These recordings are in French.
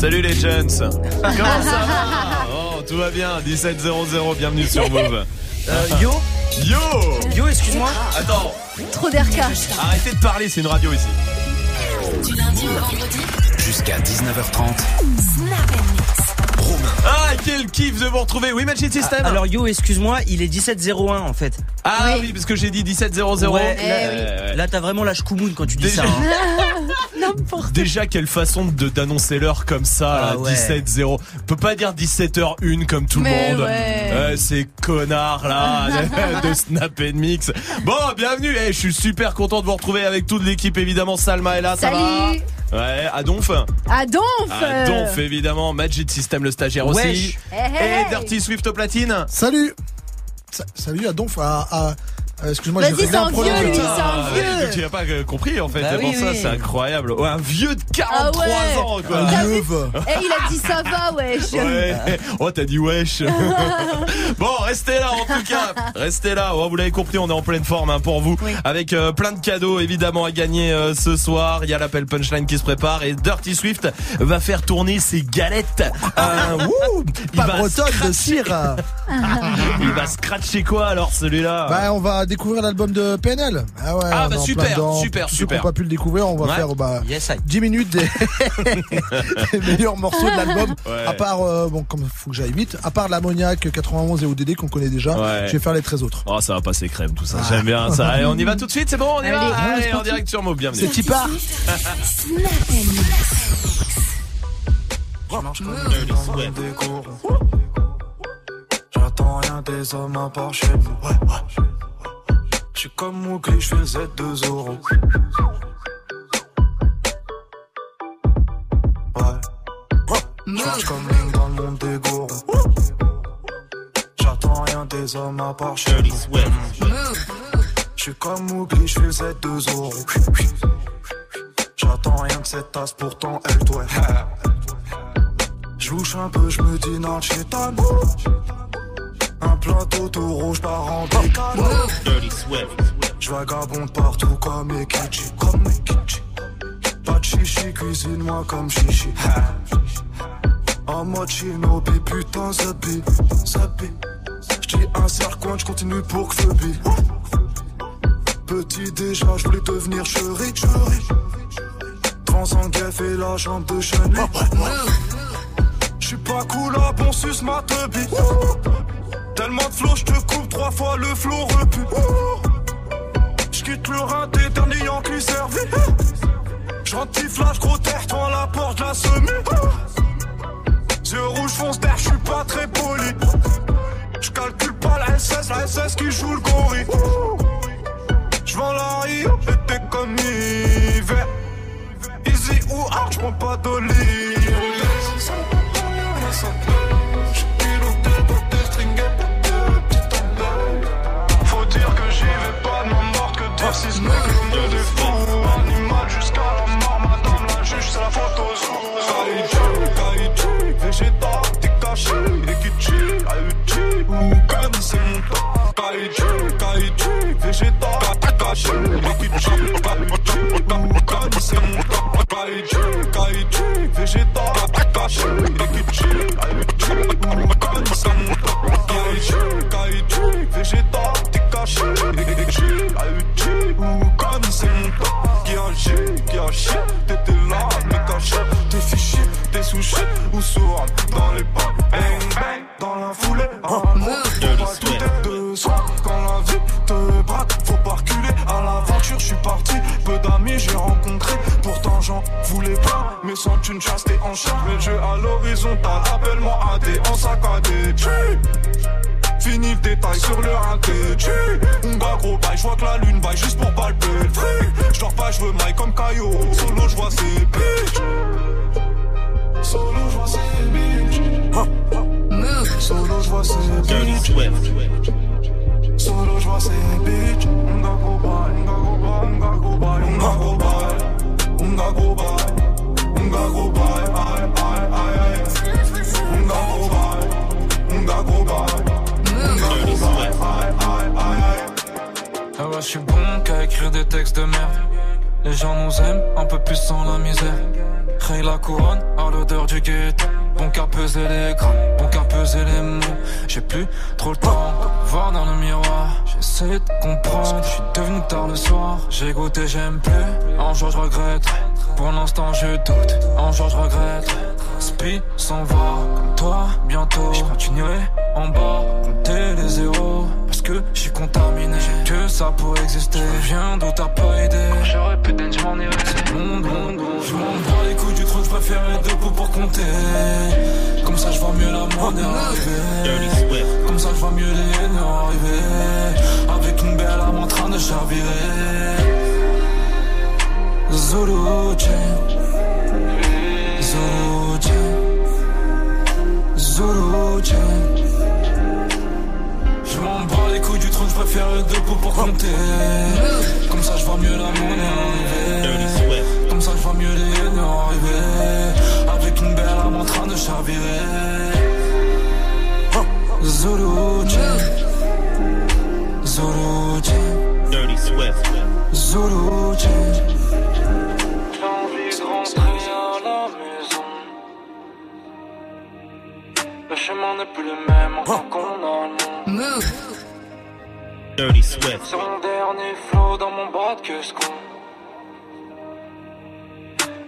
Salut les jeunes Comment ça va Oh, tout va bien, 17.00, bienvenue sur Move. Euh, yo Yo Yo, excuse-moi. Attends, Trop d'air cash. arrêtez de parler, c'est une radio ici. Du lundi au vendredi, Jusqu'à 19h30. Snap Ah, quel kiff de vous retrouver Oui, Magic System Alors yo, excuse-moi, il est 1701 en fait. Ah oui. Oui. parce que j'ai dit 17.00. Ouais, Eh Euh, Là, t'as vraiment l'âge Koumoun quand tu dis Déjà- ça. hein. N'importe Déjà, quelle façon de d'annoncer l'heure comme ça, Ah là, ouais. 17-0. On peut pas dire 17h01 comme tout Mais le monde. ouais. Euh, ces connards là de Snap Mix. Bon, bienvenue. Eh, je suis super content de vous retrouver avec toute l'équipe évidemment. Salma est là, ça Salut. va Ouais, Adonf. À Donf Adonf évidemment. Magic System le stagiaire aussi. Hey, Et. Dirty Swift au platine. Salut Sa- Salut Adonf à, à- à- Excuse-moi, j'ai c'est un un problème. vieux, lui, Putain. c'est un Ah, vieux. Tu n'as pas euh, compris en fait. Bah c'est pour oui, ça, oui. c'est incroyable. Ouais, un vieux de 43 Ah ouais. ans quoi. Un neuve. Eh, il a dit ça va, wesh. Ouais. Oh, t'as dit wesh. bon, restez là en tout cas. Restez là. Oh, vous l'avez compris, on est en pleine forme hein, pour vous. Oui. Avec euh, plein de cadeaux évidemment à gagner euh, ce soir. Il y a l'appel punchline qui se prépare et Dirty Swift va faire tourner ses galettes. Euh, wouh, il Pas va bretonne de cire. Il va scratcher quoi alors celui-là? Bah, on va découvrir l'album de PNL. Ah ouais. Ah, on bah, en super, dedans. super, ceux super. qui n'ont pas pu le découvrir, on va Ouais. faire bah, Yes, I. 10 minutes des, des meilleurs morceaux de l'album. Ouais. À part, euh, bon, comme faut que j'aille vite, à part l'ammoniac 91 et ODD qu'on connaît déjà, Ouais. je vais faire les 13 autres. Oh, ça va passer crème tout ça. J'aime bien ça. Allez, on y va tout de suite, c'est bon, on y va. Allez, en direct sur Move, bienvenue. C'est. Snap Mix. J'attends rien des hommes à part chez nous. Ouais, ouais. J'suis comme Mowgli, j'fais le Z2 euros. Ouais. Comme Link dans le monde des gourous. J'attends rien des hommes à part chez nous. J'suis comme Mowgli, j'fais le Z2 euros. J'attends rien de cette tasse, pourtant elle doit. J'louche un peu, j'me dis non, le chétan. Un plateau tout rouge par en décalé. J'vagabonde partout comme Ekichi, comme Ekichi. Pas de chichi, cuisine-moi comme chichi. En mode shinobi, putain, zabi, zabi. J'dis un serre-coin, j'continue pour que bille. Petit déjà, j'voulais devenir chéri, chéri. Trans en guef et la jambe de chenille. J'suis pas cool à bon sus ma teubie. Tellement de flow, j'te coupe trois fois le flow repu. J'quitte le rinté, dernier Yankee servi. J'rentre flash, gros terre, devant la porte, la semi. Yeux rouges fonce d'air, j'suis pas très poli. J'calcule pas la SS, la SS qui joue le gorille. J'vends la Rio, été comme hiver. Easy ou hard, j'prends pas d'olive. Le monde est fou. Animal jusqu'à la mort, madame la juge, c'est la photo Kaiju, Kaiju, végétal, t'es caché, Ekichi, Ayuchi, ou comme c'est mon temps Kaiju, Kaiju, végétal, t'es caché, Ekichi, comme c'est mon temps Kaiju, Kaiju, végétal, t'es caché, Ekichi, comme c'est mon t'es caché, Ekichi, c'est mon Qui agit, t'étais là, mais caché, t'es fiché, t'es sushi ou sourd dans les pas, bang bang, dans la foulée, en faut pas douter de soi quand la vie te braque, faut pas reculer à l'aventure, je suis parti, peu d'amis j'ai rencontré, pourtant j'en voulais pas, mais sans une chasse t'es en chat, mais jeu à l'horizontale, appelle-moi AD en saccadé. Fini le détail sur le rinté Tu On va gros bail, j'vois que la lune baille juste pour palper le fric J'dors pas, j'veux maille comme Caillou. Solo j'vois ses bitches. Solo j'vois ses bitches. Solo j'vois ses bitches. Solo j'vois ses bitches je suis bon qu'à écrire des textes de merde. Les gens nous aiment un peu plus sans la misère. Ray la couronne à l'odeur du ghetto. Bon qu'à peser les grammes, bon qu'à peser les mots. J'ai plus trop le temps de voir dans le miroir. J'essaie de comprendre, je suis devenu tard le soir. J'ai goûté, j'aime plus. Un jour je regrette. Pour l'instant je doute, un jour je regrette. Spi s'en va, comme toi, bientôt. Je continuerai en bas, compter les zéros. Parce que je suis contaminé, j'ai que ça pour exister. Je viens d'où t'as pas aidé. J'aurais pu d'être, je m'en irais. C'est mon bon, bon. Je m'en bats les couilles du trône, je préfère être debout pour compter. Comme ça, je vois mieux la monnaie arriver. Comme ça, je vois mieux les haines arriver. Avec une belle âme en train de chavirer. Zulu chain. Zulu. Zulu chain. Je préfère être debout pour compter. Comme ça, je vois mieux la monnaie arriver. Comme ça, je vois mieux les haines arriver. Avec une belle âme en train de chavirer. Zulu. Zulu. Dirty Swift. Zulu chain. J'ai envie de rentrer à la maison. Le chemin n'est plus le même encore qu'on a le monde. Dirty Swift. Sur mon dernier flow dans mon bas de que con.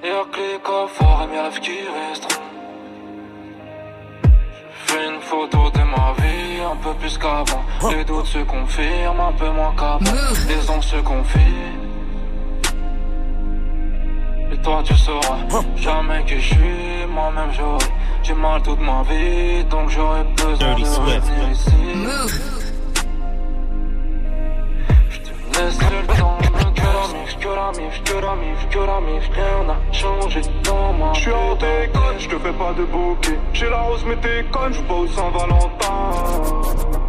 Et avec les coffres et mes rêves qui resteront. Je fais une photo de ma vie un peu plus qu'avant. Les doutes se confirment un peu moins qu'avant. Les ondes se confient. Et toi tu sauras jamais qui je suis, moi-même j'aurai du mal toute ma vie, donc j'aurais besoin Dirty de Swift. revenir ici. Le temps, que la mif, que la mif, que la mif, que la mif, rien n'a changé dans ma Je suis en déconne, je te fais pas de bouquet. J'ai la rose, mais t'es conne, je pas au Saint-Valentin.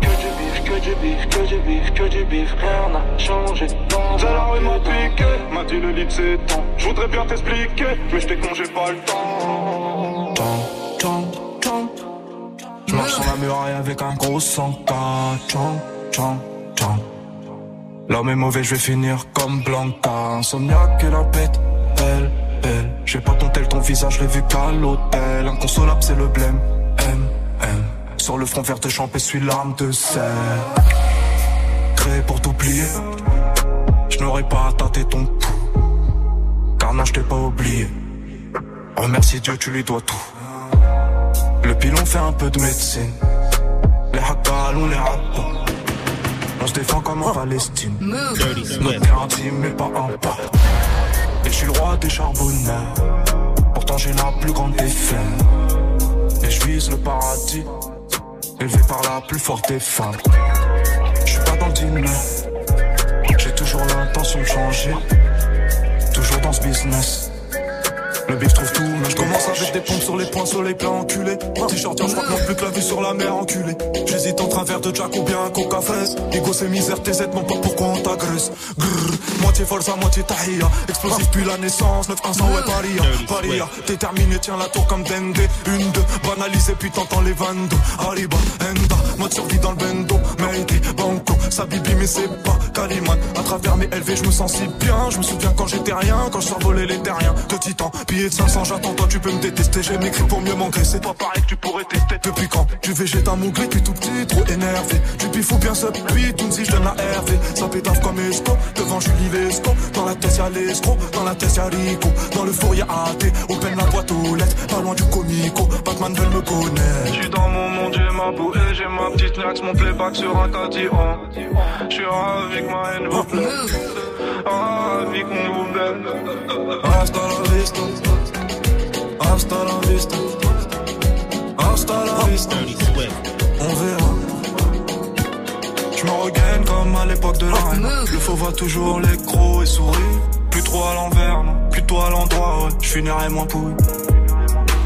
Que du bif, que du bif, que du bif, que du bif, rien n'a changé dans J'ai la rue ma piqué, m'a dit le lit c'est temps. Je voudrais bien t'expliquer, mais je con, j'ai pas le temps. Tchang, tchang. Je marche sur la muraille avec un gros. Tchang, tchang, tchang. L'homme est mauvais, je vais finir comme Blanca. Insomniaque et la bête, belle, belle. J'ai pas ton tel, ton visage, l'ai vu qu'à l'hôtel. Inconsolable, c'est le blême. M, M. Sur le front vert de champ, suis l'arme de sel. Créé pour t'oublier. Je n'aurais pas tâté ton pouls. Car non, je t'ai pas oublié. Remercie Dieu, tu lui dois tout. Le pilon fait un peu de médecine. Les hackals, on les rappe. On se défend comme en Palestine. Dirty Notre mais pas un pas. Et je suis le roi des charbonneurs. Pourtant, j'ai la plus grande des. Et je vise le paradis. Élevé par la plus forte des femmes. Je suis pas dans le dîner. J'ai toujours l'intention de changer. Toujours dans ce business. Le bif trouve tout, mais je commence avec des pompes sur les poings, soleil plein enculé. T-shirt, je crois que plus que la vue sur la mer enculé. J'hésite entre un verre de Jack ou bien un coca fraise. Ego c'est misère, tes aides, non pas pourquoi on t'agresse. Grrr, moitié forza, moitié tahia. Explosif puis la naissance, 9 100 ouais paria. Paria, déterminé, tiens la tour comme Dende. Une, deux, banalisé puis t'entends les 22. Arriba, Enda, mode survie dans le bendo. Mayday, Banco, ça bibi mais c'est pas Caliman. À travers mes LV, je me sens si bien. Je me souviens quand j'étais rien, quand je survolais les terriens. De titan, billet de 500, j'attends toi, tu peux me détester. J'ai m'écrit pour mieux m'engraisser. Pas pareil que tu pourrais tester. Depuis quand tu végètes un mougli, puis tout petit, trop énervé? Tu pifou bien ce puis tout si je donne à Hervé. Ça pétave comme esco, devant Julie Lesco. Dans la tête y'a l'escroc, dans la tête y'a Rico. Dans le four y'a AT, open la boîte aux lettres. Pas loin du comico, Batman veut me connaître. J'suis dans mon monde, j'ai ma bouée, j'ai ma petite nax, mon playback sur un cadillon. J'suis que ma haine vous plaît. Ravi qu'on vous plaît. Hasta la vista. Hasta la vista. Hasta la vista. On verra. Je me regagne comme à l'époque de la reine. Le faux voit toujours les crocs et sourit. Plus trop à l'envers, non. Plutôt à l'endroit, ouais. Je finirai moins pourri.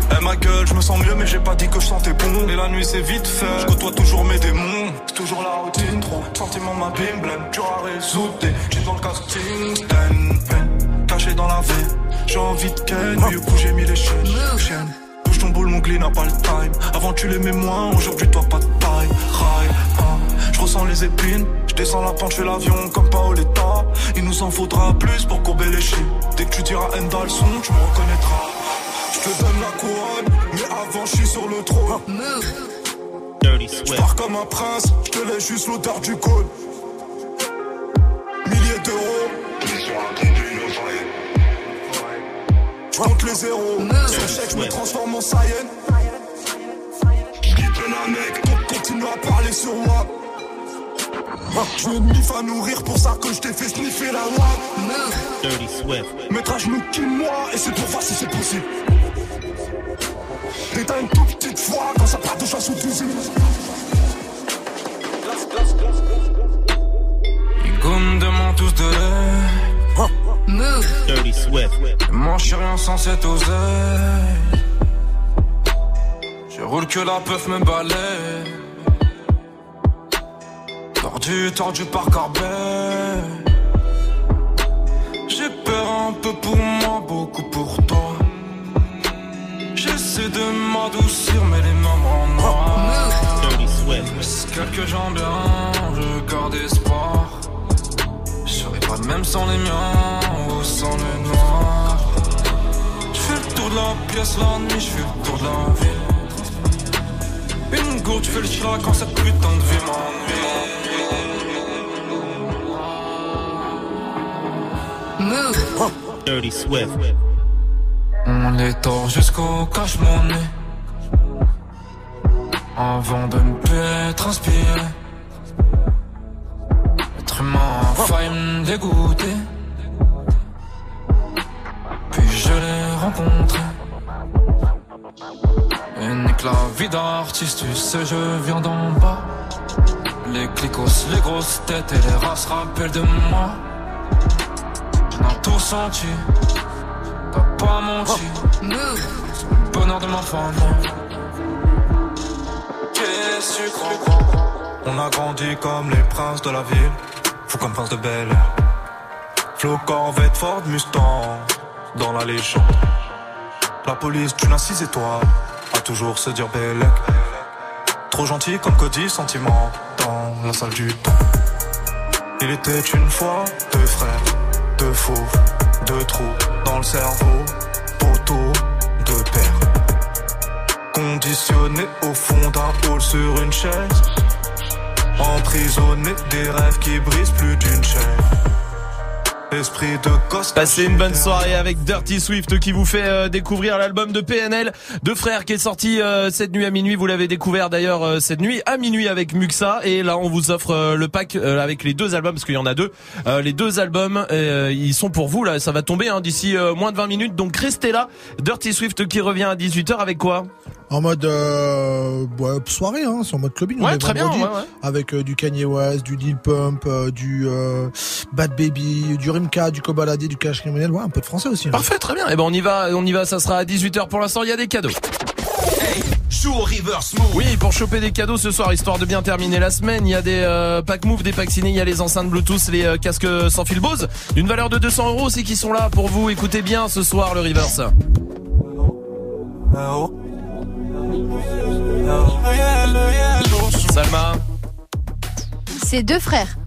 Eh ma gueule, je me sens mieux, mais j'ai pas dit que je sentais bon. Et la nuit c'est vite fait, je côtoie toujours mes démons. Toujours la routine, trop. Sentiment ma bim blême, dur à résoudre. J'ai dans le casting, pen, pen, caché dans la veine. J'ai envie de ken, du coup j'ai mis les chaînes. Bouge ton boule, mon glis n'a pas le time. Avant tu l'aimais moins, aujourd'hui toi pas de taille. Rail, ah. Je ressens les épines, je descends la pente, je fais l'avion comme Paoletta. Il nous en faudra plus pour courber les chines. Dès que tu diras dans le son, tu me reconnaîtras. Je te donne la couronne, mais avant je suis sur le trône. Dirty Je Swift. pars comme un prince, je te laisse juste l'odeur du cône. Milliers d'euros. Je compte les zéros. Sur chèque, je me transforme en Saiyan. Je quitte un mec, donc continue à parler sur moi. Je me mif à nourrir pour ça que je t'ai fait sniffer la loi. Dirty Swift. Mettre à genoux qui moi et c'est pour voir si c'est possible. Et t'as une foi quand ça part de chasse ou d'usine. Les me demandent tous de l'aide. Dirty Swift. Moi, je suis rien sans cette oseille. Je roule que la peuf me balaye. Tordu, tordu par Corbet. J'ai peur un peu pour moi, beaucoup pour toi. J'essaie de m'adoucir, mais les mains me rendent noir. Quelques gens bien, je garde espoir. Je serai pas de même sans les miens ou sans le noir? Je fais le tour de la pièce la nuit, je fais le tour de la ville. Une gourde, je fais le chat quand cette putain de vie m'ennuie. Dirty Swift. On les tord jusqu'au cache-monnaie. Avant de ne plus être inspiré. Être humain a failli me dégoûter. Puis je l'ai rencontré. Et nique la vie d'artiste, tu sais, je viens d'en bas. Les clicos, les grosses têtes et les races rappellent de moi. On a tout senti. Pas le bonheur de ma famille. Qu'est-ce que tu crois? On a grandi comme les princes de la ville, fou comme prince de Bel Air. Flo Corvette Ford Mustang, dans la légende. La police d'une à six étoiles, a toujours se dire Bellec. Trop gentil comme Cody, sentiment, dans la salle du temps. Il était une fois deux frères, deux faux, deux trous dans le cerveau, poteau, deux paires. Conditionné au fond d'un hall sur une chaise. Emprisonné des rêves qui brisent plus d'une chaîne. Esprit de gosse. Passez une bonne soirée avec Dirty Swift qui vous fait euh, découvrir l'album de PNL de frères qui est sorti euh, cette nuit à minuit. Vous l'avez découvert d'ailleurs euh, cette nuit à minuit avec Muxa et là on vous offre euh, le pack euh, avec les deux albums parce qu'il y en a deux. Euh, les deux albums euh, ils sont pour vous là, ça va tomber hein, d'ici euh, moins de 20 minutes donc restez là. Dirty Swift qui revient à 18h avec quoi? En mode euh, ouais, soirée, hein, c'est en mode clubbing. on Ouais, est très bien, vendredi, ouais, ouais. Avec euh, du Kanye West, du Lil Pump, euh, du euh, Bad Baby, du Rimka, du Kobalade, du Cash Criminel, ouais, un peu de français aussi. hein. Parfait, très bien. Et ben on y va, on y va, ça sera à 18h pour l'instant, il y a des cadeaux. Joue au reverse move. Oui, pour choper des cadeaux ce soir, histoire de bien terminer la semaine, il y a des euh, packs move, des packs ciné, il y a les enceintes Bluetooth, les euh, casques sans fil Bose, d'une valeur de 200 euros aussi qui sont là pour vous. Écoutez bien ce soir le reverse. Salma, C'est deux frères.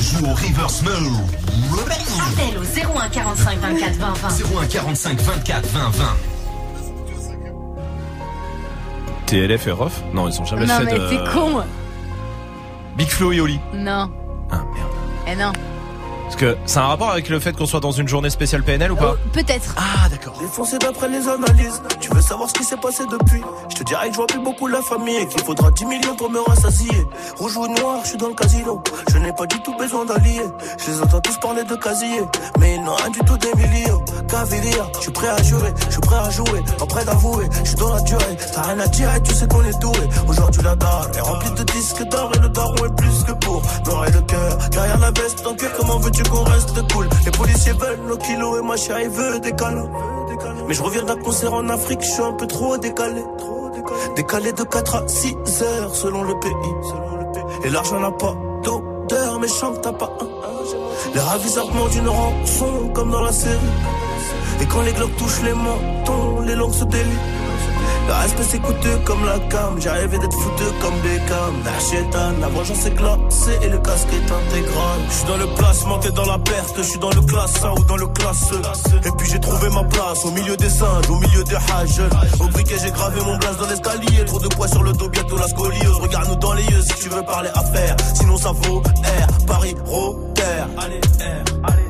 Joue au reverse. Appel au 01 45 24 20 20. 01 45 24 20 20. TLF et Rof Non, ils sont jamais non fait mais de... t'es con. Big Flo et Oli. Non. Ah merde. Eh non. Parce que c'est un rapport avec le fait qu'on soit dans une journée spéciale PNL ou pas Peut-être. Ah d'accord. Défoncé d'après les analyses. Tu veux savoir ce qui s'est passé depuis? Je te dirais que je vois plus beaucoup la famille et qu'il faudra 10 millions pour me rassasier. Rouge ou noir, je suis dans le casino. Je n'ai pas du tout besoin d'alliés. Je les entends tous parler de casier. Mais ils n'ont rien du tout des millions. Caviria, je suis prêt à jurer, je suis prêt à jouer. Pas prêt d'avouer, je suis dans la durée. T'as rien à dire et tu sais qu'on est doué. Aujourd'hui la dalle est remplie de disques d'or et le daron est plus que pour. Noir et le cœur, derrière la veste en cuir, comment veux-tu qu'on reste cool? Les policiers veulent nos kilos et ma chérie veut des câlins. Mais je reviens d'un concert en Afrique, je suis un peu trop décalé. Décalé de 4 à 6 heures selon le pays. Et l'argent n'a pas d'odeur, mais chante t'as pas un. Les raviseurs demandent une rançon comme dans la série. Et quand les globes touchent les mentons, les langues se délient. Le respect c'est coûteux comme la cam. J'ai rêvé d'être foutu comme Beckham. Nachétan, la vengeance est glacée et le casque est intégral. Je suis dans le placement, t'es dans la perte. Je suis dans le classe 1 ou dans le classe E. Et puis j'ai trouvé ma place au milieu des singes, au milieu des hages. Au briquet j'ai gravé mon blast dans l'escalier. Trop de poids sur le dos, bientôt la scoliose. Regarde-nous dans les yeux si tu veux parler affaires. Sinon ça vaut R, Paris, Rotter. Allez, R, allez.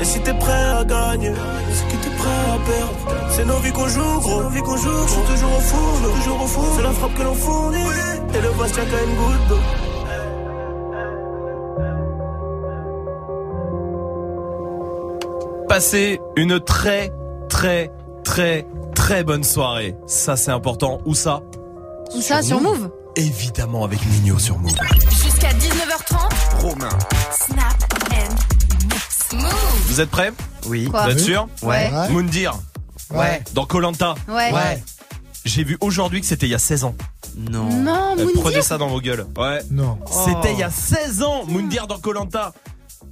Et si t'es prêt à gagner, c'est que t'es prêt à perdre. C'est nos vies qu'on joue, gros. Nos vies qu'on joue, je suis toujours au four, toujours au four. C'est la frappe que l'on fournit. Et le tient qu'à une goutte d'eau. Passez une très, très, très, très bonne soirée. Ça, c'est important. Où ça Tout ça sur Move. Évidemment avec Nino sur Move. Jusqu'à 19h30. Romain. Snap. Move. Vous êtes prêts Oui. Quoi Vous êtes sûr Ouais. Ouais. Moundir, Ouais. dans Colanta. Ouais. Ouais. J'ai vu aujourd'hui que c'était il y a 16 ans. Non. Non, Euh, Prenez Moundir. ça dans vos gueules. Ouais. Non. C'était il y a 16 ans, Moundir dans Colanta.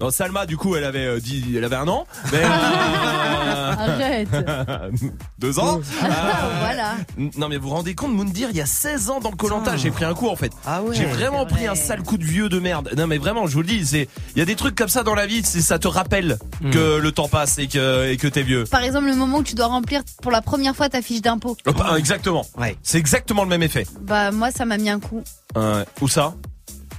Non, Salma, du coup, elle avait euh, dit, elle avait un an. Mais, euh, Arrête. deux ans. Euh, voilà. Non, mais vous vous rendez compte, Moundir, il y a 16 ans dans Colanta, j'ai pris un coup en fait. Ah ouais. J'ai vraiment c'est pris vrai. un sale coup de vieux de merde. Non, mais vraiment, je vous le dis, c'est, il y a des trucs comme ça dans la vie, c'est, ça te rappelle que le temps passe et que, et que t'es vieux. Par exemple, le moment où tu dois remplir pour la première fois ta fiche d'impôt. Oh, bah, exactement. Ouais. C'est exactement le même effet. Bah moi, ça m'a mis un coup. Euh, où ça?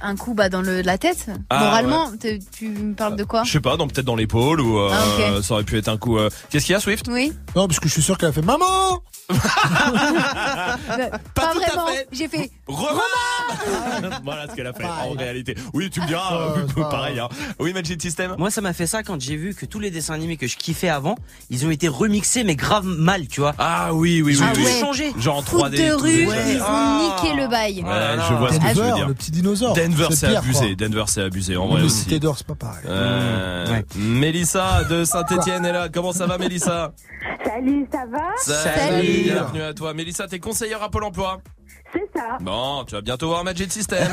Un coup bah dans le, la tête. Ah, Moralement, tu me parles de quoi Je sais pas, donc peut-être dans l'épaule ou euh, Ah, ça aurait pu être un coup. euh, Qu'est-ce qu'il y a, Swift? Oui. Non, parce que je suis sûr qu'elle a fait Maman Pas, tout à vraiment. fait. J'ai fait. Romain Voilà ce qu'elle a fait en réalité. Oui, tu me diras, Ouais, euh, pareil. Hein. Oui, Magic System Moi, ça m'a fait ça quand j'ai vu que tous les dessins animés que je kiffais avant, ils ont été remixés, mais grave mal, tu vois. Ah oui, oui, oui. Ils ont oui. changé. Genre en Foot 3D. de tout rue, ils ont Ah. niqué le bail. Ouais, je vois ce que tu veux Denver, dire. le petit dinosaure. Denver, c'est abusé. quoi. Denver, c'est abusé. En vrai Le aussi. Cité d'or, c'est pas pareil. Euh, Ouais. Mélissa de Saint-Etienne est là. Comment ça va, Mélissa Salut, ça va? Salut. Bienvenue à toi. Mélissa, t'es conseillère à Pôle emploi. C'est ça, Bon, tu vas bientôt voir Magic System.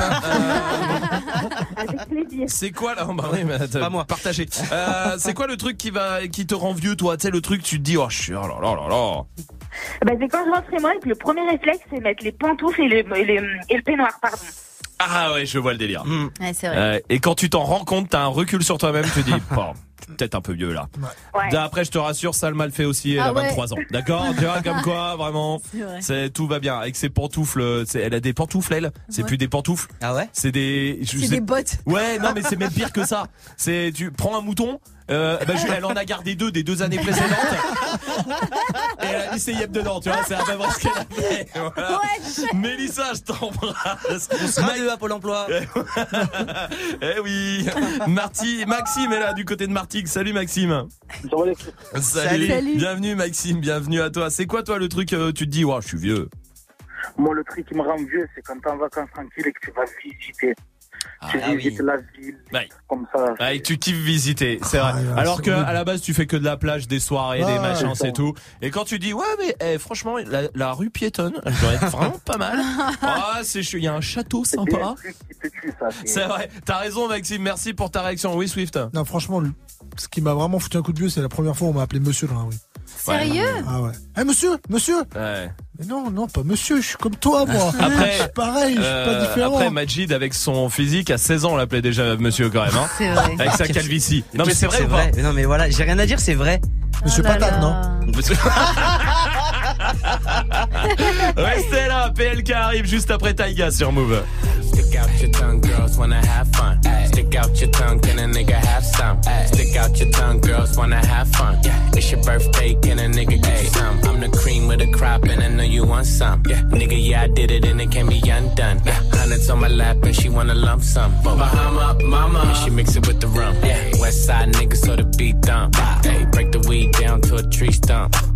Euh, avec plaisir. c'est quoi là? Bah oui, mais t'as- Pas moi. Partagez. Euh, c'est quoi le truc qui va, qui te rend vieux, toi? Tu sais, le truc, tu te dis, oh, je suis, oh là là là là. Bah, c'est quand je rentre chez moi et que le premier réflexe, c'est mettre les pantoufles et, le- et le, et le peignoir, pardon. Ah ouais, je vois le délire. Mm. Ouais, c'est vrai. Euh, et quand tu t'en rends compte, t'as un recul sur toi-même, tu te dis, bon, peut-être un peu vieux là. Ouais. Après, je te rassure, Salma le fait aussi, elle Ah a ouais. 23 ans. D'accord Tu vois, comme quoi, vraiment, C'est vrai. c'est tout va bien. Avec ses pantoufles, c'est- elle a des pantoufles, elle. C'est Ouais. plus des pantoufles, Ah ouais? C'est des. je C'est des bottes. Ouais, non, mais c'est même pire que ça. C'est tu prends un mouton. Euh, bah, je- elle en a gardé deux des deux années précédentes. Et elle a mis ses yep dedans, tu vois, c'est à peu près ce qu'elle a fait. Voilà. Mélissa, je t'embrasse. On sera deux à Pôle emploi. eh oui. Marty, Maxime est là du côté de Martigues. Salut Maxime. Salut. Salut. Bienvenue Maxime, bienvenue à toi. C'est quoi toi le truc euh, tu te dis "Ouah, je suis vieux?" Moi, le truc qui me rend vieux, c'est quand t'es en vacances tranquille et que tu vas visiter. Tu ah visites la ville, Ouais. comme ça. Ah, et tu kiffes visiter, c'est vrai. Ah, ouais, Alors que à la base tu fais que de la plage, des soirées, des machins, c'est tout. Et quand tu dis ouais mais eh, franchement la, la rue piétonne, elle doit être vraiment pas mal. Ah c'est chou- il y a un château sympa. C'est vrai. T'as raison Maxime, merci pour ta réaction. Oui Swift. Non, franchement, ce qui m'a vraiment foutu un coup de vieux, c'est la première fois où on m'a appelé monsieur dans la rue. Sérieux Ah ouais. Eh monsieur, monsieur Ouais. Mais non, non, pas monsieur, je suis comme toi, moi. Après, je suis pareil, je suis pas Euh, différent. après Majid avec son physique à 16 ans on l'appelait déjà monsieur quand même hein. C'est vrai. Avec sa calvitie. Non mais c'est vrai ou pas vrai. Mais Non mais voilà, j'ai rien à dire, c'est vrai. monsieur Oh là Patate, là. non Restez là, PLK arrive juste après Taiga sur Move. Stick out your tongue, girls wanna have fun. Stick out your tongue, can a nigga have some? Stick out your tongue, girls wanna have fun. It's your birthday, can a nigga get you some? I'm the cream with a crop, and I know you want some. Nigga, yeah, I did it, and it can be undone. Hundreds on my lap, and she wanna lump some. Bahama, mama, and she mix it with the rum. West side niggas, so the beat dump. Hey, break the weed down to a tree stump.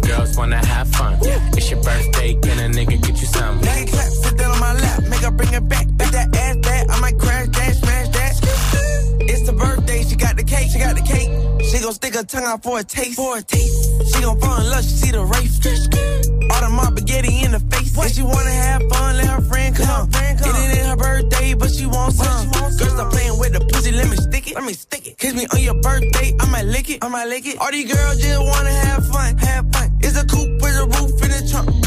girls wanna have fun. Yeah. It's your birthday, can a nigga get you some? Make it clap, sit down on my lap, make her bring it back. If that ass bad, I might crash that, cake, she got the cake. She gon' stick her tongue out for a taste, for a taste. She gon' fall in love, she see the race. All the mob spaghetti in the face. And she wanna have fun, let her friend come. It ain't her birthday, but she wants some. Girl, stop playing with the pussy, let me stick it, let me stick it. Kiss me on your birthday, I might lick it, I might lick it. All these girls just wanna have fun, have fun. It's a coupe with a roof in the trunk.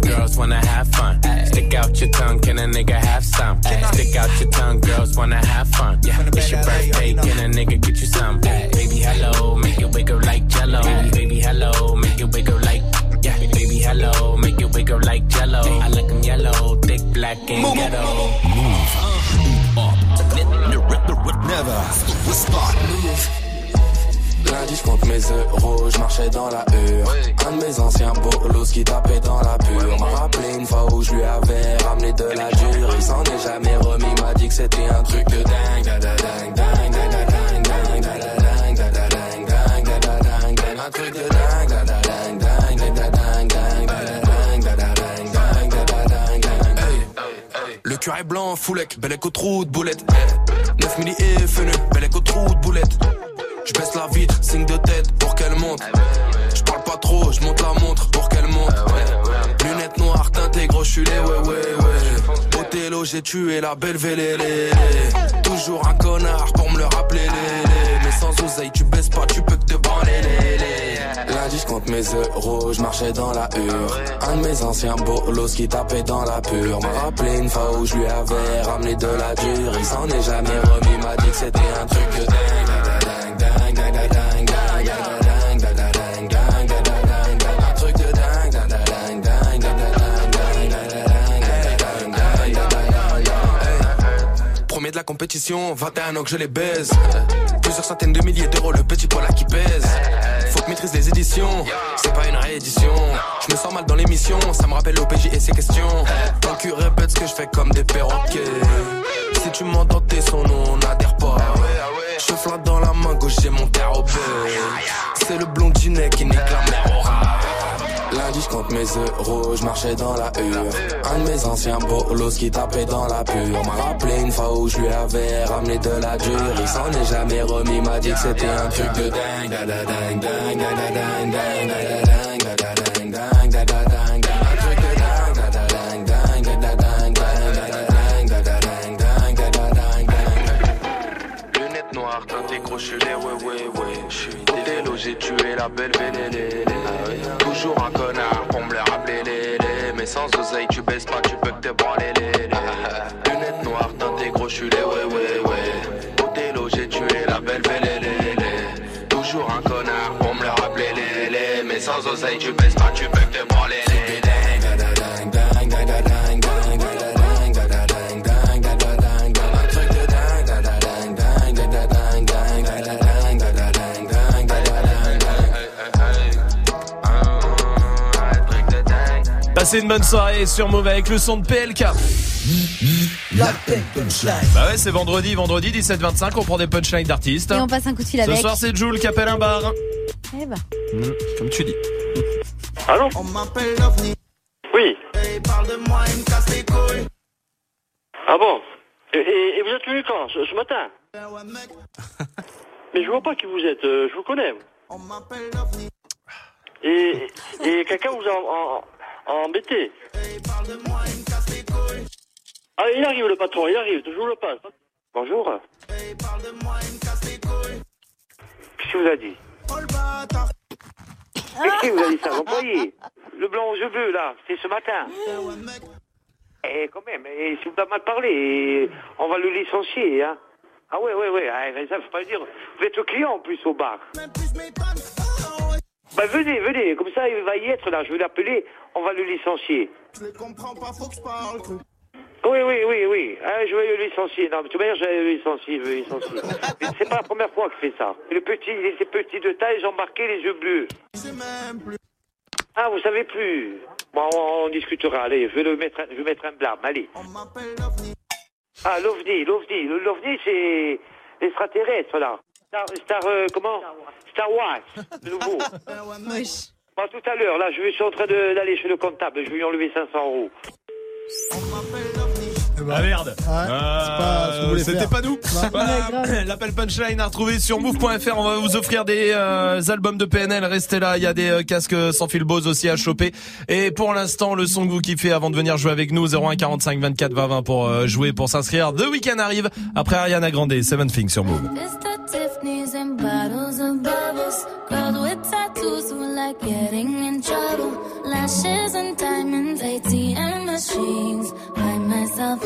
girls wanna have fun. Stick out your tongue, can a nigga have some? Stick out your tongue, girls wanna have fun. It's your birthday, can a nigga get you some? Baby, hello, make it wiggle like jello. Baby, hello, make it wiggle like. Yeah, baby, hello, make it wiggle like jello. I like 'em yellow, thick, black, and move, ghetto. Never. Spot. Lundi je compte mes euros, je marchais dans la hure Un de mes anciens bolos qui tapait dans la pure M'a rappelé une fois où je lui avais ramené de la dure Il s'en est jamais remis, m'a dit que c'était un truc de dingue Un truc de dingue. Le est blanc, foulec, bel écho trou de boulette. 9 milli et fenu, bel écho trou de boulette. Je baisse la vitre, signe de tête pour qu'elle monte. Je parle pas trop, je monte la montre pour qu'elle monte. Lunettes noires, teintées, gros, je les ouais, ouais, ouais. Othello, j'ai tué la belle vélélé. Toujours un connard pour me le rappeler. Mais sans oseille, tu baisses pas, tu peux que te branler. Lundi je compte mes euros, je marchais dans la hure Un de mes anciens bolos qui tapait dans la pure M'a rappelé une fois où je lui avais ramené de la dure Il s'en est jamais remis, m'a dit que c'était un truc de dingue Premier de la compétition, 21 ans que je les baise. Plusieurs centaines de milliers d'euros, le petit poil là qui pèse. Faut que maîtrise les éditions, c'est pas une réédition. Je me sens mal dans l'émission, ça me rappelle l'OPJ et ses questions. Ton cul répète ce que je fais comme des perroquets. Si tu m'entends tes sons, nous on n'adhère pas. Je dans la main gauche, j'ai mon terre au C'est le blondinet qui nique la mer au. Lundi je compte mes euros, je marchais dans la hure Un de mes anciens bolos qui tapait dans la pure. M'a rappelé une fois où je lui avais ramené de la dure. Il s'en est jamais remis, m'a dit que c'était un truc de dingue les ouais, ouais, ouais. Je suis j'ai tué la belle vélélé. Toujours un connard pour me le rappeler, les, les. Mais sans oseille, tu baisses pas, tu peux que te branler, les, les. Lunettes noires, teintées gros, je suis les ouais, ouais, ouais. J'ai tué la belle vélélé. Toujours un connard pour me le rappeler, les, les. Mais sans oseille, tu baisses Passez une bonne soirée sur Move avec le son de PLK. La punchline. Bah ouais, c'est vendredi, vendredi 17-25, on prend des punchlines d'artistes. Et on passe un coup de fil Ce avec. soir, c'est Jules qui appelle un bar. Eh ben. Mmh, comme tu dis. Allô On m'appelle l'OVNI. Oui. Parle de moi, il me casse les couilles. Ah bon et, et- et vous êtes venu quand ce, ce matin Mais je vois pas qui vous êtes, euh, je vous connais. On m'appelle l'OVNI. Et, et quelqu'un vous a en, en- embêté. Ah, il arrive le patron, il arrive, vous le passe. Bonjour. Qu'est-ce qu'il vous a dit. Qu'est-ce qu'il vous a dit ça, l'employé Le blanc aux yeux bleus, là, c'est ce matin. Eh, quand même, et si vous avez mal parlé, on va le licencier, hein. Ah ouais, ouais, ouais, ah, ça, faut pas dire. Vous êtes client, en plus, au bar. Bah, venez, venez, comme ça, il va y être, là, je vais l'appeler, on va le licencier. Je les comprends pas, faut que je parle. Oui, oui, oui, oui. Ah, je vais le licencier. Non, mais de toute manière, je vais le licencier, je vais le licencier. Mais c'est pas la première fois qu'il fait ça. Le petit, il était petit de taille, j'ai embarqué les yeux bleus. Même plus. Ah, vous savez plus. Bon, on, on discutera. Allez, je vais le mettre, un- je vais mettre un blâme. Allez. On m'appelle l'OVNI. Ah, l'OVNI, l'OVNI. L'OVNI, c'est l'extraterrestre, là. Star, Star, euh, comment Star Wars, de nouveau. Wesh. Bon, tout à l'heure, là, je suis en train d'aller chez le comptable. Je vais lui enlever 500 euros. Ah merde pas ce que vous voulez C'était faire. pas nous. Voilà. L'appel punchline à retrouver sur move.fr On va vous offrir des euh, albums de PNL Restez là, il y a des euh, casques sans fil Bose aussi à choper. Et pour l'instant, le son que vous kiffez avant de venir jouer avec nous 01 45 24 20 20 pour euh, jouer, pour s'inscrire. The Weekend arrive après Ariana Grande, Seven Things sur Move. Lashes and diamonds, ATM machines. Buy myself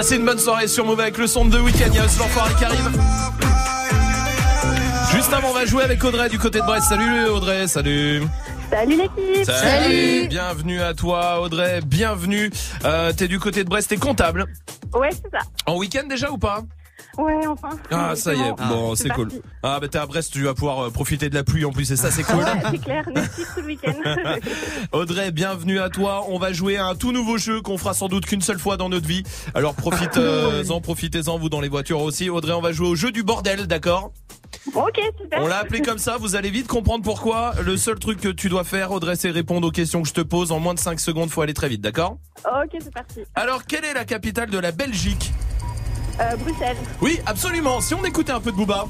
Passez une bonne soirée sur Move avec le son de The Weeknd. Il y a Farrell qui arrive. Juste avant, on va jouer avec Audrey du côté de Brest. Salut Audrey, salut. Salut l'équipe Bienvenue à toi Audrey, bienvenue. Euh, t'es du côté de Brest, t'es comptable. Ouais, c'est ça. En week-end déjà ou pas? Ouais, enfin. Ah ça y est, bon c'est cool. parti. Ah bah t'es à Brest, tu vas pouvoir euh, profiter de la pluie en plus et ça c'est cool. Ouais, c'est clair, le week-end. Audrey, bienvenue à toi. On va jouer à un tout nouveau jeu qu'on fera sans doute qu'une seule fois dans notre vie. Alors profitez-en, profitez-en vous dans les voitures aussi. Audrey, on va jouer au jeu du bordel, d'accord? Ok, super. On l'a appelé comme ça, vous allez vite comprendre pourquoi. Le seul truc que tu dois faire, Audrey, c'est répondre aux questions que je te pose en moins de 5 secondes, faut aller très vite, d'accord? Ok, c'est parti. Alors, quelle est la capitale de la Belgique? Euh, Bruxelles. Oui, absolument. Si on écoutait un peu de Booba.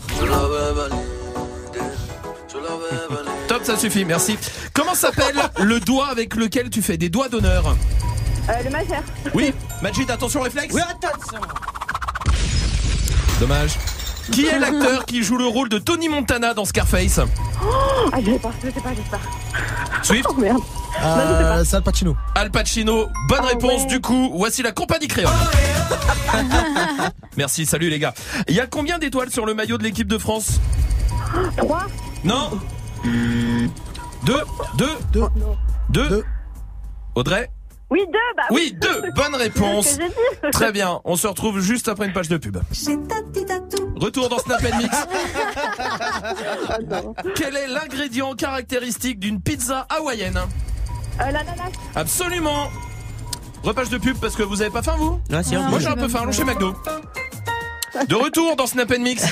Top, ça suffit, merci. Comment s'appelle le doigt avec lequel tu fais des doigts d'honneur Euh, le majeur. Oui, Majid, attention réflexe. Oui, attention. Dommage. Qui est l'acteur qui joue le rôle de Tony Montana dans Scarface? Oh, ah, je sais pas, je sais pas, je sais pas. Swift? Oh merde. Euh, c'est Al Pacino. Al Pacino, bonne Ah réponse ouais. du coup. Voici la compagnie créole. Merci, salut les gars. Il y a combien d'étoiles sur le maillot de l'équipe de France? 3 Non Deux Deux Deux. Deux Audrey? Oui, deux, bah Oui, deux Bonne réponse. Très bien, on se retrouve juste après une page de pub. Retour dans Snap Mix. Quel est l'ingrédient caractéristique d'une pizza hawaïenne? Euh, l'ananas. Absolument Repage de pub parce que vous avez pas faim vous? Non, si, on Moi j'ai un peu faim, allons chez McDo. De retour dans Snap Mix,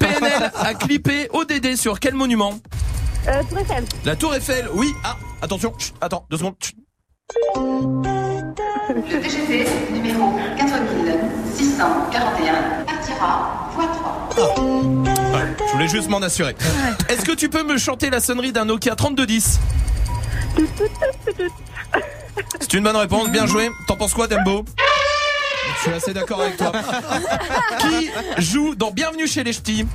PNL a clippé ODD sur quel monument? Euh, Tour Eiffel. La Tour Eiffel, oui. Ah, attention, chut, attends, deux secondes. chut. Le TGV numéro 4641 partira voie 3. Ouais, je voulais juste m'en assurer. Est-ce que tu peux me chanter la sonnerie d'un Nokia 3210 C'est une bonne réponse, bien joué. T'en penses quoi, Dembo? Je suis assez d'accord avec toi. Qui joue dans Bienvenue chez les Ch'tis?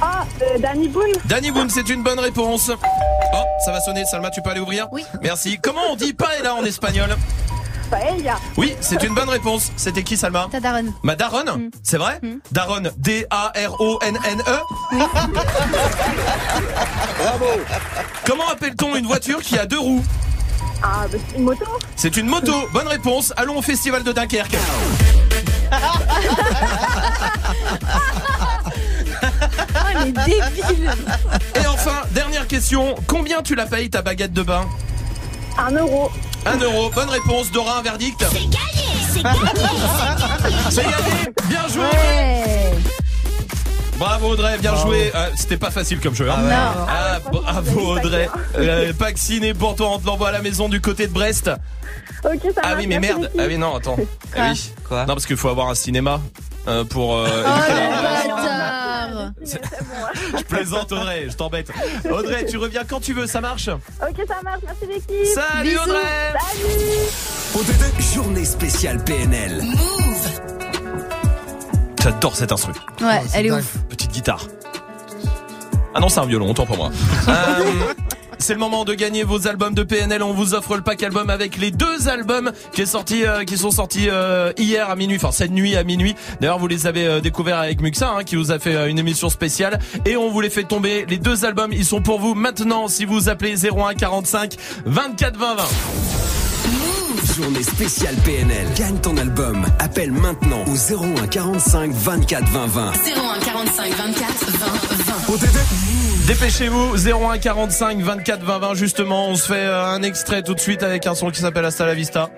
Ah, euh, Danny Boone. Danny Boone, c'est une bonne réponse. Oh, ça va sonner. Salma, tu peux aller ouvrir Oui. Merci. Comment on dit paella en espagnol Paella. Oui, c'est une bonne réponse. C'était qui, Salma Ta daronne. Ma daronne C'est vrai Daronne, D-A-R-O-N-N-E Bravo Comment appelle-t-on une voiture qui a deux roues Ah, bah, c'est une moto C'est une moto. Bonne réponse. Allons au festival de Dunkerque. Oh, les débiles Et enfin, dernière question. Combien tu la payes ta baguette de bain Un euro. Un euro. Bonne réponse. Dora, un verdict C'est gagné, c'est gagné. C'est gagné. Bien joué. Bravo Audrey, bien joué. Euh, C'était pas facile comme jeu. Hein. Non. Ah, bravo Audrey. Euh, pack ciné pour toi, on te l'envoie à la maison du côté de Brest. Ok, ça Ah oui, mais merde. Ah oui, non, attends. Ah oui. Quoi Non, parce qu'il faut avoir un cinéma euh, pour. euh, Oh la- bâtard Je plaisante Audrey, je t'embête. Audrey, tu reviens quand tu veux, ça marche Ok, ça marche, merci l'équipe. Salut Bisous. Audrey Salut Journée spéciale PNL. J'adore cet instru. Ouais, c'est elle est ouf. Petite guitare. Ah non, c'est un violon, autant pour moi. Euh, c'est le moment de gagner vos albums de PNL. On vous offre le pack album avec les deux albums qui, est sorti, euh, qui sont sortis euh, hier à minuit, enfin cette nuit à minuit. D'ailleurs, vous les avez euh, découverts avec Muxa, hein, qui vous a fait euh, une émission spéciale. Et on vous les fait tomber. Les deux albums, ils sont pour vous maintenant si vous appelez 01 45 24 20 20. Journée spéciale PNL. Gagne ton album. Appelle maintenant au 01 45 24 20 20. 01 45 24 20 20. Dépêchez-vous, 01 45 24 20 20 justement. On se fait euh, un extrait tout de suite avec un son qui s'appelle Hasta la Vista.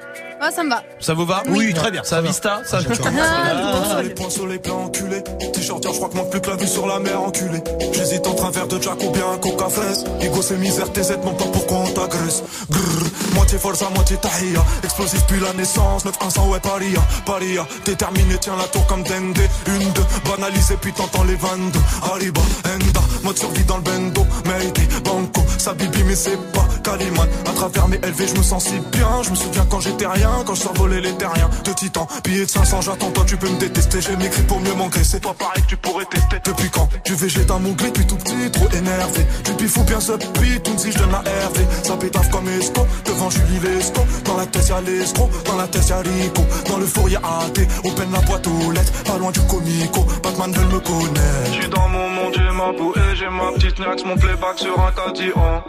Ouais, ça me va. Ça vous va Oui, très bien. Ça Vista ça... Sur les points, sur les plans, enculé. T-shirt, je crois que manque plus que la vue sur la mer, enculé. J'hésite entre un verre de Jack ou bien un coca fraise. Ego, c'est misère, tes aides, non pas pourquoi on t'agresse. Grrr, moitié forza, moitié tahia. Explosif puis la naissance, 9 100 ouais, paria. Paria, déterminé, tiens la tour comme Dende. Une, deux, banalisé, puis t'entends les 22. Arriba, Enda, mode survie dans bendo. Mayday, Banco, ça bibi, mais c'est pas Caliman. À travers mes LV, je me sens si bien. Je me souviens quand j'étais rien, quand je survolais les terriens. De titan, billet de 500, j'attends, toi tu peux me détester. J'ai m'écrit pour mieux m'engraisser. Pas pareil tu pourrais tester. Depuis quand Tu végète un mon grip, puis tout petit, trop énervé. Du pifou bien ce tout si je donne la RV. Ça pétave comme esco, devant Julie Lesco. Dans la tête y'a l'escroc, dans la tête y'a Rico. Dans le four y'a AT, open la boîte aux lettres. Pas loin du comico, Batman veut me connaître. J'suis dans mon monde, j'ai ma bouée, ma petite nax, mon playback sur un cadillon.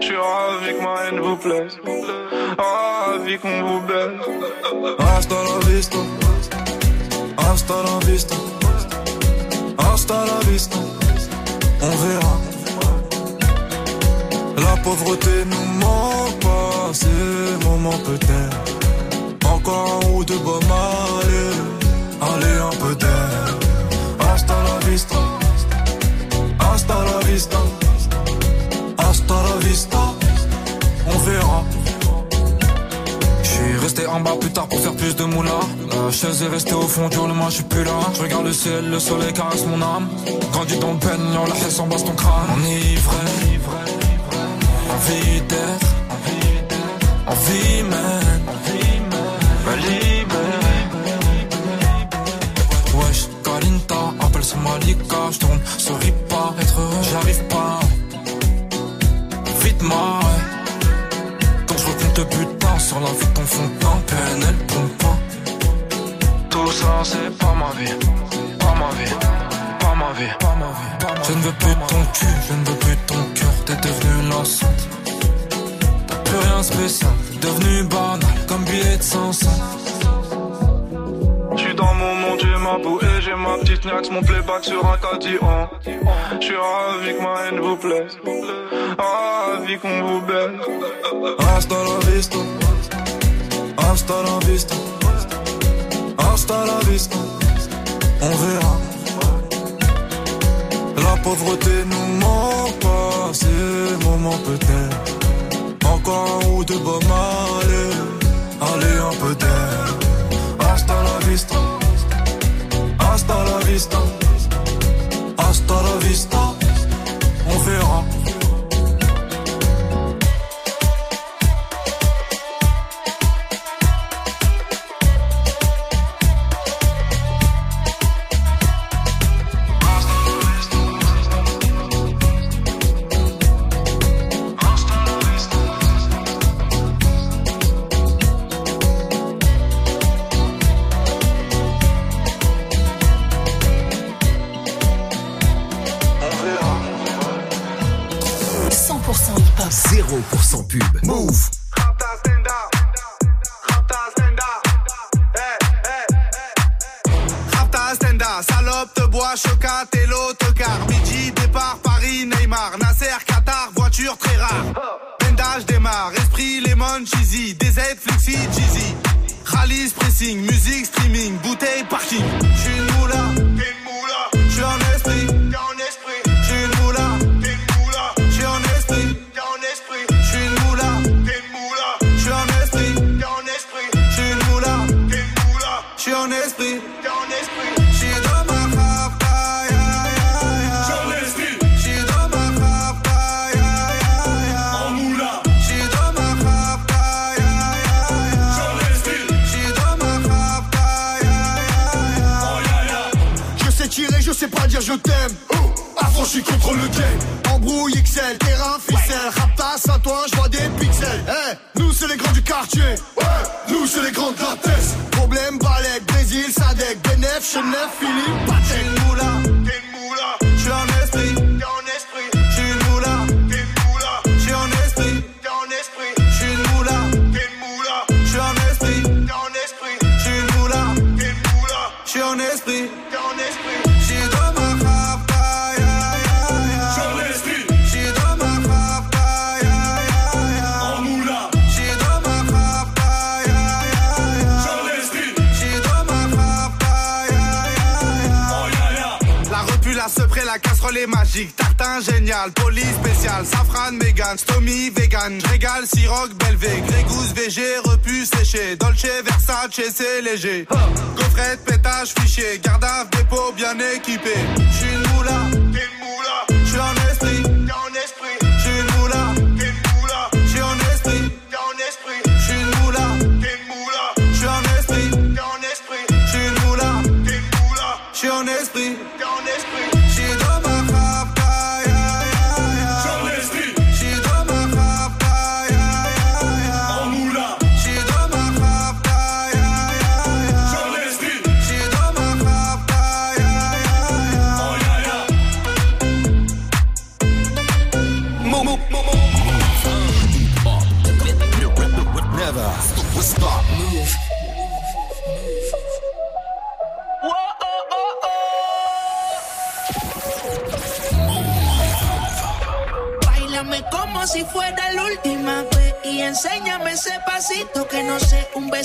J'suis ravi que ma haine vous plaise, ravi qu'on vous baise. Hasta la vista. Hasta la vista. Hasta la vista. On verra. La pauvreté nous manque pas, c'est le moment peut-être. Encore un ou deux bombes, allez, allez un peu d'air. Hasta la vista. Vista. Hasta la vista. On verra. J'suis resté en bas plus tard pour faire plus de moula. La chaise est restée au fond du roulement, j'suis plus là. Je regarde le ciel, le soleil caresse mon âme. Grandi dans le peignon, la haine s'embasse ton crâne. Enivré, envie d'être, envie même, Malika, j'tourne, souris pas, être heureux, j'arrive pas. Vite moi, quand je recompte le putain sur la vie de ton fond de PNL. Tout ça c'est pas ma vie, pas ma vie, pas ma vie, pas ma vie. Je ne veux plus ton cul, je ne veux plus ton cœur, t'es devenu lassante. T'as plus rien spécial, devenu banal, comme billet de 500. J'suis dans mon monde, j'ai ma bouée, j'ai ma petite nax, mon playback sur un cadillon. J'suis ravi que ma haine vous plaise, ravi qu'on vous baise. Hasta la vista. Hasta la vista. Hasta la vista. On verra. La pauvreté nous manque pas, c'est le moment peut-être. Encore un ou deux bombes, allez, allez un peu d'air. Hasta la vista. Vista. Hasta la vista. Cheesy, DZ, Fluxy, Cheesy. Rallye, pressing, musique, streaming, bouteille, parking. je t'aime. Oh, avant je contre le game. Embrouille XL, terrain, ficelle. Raptas à toi, je vois des pixels. Hey, nous c'est les grands du quartier. Ouais, nous c'est les grands de la Problème, Balek, Brésil, Sadek, Benef, Chenef, Philippe, Patek, les magiques, tartin génial, police spécial, safran, mégan, stomy, vegan, régal, siroc, belvé, grégousse, VG, repu, séché, dolce, versace, c'est léger. Coffret, pétage, fichier, garde dépôt bien équipé. J'suis une moula, t'es une moula, j'suis en esprit, t'es en esprit.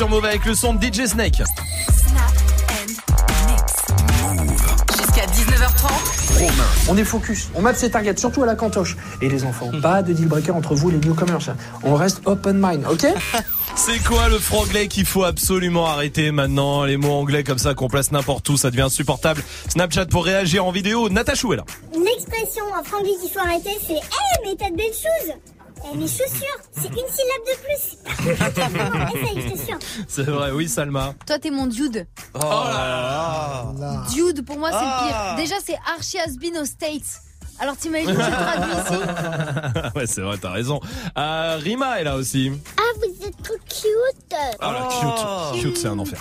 Sur Move avec le son de DJ Snake. Jusqu'à 19h30. On est focus, on map ses targets, surtout à la cantoche. Et les enfants, pas de deal breaker entre vous et les newcomers. On reste open mind, ok C'est quoi le franglais qu'il faut absolument arrêter maintenant? Les mots anglais comme ça qu'on place n'importe où, ça devient insupportable. Snapchat pour réagir en vidéo, Natachou est là. L'expression en franglais qu'il faut arrêter, c'est Eh, mais t'as de belles choses Eh, mes chaussures, c'est une syllabe de plus Essaye, je t'assure. C'est vrai, oui Salma. Toi, t'es mon dude. Oh là là. Dude, pour moi, c'est Ah. le pire. Déjà, c'est Archie has been aux States. Alors, t'imagines, je le traduis ici. ouais, c'est vrai, t'as raison. Euh, Rima est là aussi. Ah, vous êtes trop cute Ah la cute. Cute, c'est un enfer.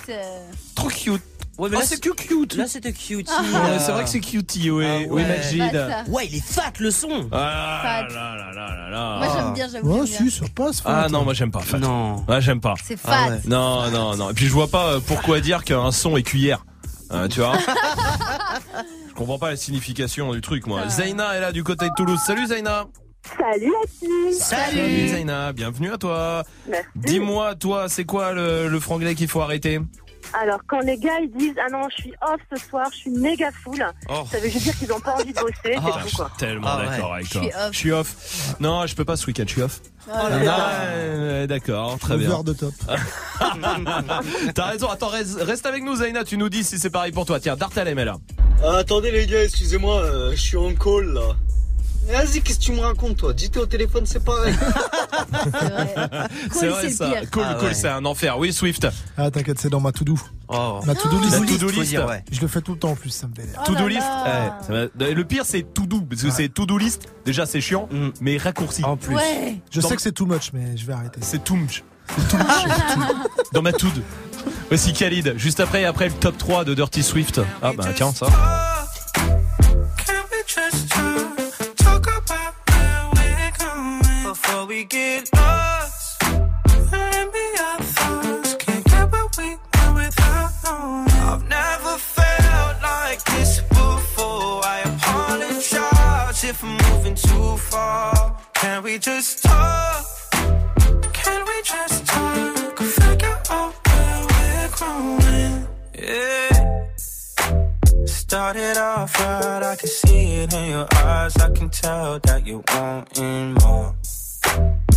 Cute. Ouais, mais Oh, là, c'est cute, cute. Là, c'était cutie. Ouais, c'est vrai que c'est cutie, oui. Ah Oui, ouais. Majid. Ça. Ouais, il est fat le son. Ah là là là là là. Moi, j'aime bien, j'avoue. Ouais, si, ça passe. Ah fat. non, moi j'aime pas. Fat. Non. Ouais, j'aime pas. C'est fat. Ah ouais. Non, non, non. Et puis je vois pas euh, pourquoi dire qu'un son est cuillère. Euh, tu vois Je comprends pas la signification du truc, moi. Zaina est là du côté de Toulouse. Salut Zaina. Salut la team Salut Zaina, bienvenue à toi. Dis-moi, toi, c'est quoi le, le franglais qu'il faut arrêter? Alors, quand les gars ils disent Ah non, je suis off ce soir, je suis méga full, Oh. ça veut juste dire qu'ils n'ont pas envie de bosser, Ah, c'est je tout suis quoi. tellement Ah ouais. d'accord avec Je toi. suis off. Je suis off. Non, je peux pas ce week-end, je suis off. Oh là Ah, là. ouais, D'accord, très bien. De top. T'as raison, attends, reste, reste avec nous Zaina, tu nous dis si c'est pareil pour toi. Tiens, Dartalem est là. Ah, attendez les gars, excusez-moi, euh, je suis en call là. Vas-y, qu'est-ce que tu me racontes toi? Dis t'es au téléphone, c'est pareil. C'est vrai c'est ça. pire. Cool, Ah cool, ouais. c'est un enfer. Oui, Swift. Ah, t'inquiète, c'est dans ma to-do. Oh. Ma to-do La list. to-do Faut list. dire, ouais. Je le fais tout le temps en plus, ça me. Oh To-do là list. là. Ça va- Le pire, c'est to do, parce que c'est to do list. Déjà, c'est chiant, Mm. mais raccourci. En plus. Ouais. Je Dans- sais que c'est too much, mais je vais arrêter. C'est too much. Dans ma tood. Voici Khalid. Juste après, après le top 3 de Dirty Swift. Ah bah tiens, ça. We get lost? Maybe our thoughts can't get what we want without knowing. I've never felt like this before. I apologize if I'm moving too far. Can we just talk? Can we just talk? Figure out where we're growing. Yeah. Started off right, I can see it in your eyes. I can tell that you're wanting more.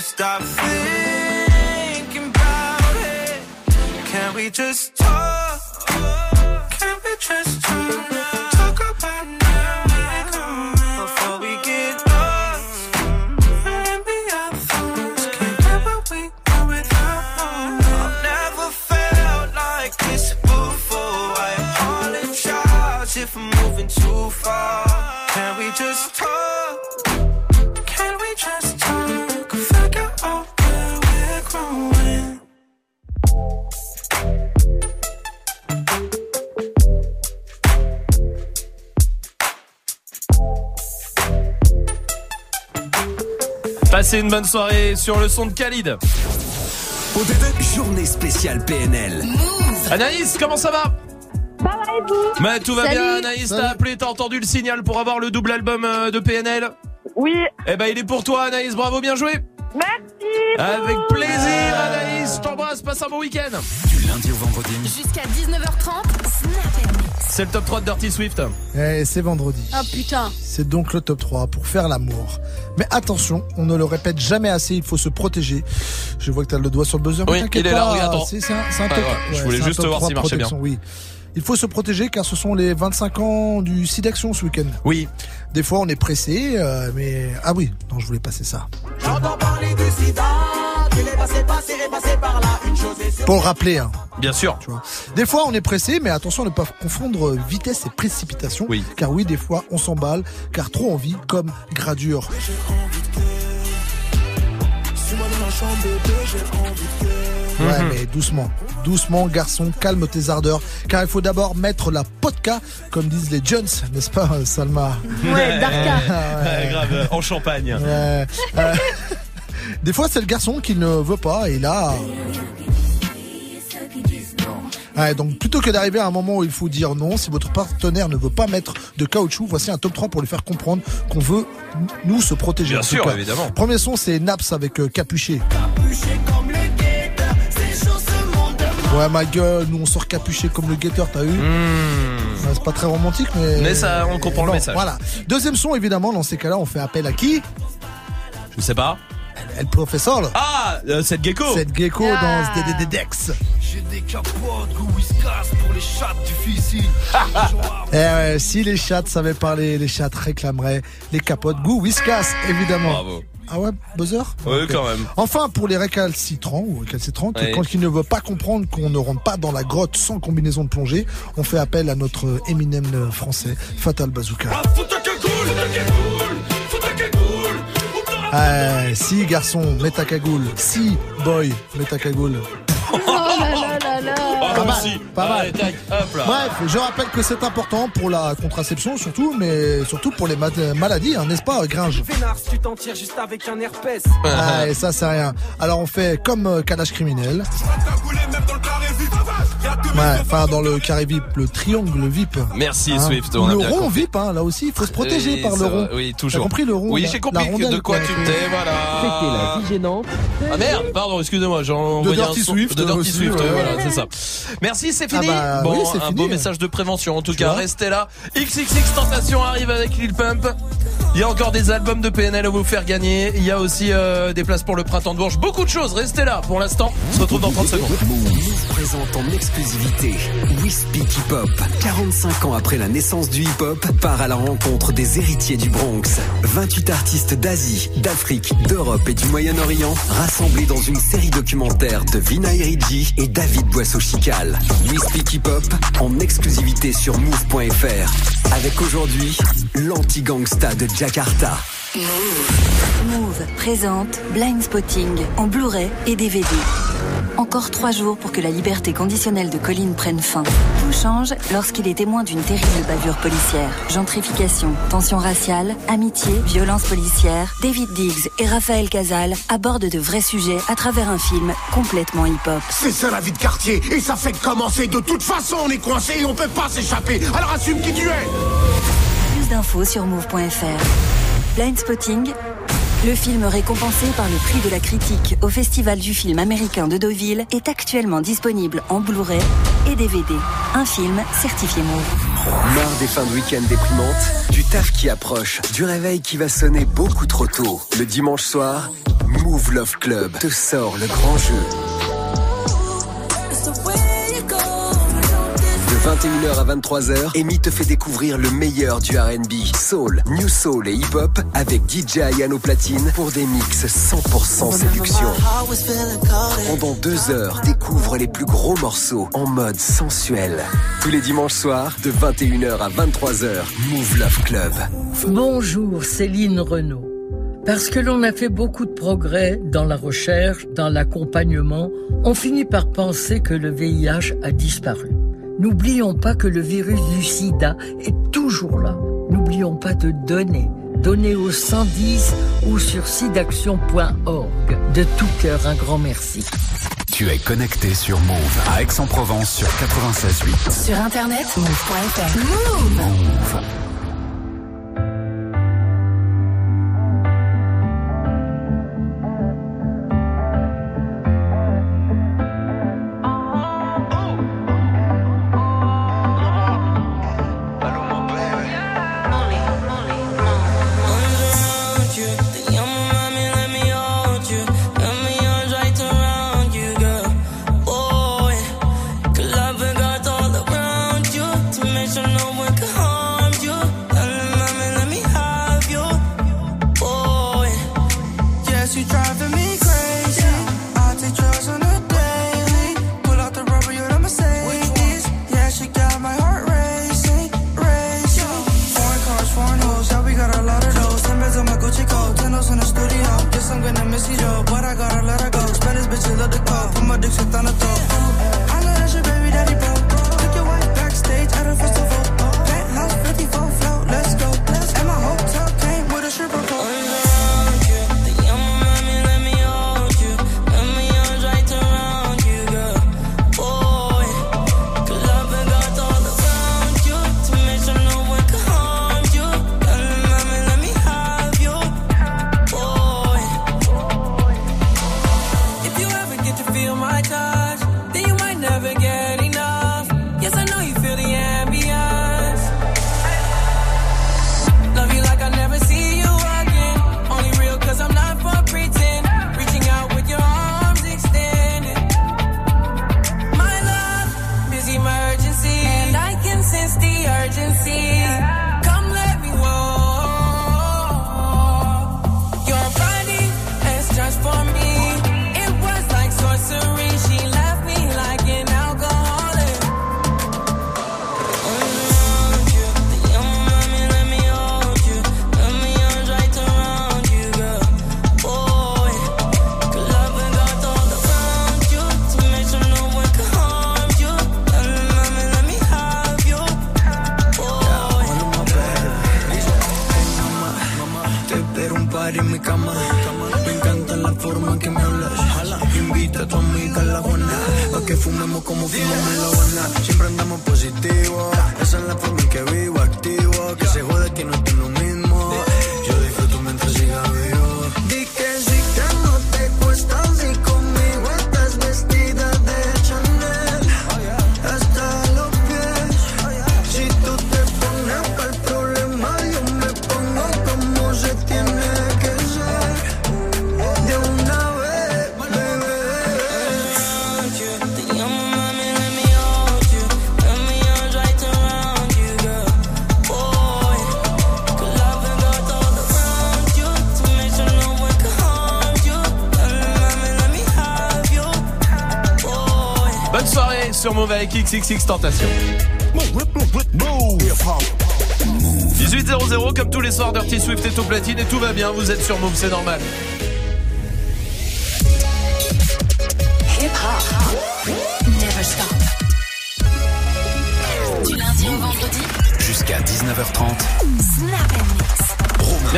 Stop thinking about it. Can we just talk? Can we just talk? Talk about now before we get lost. Can't we want without knowing. I've never felt like this before. I apologize if I'm moving too Passez une bonne soirée sur le son de Khalid. Journée spéciale PNL. Anaïs, comment ça va Ça va et vous Mais tout va Salut. bien, Anaïs, t'as appelé, t'as entendu le signal pour avoir le double album euh, de PNL Oui. Eh ben, il est pour toi, Anaïs, bravo, bien joué Merci. Avec plaisir, Anaïs, je t'embrasse, passe un bon week-end Du lundi au vendredi. Jusqu'à 19h30, Snap C'est le top 3 de Dirty Swift. Eh, c'est vendredi. Oh putain. C'est donc le top 3 pour faire l'amour. Mais attention, on ne le répète jamais assez, il faut se protéger. Je vois que t'as le doigt sur le buzzer. Oui, il est là, pas, regarde, C'est c'est un, c'est un Ah, top. ouais, je voulais c'est un juste top voir 3 s'il marchait bien. protection, Oui. Il faut se protéger car ce sont les 25 ans du SIDAction ce week-end. Oui. Des fois on est pressé, euh, mais ah oui, non je voulais passer ça. J'entends parler du sida, Pour le rappeler, hein. Bien sûr. Tu vois. Des fois on est pressé, mais attention à ne pas confondre vitesse et précipitation. Oui. Car oui, des fois on s'emballe, car trop envie comme gradure. Ouais, Mhm. mais doucement, doucement, garçon, calme tes ardeurs, car il faut d'abord mettre la podka, comme disent les Jones, n'est-ce pas, Salma? Ouais, Darka. Ouais, grave, euh, en Champagne. Ouais. Des fois, c'est le garçon qui ne veut pas, et là. Ouais, donc plutôt que d'arriver à un moment où il faut dire non, si votre partenaire ne veut pas mettre de caoutchouc, voici un top 3 pour lui faire comprendre qu'on veut, nous, se protéger. Bien sûr, évidemment. Premier son, c'est Naps avec euh, Capuché. Capuché comme les guetteurs, c'est chaud ce monde de Ouais, ma gueule, nous on sort capuché comme le guetteur, t'as eu Ouais, C'est pas très romantique, mais. Hmm. Mais ça, on comprend le Bon, message. Voilà. Deuxième son, évidemment, dans ces cas-là, on fait appel à qui? Je sais pas. El Professor. Ah, euh, cette gecko. Cette gecko Ah. dans ce Dex. J'ai des capotes, goût whiskas pour les chats difficiles. Eh ouais, si les chattes savaient parler, les chattes réclameraient les capotes goût whiskas, évidemment. Bravo. Ah ouais, buzzer? Oui, quand même. Enfin, pour les récalcitrants ou récalcitrantes, Oui. quand ils ne veulent pas comprendre qu'on ne rentre pas dans la grotte sans combinaison de plongée, on fait appel à notre Eminem français, Fatal Bazooka. Eh, si garçon, mets ta cagoule. Si boy, mets ta cagoule. Oh. Pas moi mal, aussi. pas mal. Allez, tac, hop là. Bref, je rappelle que c'est important pour la contraception surtout, mais surtout pour les ma- maladies, hein, n'est-ce pas, Gringe Vénard, si tu t'en tires juste avec un herpès. Ah, et ça c'est rien. Alors on fait comme euh, calage criminel. Ouais, enfin dans le carré VIP, le triangle VIP. Merci Hein. Swift, Ou on a le bien rond compris. VIP, hein, là aussi, il faut se protéger Oui, par le rond. va, Oui, T'as toujours. compris le rond Oui, la- j'ai compris de quoi tu t'es, voilà. C'était la vie gênante. Ah merde, pardon, excusez-moi, j'ai envoyé Dirty un son Swift, de Dirty aussi, Swift, ouais. voilà, c'est ça. Merci, c'est fini. Ah bah, bon, oui, c'est un fini. beau message de prévention en tout Tu cas. Restez là. XXX Tentation arrive avec Lil Pump. Il y a encore des albums de PNL à vous faire gagner. Il y a aussi euh, des places pour le printemps de Bourges. Beaucoup de choses. Restez là. Pour l'instant, on se retrouve dans 30 secondes. Move présente en exclusivité We Speak Hip Hop. 45 ans après la naissance du hip hop, part à la rencontre des héritiers du Bronx. 28 artistes d'Asie, d'Afrique, d'Europe et du Moyen-Orient rassemblés dans une série documentaire de Vina Eridji et David Boisseau-Chical. We Speak Hip Hop en exclusivité sur move.fr. Avec aujourd'hui l'anti-gangsta de Jakarta. Move présente Blind Spotting en Blu-ray et DVD. Encore trois jours pour que la liberté conditionnelle de Colline prenne fin. Tout change lorsqu'il est témoin d'une terrible bavure policière. Gentrification, tension raciale, amitié, violence policière. David Diggs et Raphaël Casal abordent de vrais sujets à travers un film complètement hip-hop. C'est ça la vie de quartier, et ça fait que commencer. De toute façon, on est coincé et on peut pas s'échapper. Alors assume qui tu es. Plus d'infos sur move.fr. Blind Spotting, le film récompensé par le prix de la critique au Festival du film américain de Deauville est actuellement disponible en Blu-ray et DVD. Un film certifié Move. Marre des fins de week-end déprimantes, du taf qui approche, du réveil qui va sonner beaucoup trop tôt. Le dimanche soir, Move Love Club te sort le grand jeu. 21h à 23h, Amy te fait découvrir le meilleur du R&B, soul, new soul et hip-hop avec DJ Ayano Platine pour des mix 100% séduction. Pendant deux heures, découvre les plus gros morceaux en mode sensuel. Tous les dimanches soirs, de 21h à 23h, Move Love Club. Bonjour, Céline Renaud. Parce que l'on a fait beaucoup de progrès dans la recherche, dans l'accompagnement, on finit par penser que le VIH a disparu. N'oublions pas que le virus du sida est toujours là. N'oublions pas de donner. Donnez au 110 ou sur sidaction.org. De tout cœur, un grand merci. Tu es connecté sur Move à Aix-en-Provence sur 96.8. Sur internet, move.fr. Move. Move. Avec XXX Tentation. 18.00 comme tous les soirs Dirty Swift est au platine et tout va bien, vous êtes sur Move, c'est normal.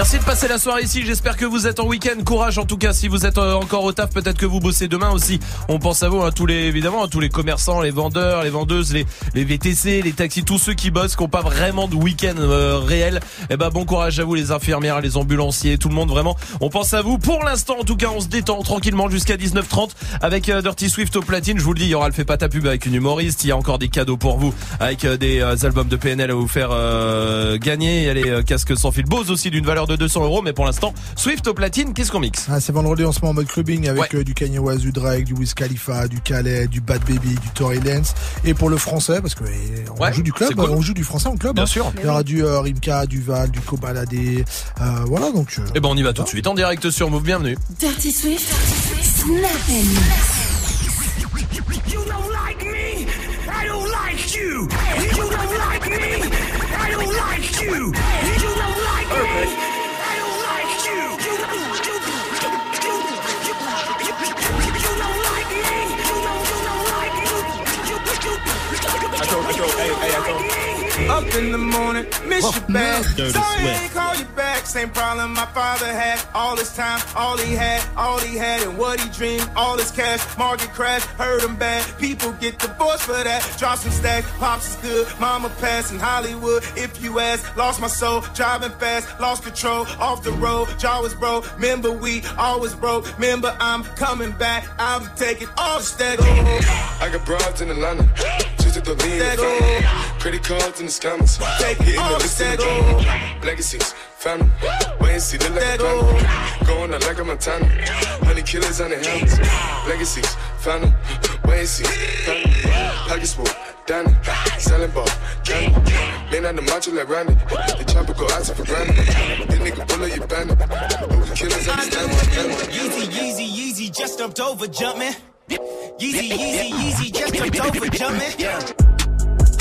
Merci de passer la soirée ici. J'espère que vous êtes en week-end. Courage en tout cas. Si vous êtes euh, encore au taf, peut-être que vous bossez demain aussi. On pense à vous, hein, tous les évidemment, à tous les commerçants, les vendeurs, les vendeuses, les, les VTC, les taxis, tous ceux qui bossent, qui n'ont pas vraiment de week-end euh, réel. Eh ben bon courage à vous, les infirmières, les ambulanciers, tout le monde vraiment. On pense à vous. Pour l'instant, en tout cas, on se détend tranquillement jusqu'à 19h30 avec euh, Dirty Swift au platine. Je vous le dis, il y aura le fait pas ta pub avec une humoriste. Il y a encore des cadeaux pour vous avec euh, des euh, albums de PNL à vous faire euh, gagner. Il y a les euh, casques sans fil Bose aussi d'une valeur de 200 euros. Mais pour l'instant, Swift au platine, qu'est-ce qu'on mixe? Ah, c'est vendredi en ce moment en mode clubbing avec euh, du Kanye West, du Drake, du Wiz Khalifa, du Khaled, du Bad Baby, du Tory Lanez. Et pour le français, parce que eh, on Ouais, joue du club, cool. on joue du français en club. Bien hein. sûr. Il y aura du euh, Rimka, du Val, du Kobalade. Euh, voilà, donc. euh, Eh ben on y va tout de suite en direct sur Move. Bienvenue. Dirty Swift. And. You don't like me, I don't like you. You don't like me, I don't like you. You don't like me, I don't like you. You don't, you, you, you, you, you, you don't like me, you don't, you don't like you. You, you, you, I told, I told, hey, hey, I told. up in the morning, miss you bad. Dirty Sorry Same problem my father had. All his time, all he had, all he had, and what he dreamed. All his cash, market crash, hurt him bad. People get divorced for that. Drop some stacks, pops is good. Mama passed in Hollywood. If you ask, lost my soul, driving fast, lost control, off the road. Jaw was broke. Remember we always broke. Remember I'm coming back. I'll be taking all the stacks. I got broads in Atlanta. Just at the lean in the family. Credit cards in the scammers. Hitting the list in the drama. Legacies, family. Wait and see, look like a planet. Going out like a Montana. Honey killers on the helmets. Legacies, family. Wait and see, family. Pockets full, Danny. Selling ball, candy. Man on the macho like Randy. The chopper go out for granted. This nigga bullet you bandit. Killers understand my family. Yeezy, Yeezy, Yeezy, just jumped over jumping. Yeezy, Yeezy, Yeezy, just jumped over jumping. Yeah.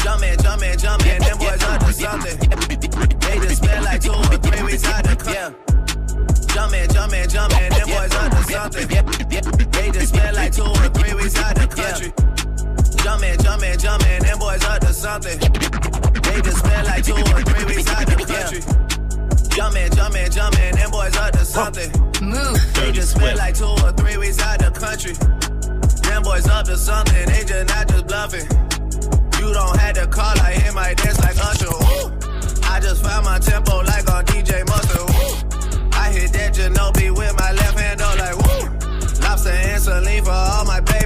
Jumping, jumping, jumping, them boys up to something. They just spent like two or three weeks out the country. Yeah. Jumping, jumping, jumping, them boys up to something. They just spent like two or three weeks out the country. Jumping, jumping, jumping, them boys up to something. They just spent like two or three weeks out the country. Jumping, jumping, jumping, them boys up to something. Move. They just spent like two or three weeks out the country. Them boys up to something, they just not just bluffing. You don't have to call, I hit my dance like Usher. Woo. Just found my tempo like on DJ Mustard. Woo. I hit that Ginobili with my left hand, though, like woo. Lobster and saline for all my babies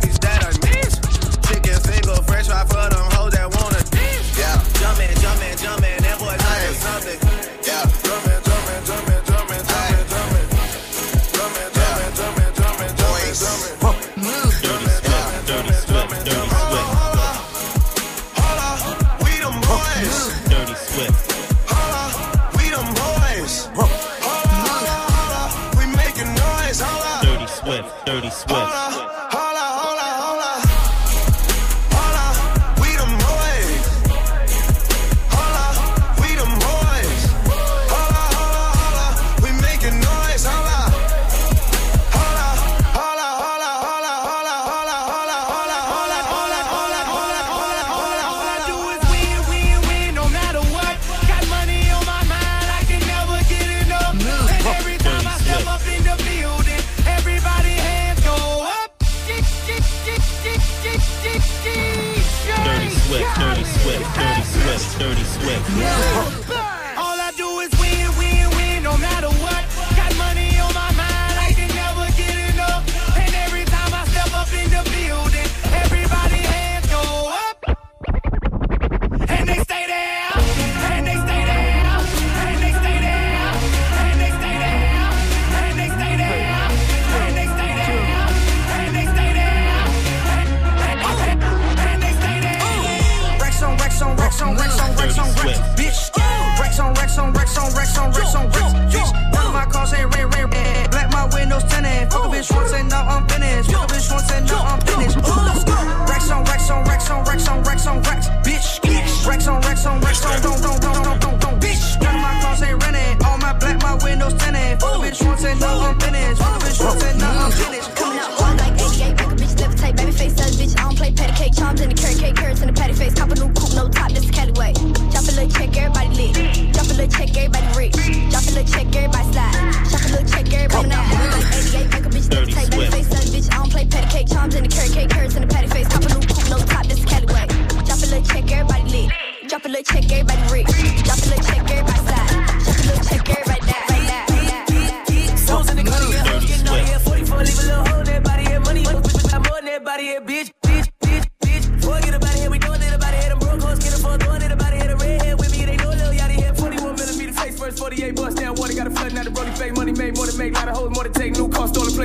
Bitch, running my cars ain't rented. All my black, my windows tinted. Old bitch once said no, I'm finished. Old bitch once said no, I'm finished. Come on, I'm like 88. Make a bitch levitate. Baby face says bitch, I don't play petty. K charms in the carrot, K carrots in the patty face. Cop a new coupe, no top. This is Cali way. Drop a little check, everybody rich. Drop a little check, everybody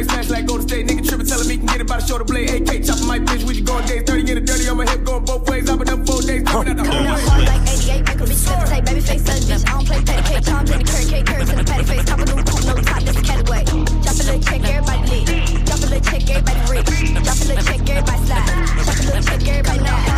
smash like Golden State, nigga trippin', telling me can get it by the shoulder blade, AK, chopping my bitch, we just going days, 30 in the dirty, on my hip, going both ways, I've been up four days, coming out the whole Coming out way. hard like 88, make a bitch levitate, baby face ass bitch. I don't play patty cake, charms in the carrot cake, carrots in the patty face. Cop a new coupe, no top, this is Cali way. Drop a little check, everybody lit. Drop a little check, everybody rich. Drop a little check, everybody slide. Drop a little check, everybody now.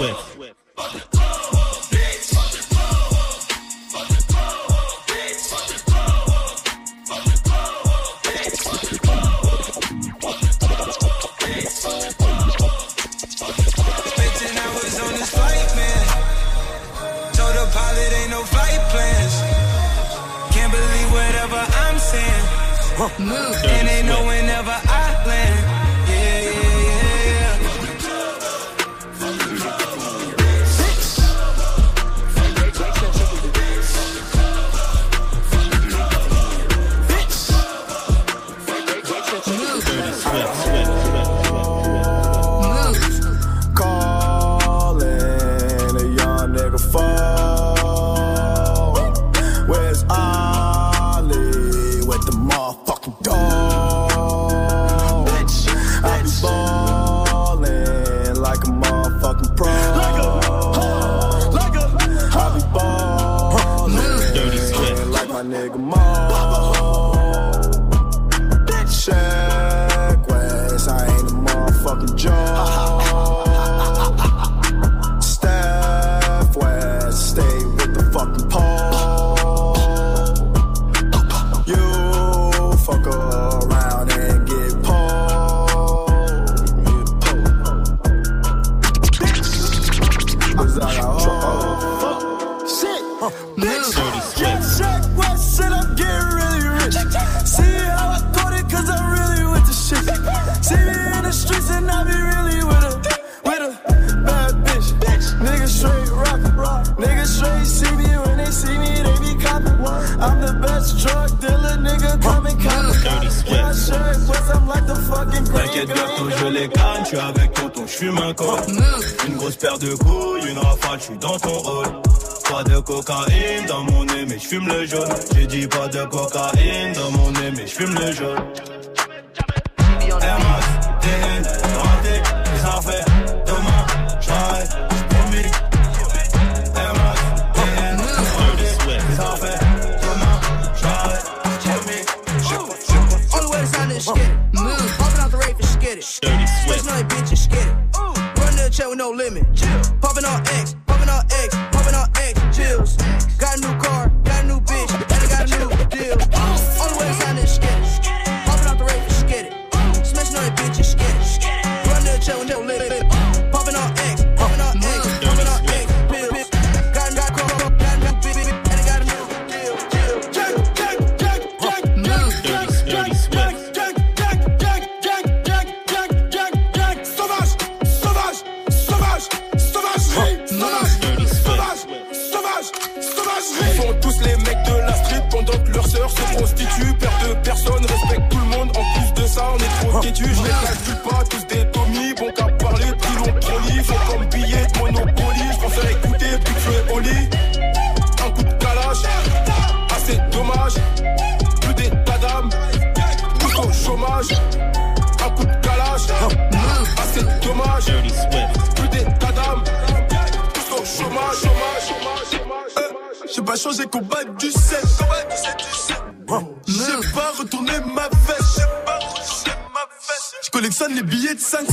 with. sonne les billets de 500.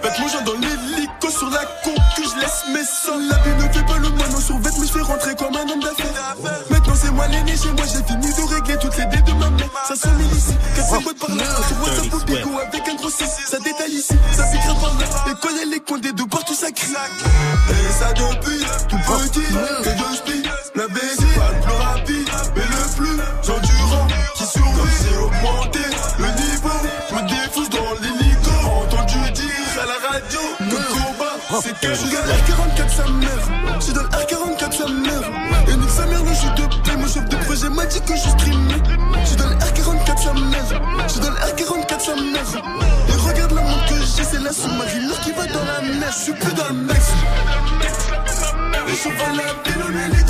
Faites mon genre dans l'hélico sur la concu, je laisse mes sons. La vie ne fait pas le moineau sur vêtements, je fais rentrer comme un homme d'affaires. Maintenant c'est moi l'aîné chez moi, j'ai fini de régler toutes les dettes de ma mère. Ça sonne ici, 400 boîtes par là. Sur WhatsApp au bigo avec un gros 6, ça détaille ici, ça piquera par là. Et quand y a les condés de partout, ça crie. Et ça depuis tout petit, je suis dans l'R44 sa mère. Je suis dans l'R44 sa mère. Et nique sa mère, le jeu de paix. Mon chef de projet m'a dit que je streamais. Je suis dans l'R44 sa mère. Je suis dans l'R44 sa mère. Et regarde la montre que j'ai, c'est la sous-marine qui va dans la mer. Je suis plus dans le je vois la ville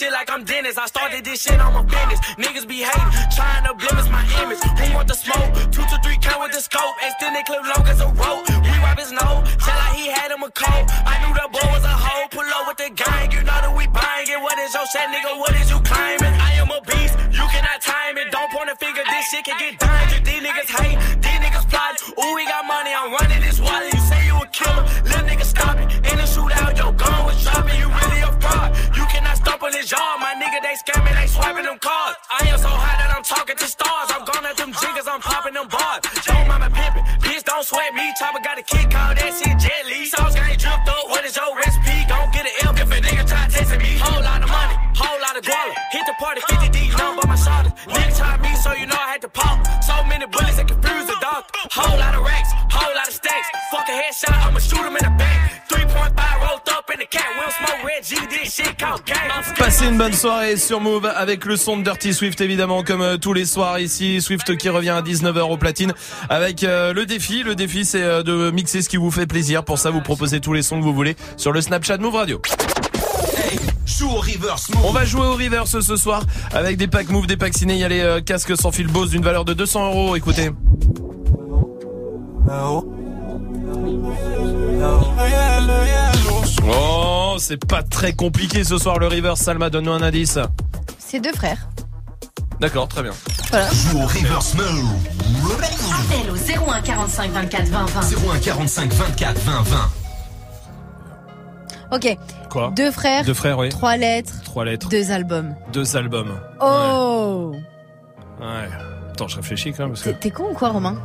shit like I'm Dennis. I started this shit, I'm a business. Niggas be hating, trying to blemish my image. Who want the smoke? Two to three count with the scope. Extended clip long as a rope. We wipe his nose, tell like he had him a cold. I knew the boy was a hoe. Pull up with the gang, you know that we buying it. What is your shit, nigga? What is you claiming? I am a beast, you cannot time it. Don't point a finger, this shit can get dangerous. These niggas hate, these niggas plot. Ooh, we got money, I'm running this wallet. This yard, my nigga, they scamming, they swiping them cards. I am so high that I'm talking to stars. I'm gone at them jiggers, I'm popping them bars. Don't mind my pimpin', bitch, don't sweat me. Chopper got a kick out, that shit jelly. Sauce gang dripped up, what is your recipe? Don't get an L if a nigga try testing me. Whole lot of money, whole lot of guala. Hit the party, 50 D, numb by my shoulder. Nigga tried me, so you know I had to pop. So many bullets that confuse the dog. Whole lot of racks, whole lot of stacks. Fuck a headshot, I'ma shoot him in the back. Passez une bonne soirée sur Move avec le son de Dirty Swift évidemment comme euh, tous les soirs ici. Swift qui revient à 19h au platine avec euh, le défi. Le défi c'est euh, de mixer ce qui vous fait plaisir. Pour ça vous proposez tous les sons que vous voulez sur le Snapchat Move Radio. Joue au reverse On va jouer au reverse ce soir avec des packs Move, des packs ciné. Il y a les euh, casques sans fil Bose d'une valeur de 200 euros. Écoutez. Oh, c'est pas très compliqué ce soir le reverse. Salma, donne-nous un indice. C'est deux frères. D'accord, très bien. Voilà. Joue au reverse mode. Appel au 01 45 24 20 20. 01 45 24 20 20. Ok. Quoi Deux frères. Deux frères, oui. Trois lettres. Trois lettres. Deux albums. Deux albums. Oh Ouais. Attends, je réfléchis quand même. Parce que... T'es- T'es con ou quoi, Romain?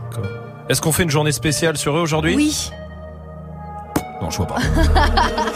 Est-ce qu'on fait une journée spéciale sur eux aujourd'hui? Oui. Non, je vois pas.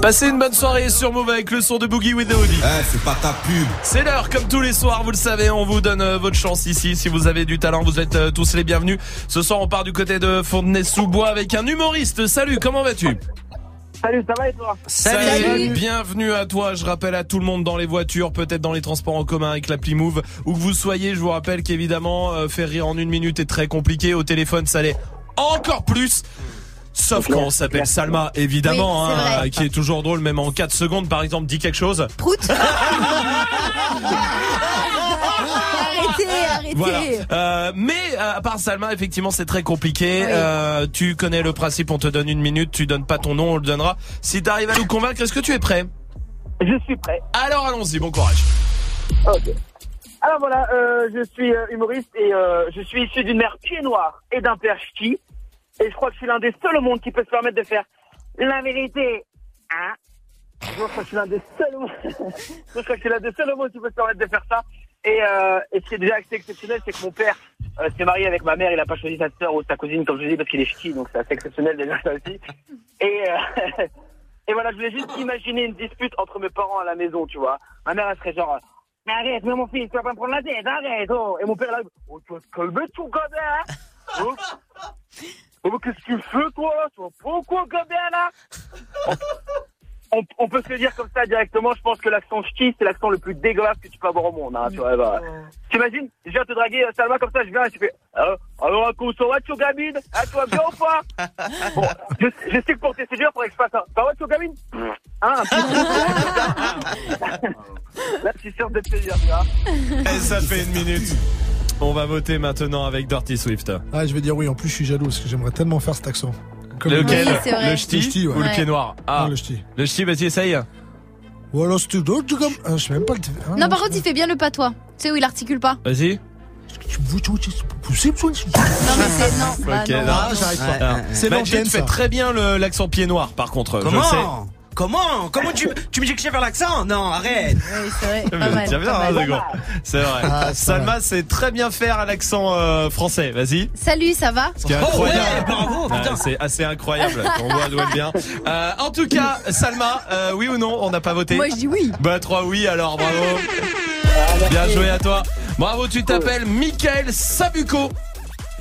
Passez une bonne soirée sur Move avec le son de Boogie with the Hoodie. Eh, c'est pas ta pub. C'est l'heure, comme tous les soirs, vous le savez, on vous donne euh, votre chance ici. Si vous avez du talent, vous êtes euh, tous les bienvenus. Ce soir, on part du côté de Fontenay-sous-Bois avec un humoriste. Salut, comment vas-tu? Salut, ça va et toi? Salut. Bienvenue à toi. Je rappelle à tout le monde dans les voitures, peut-être dans les transports en commun avec l'appli Move, où que vous soyez. Je vous rappelle qu'évidemment, euh, faire rire en une minute est très compliqué. Au téléphone, ça l'est encore plus. Sauf quand on s'appelle Salma, évidemment, Oui, hein, vrai. qui est toujours drôle, même en 4 secondes, par exemple, dit quelque chose. Prout Arrêtez, arrêtez Voilà. Euh, mais euh, à part Salma, effectivement, c'est très compliqué. Euh, tu connais le principe, on te donne une minute, tu donnes pas ton nom, on le donnera. Si t'arrives à nous convaincre, est-ce que tu es prêt? Je suis prêt. Alors allons-y, bon courage. Ok. Alors voilà, euh, je suis humoriste et euh, je suis issu d'une mère pied noir et d'un père ch'ti. Et je crois que je suis l'un des seuls au monde qui peut se permettre de faire la vérité. Hein Je crois que je suis l'un des seuls au monde. je crois que je suis l'un des seuls au monde qui peut se permettre de faire ça. Et, euh, et ce qui est déjà assez exceptionnel, c'est que mon père euh, s'est marié avec ma mère. Il a pas choisi sa sœur ou sa cousine, comme je dis, parce qu'il est ch'ti. Donc c'est assez exceptionnel déjà ça aussi. Et, euh, et voilà, je voulais juste imaginer une dispute entre mes parents à la maison, tu vois. Ma mère, elle serait genre, mais arrête, mais mon fils, tu vas pas me prendre la tête, arrête, oh. Et mon père, là, oh, tu vas te calmer, tout gamin, hein. Oh. Mais qu'est-ce que tu fais, toi? Tu vas pas quoi, là? On, on peut se le dire comme ça directement, je pense que l'accent ch'ti, c'est l'accent le plus dégueulasse que tu peux avoir au monde, hein, tu vois, bah. T'imagines? Je viens te draguer, euh, Salma, comme ça, je viens et tu fais, alors, alors, à cause, ça va, tu gamine? Ah, tu vas bien ou pas? Bon, je, je sais que pour te séduire, faudrait que je fasse un, ça va, tu gamine? Hein, Là, je suis sûr de te séduire, tu vois. Et ça fait une minute. On va voter maintenant avec Dirty Swift. Ah, je vais dire oui. En plus, je suis jaloux parce que j'aimerais tellement faire cet accent. Lequel Oui. Le ch'ti, Le ch'ti, ouais. ou le Ouais. pied noir Ah, Non, le ch'ti. Le ch'ti, vas-y, essaye. Ou alors, c'est tout. comme- Ah, Je sais même pas le. Ah, Non, par contre, il fait bien le patois. Tu sais où il articule pas Vas-y. Non, mais c'est. Non, bah Ok, non. non. Ah, j'arrive pas. Ah. C'est Majid l'antenne, fait ça. très bien le- l'accent pied noir, par contre. Comment je le sais. Comment? Comment tu, tu me dis que je sais faire l'accent? Non, arrête. Oui, c'est vrai. Mais Pas mal, Tiens bien, pas hein, mal. C'est vrai. Ah, ça Salma sait très bien faire l'accent euh, français. Vas-y. Salut, ça va? Ce qui est Oh incroyable. ouais, bravo, Ouais, putain. c'est assez incroyable. On voit, on voit bien. Euh, en tout cas, Salma, euh, oui ou non On n'a pas voté? Moi, je dis oui. Bah 3 oui alors bravo. Bien joué à toi. Bravo, tu t'appelles Michael Sabuco.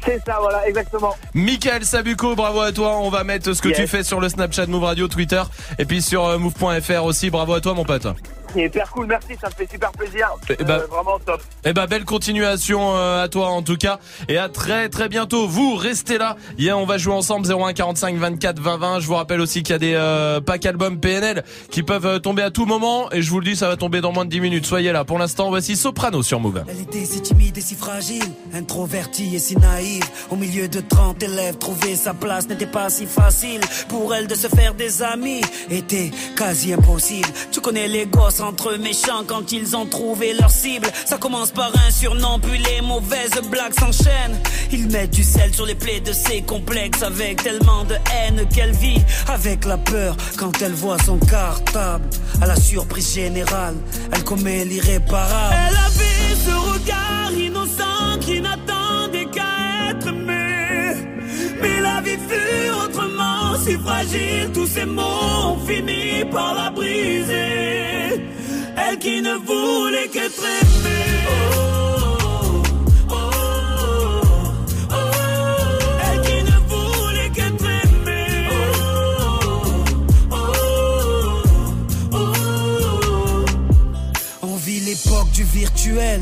C'est ça, voilà, exactement. Michael Sabuco, bravo à toi. On va mettre ce que Yes. tu fais sur le Snapchat Move Radio, Twitter et puis sur euh, move.fr aussi. Bravo à toi mon pote. C'est hyper cool, merci, ça me fait super plaisir. Eh ben- Euh, vraiment top. Eh ben belle continuation euh, à toi en tout cas et à très très bientôt. Vous restez là. Yeah, on va jouer ensemble 01 45 24 20 20. Je vous rappelle aussi qu'il y a des euh, packs albums PNL qui peuvent euh, tomber à tout moment et je vous le dis ça va tomber dans moins de 10 minutes. Soyez là. Pour l'instant, voici Soprano sur Move. Elle était si timide et si fragile, introvertie et si naïve. Au milieu de 30 élèves, trouver sa place n'était pas si facile. Pour elle de se faire des amis était quasi impossible. Tu connais les gosses entre méchants quand ils ont trouvé leur cible. Ça commence par un surnom, puis les mauvaises blagues s'enchaînent. Ils mettent du sel sur les plaies de ses complexes avec tellement de haine qu'elle vit avec la peur quand elle voit son cartable. À la surprise générale, elle commet l'irréparable. Elle avait ce regard innocent qui n'attendait qu'à être aimé. Mais la vie fut autrement si fragile, tous ces mots ont fini par la briser. Elle qui ne voulait qu'être aimée. Oh, oh, oh, oh. Elle qui ne voulait aimée. Oh, oh, oh. On vit l'époque du virtuel,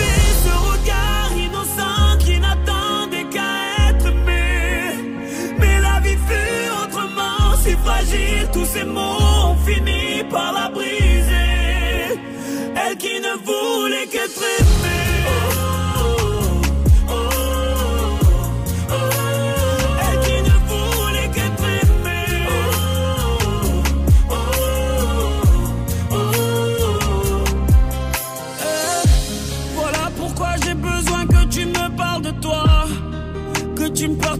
C'est mots ont fini par la briser. Elle qui ne voulait qu'être aimée. Oh, oh, oh, Elle qui ne voulait qu'être aimée. Eh, voilà pourquoi j'ai besoin que tu me parles de toi, que tu me parles.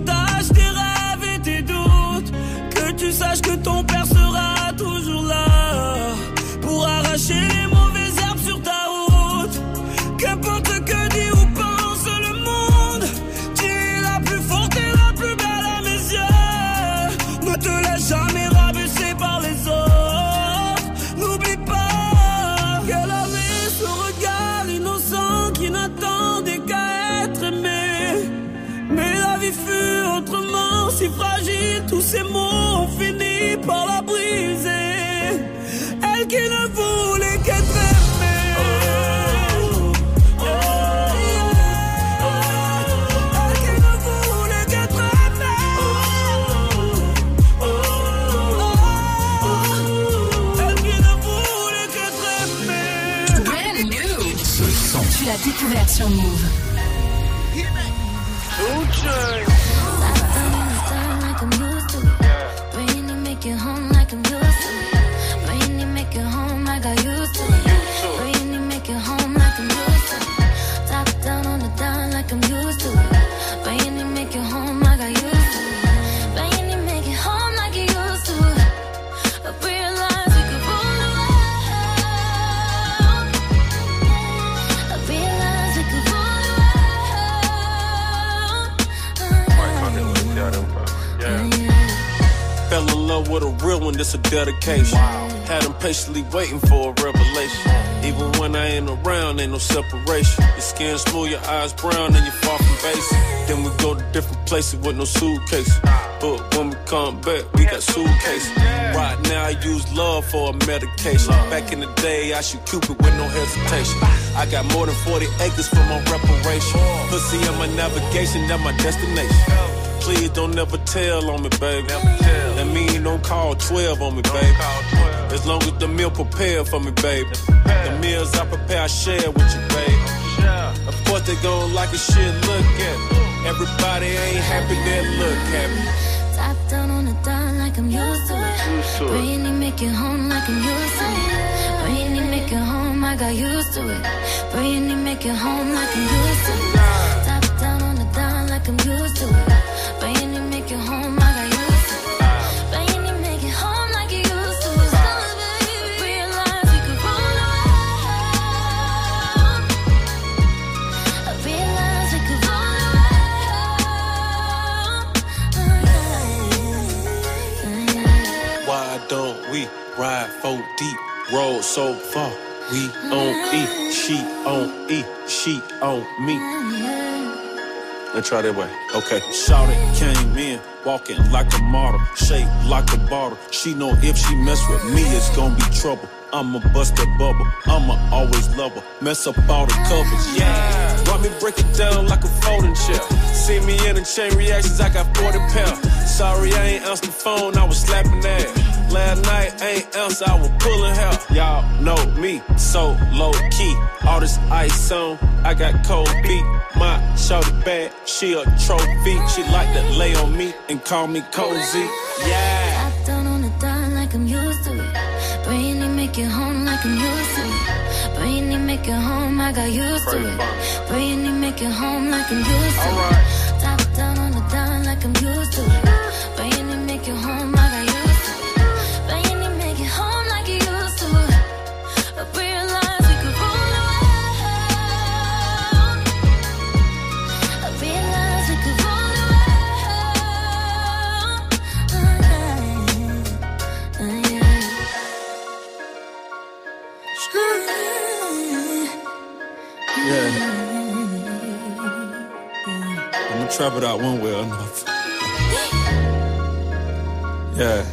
Tu l'as découvert sur Move. A this a dedication. Had them patiently waiting for a revelation. Mm. Even when I ain't around, ain't no separation. Your skin smooth, your eyes brown, and you're far from basic. Mm. Then we go to different places with no suitcase. But when we come back, we got suitcases. Right now, I use love for a medication. Back in the day, I shoot Cupid with no hesitation. I got more than 40 acres for my reparation. Pussy on my navigation, that my destination. Please don't never tell on me, baby. That mean don't call 12 on me, baby. As long as the meal prepared for me, baby. The meals I prepare, I share with you, baby. Of course they gon' like a shit, look at me. Everybody ain't happy, they look happy. Top down on the down like I'm used to it. When you make it home like I'm used to it. When you make it home, I got used to it. When you make it home like I'm used to it. Ride four deep, roll so far? We on E, she on E, she on me. Let's try that way. Okay. Shout it, came in, walking like a model, shaped like a bottle. She know if she mess with me, it's gonna be trouble. I'ma bust that bubble. I'ma always love her. Mess up all the covers. Yeah. Want me break it down like a folding chair. See me in the chain reactions, I got 40 pounds. Sorry, I ain't answered the phone, I was slapping ass. Last night, ain't else, I was pulling hair. Y'all know me, so low key. All this ice on, I got cold feet. My shorty bad, she a trophy. She like to lay on me and call me cozy. Yeah. Top down on the down like I'm used to it. Brainy make it home like I'm used to it. Brainy make it home, I got used to it. Brainy make it home like I'm used to it. Top down on the down trap it out one way or another. Yeah.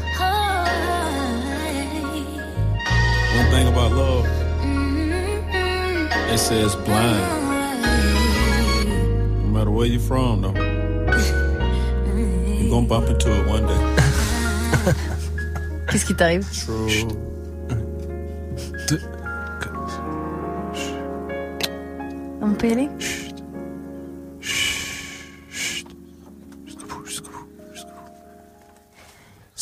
One thing about love, they say it's blind. No matter where you're from, though, you're gonna bump into it one day. Qu'est-ce qui t'arrive True. On peut y aller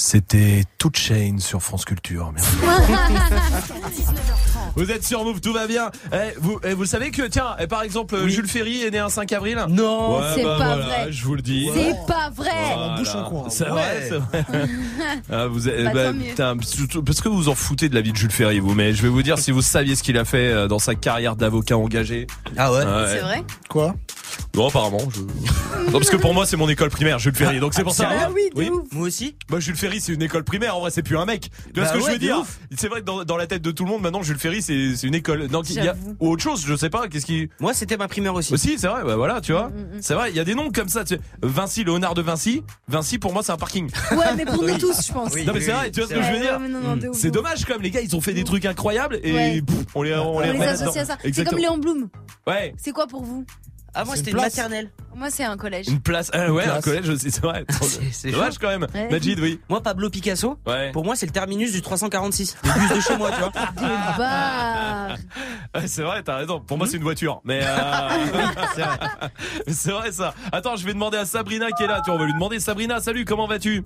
C'était toute chaîne sur France Culture. Merci. Vous êtes sur Move, tout va bien. Eh, vous, eh, vous savez que, tiens, eh, par exemple, Jules Ferry est né un 5 avril Non, Ouais, c'est bah, pas voilà, vrai. Je vous le dis. C'est pas vrai. Voilà. bouche un coin. C'est Ouais. vrai, c'est vrai. Ah, vous êtes- Bah, bah, putain, parce que vous vous en foutez de la vie de Jules Ferry, vous. Mais je vais vous dire si vous saviez ce qu'il a fait euh, dans sa carrière d'avocat engagé. Ah ouais C'est vrai Quoi? Non, apparemment. Je... non, parce que pour moi, c'est mon école primaire, Jules Ferry. Donc c'est pour ça. Ah oui, ouf. Moi aussi. Bah, Jules Ferry, c'est une école primaire. En vrai, c'est plus un mec. Tu vois Bah ce que je veux dire ouf. C'est vrai que dans, dans la tête de tout le monde, maintenant, Jules Ferry, c'est c'est une école. Il y a ou autre chose, je sais pas. Qu'est-ce qui. Moi, c'était ma primaire aussi. Aussi, c'est vrai. Bah voilà, tu vois. C'est vrai. Il y a des noms comme ça. Tu. Vinci, Léonard de Vinci. Vinci, pour moi, c'est un parking. Ouais, mais pour nous tous, je pense. non mais c'est vrai, tu vois ce que je veux dire ouais, non, non, de ouf, C'est dommage quand même, les gars, ils ont fait des trucs incroyables et on les associe à ça. C'est comme Léon Blum. Ouais. C'est quoi pour vous? Ah, moi, c'était une maternelle. Moi, c'est un collège. Une place. Ah ouais, un collège aussi, c'est vrai. C'est dommage quand même. Ouais. Majid, oui. Moi, Pablo Picasso, Ouais. pour moi, c'est le terminus du 346. Le bus de chez moi, tu vois. Des c'est vrai, t'as raison. Pour moi, c'est une voiture. Mais euh... c'est vrai ça. Attends, je vais demander à Sabrina qui est là. Tu vois, on va lui demander. Sabrina, salut, comment vas-tu?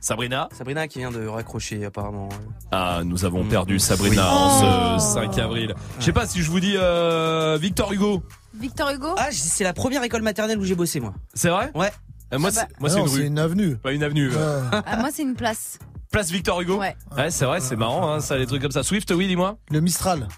Sabrina? Sabrina qui vient de raccrocher, apparemment. Ah, nous avons perdu Sabrina en ce 5 avril. Je sais pas si je vous dis euh, Victor Hugo. Victor Hugo Ah, c'est la première école maternelle où j'ai bossé, moi. C'est vrai Ouais. Euh, Moi, Ah bah. c'est moi, Ah c'est une c'est rue. une avenue. Pas une avenue. euh. Ah, moi, c'est une place. Place Victor Hugo. Ouais. Ouais, c'est vrai, c'est marrant, hein, ça, les trucs comme ça. Swift, oui, dis-moi. Le Mistral.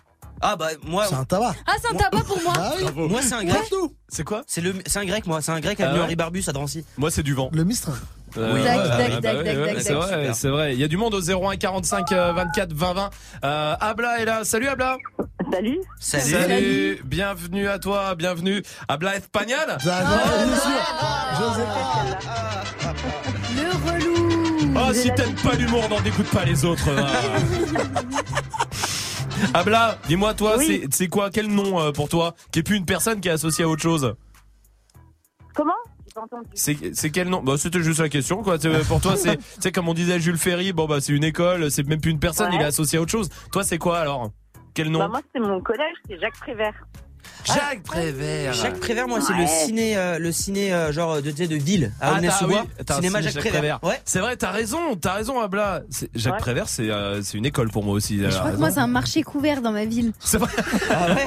Ah, bah, moi. C'est un tabac. Ah, c'est un tabac pour moi. Ah oui. Bravo. Moi, c'est un grec. C'est quoi C'est le, c'est un grec, moi. C'est un grec Ah avenue ouais Henri Barbus à Drancy. Moi, c'est du vent. Le Mistral. Oui. Dac, dac, dac, c'est vrai, c'est vrai. Il y a du monde au 01 45 euh, 24 20 20. Euh, Abla est là. Salut Abla. Salut. Salut. Salut. Bienvenue à toi. Bienvenue. Abla Espagnol. Ah, sûr. J'osais pas. Le relou. Oh, si t'aimes pas l'humour, n'en dégoûte pas les autres. Abla, dis-moi toi, Oui. c'est c'est quoi Quel nom euh, pour toi Qui est plus une personne qui est associée à autre chose? Comment? J'ai pas entendu. C'est quel nom? Bah c'était juste la question quoi. C'est- Pour toi c'est c'est comme on disait Jules Ferry. Bon bah c'est une école, c'est même plus une personne, Ouais. il est associé à autre chose. Toi c'est quoi alors? Quel nom? Bah, moi, c'est mon collège, c'est Jacques Prévert. Jacques Prévert. Jacques Prévert, moi, c'est le ciné, euh, le ciné euh, genre de, tu sais, de ville à Ah, Aulnay-sous-Bois. t'as- oui, t'as un Cinéma ciné Jacques, Prévert. Ouais. C'est vrai, t'as raison, t'as raison Abla. C'est- Jacques Ouais. Prévert c'est euh, c'est une école pour moi aussi. Je crois que moi, c'est un marché couvert dans ma ville. C'est vrai. Ah ouais.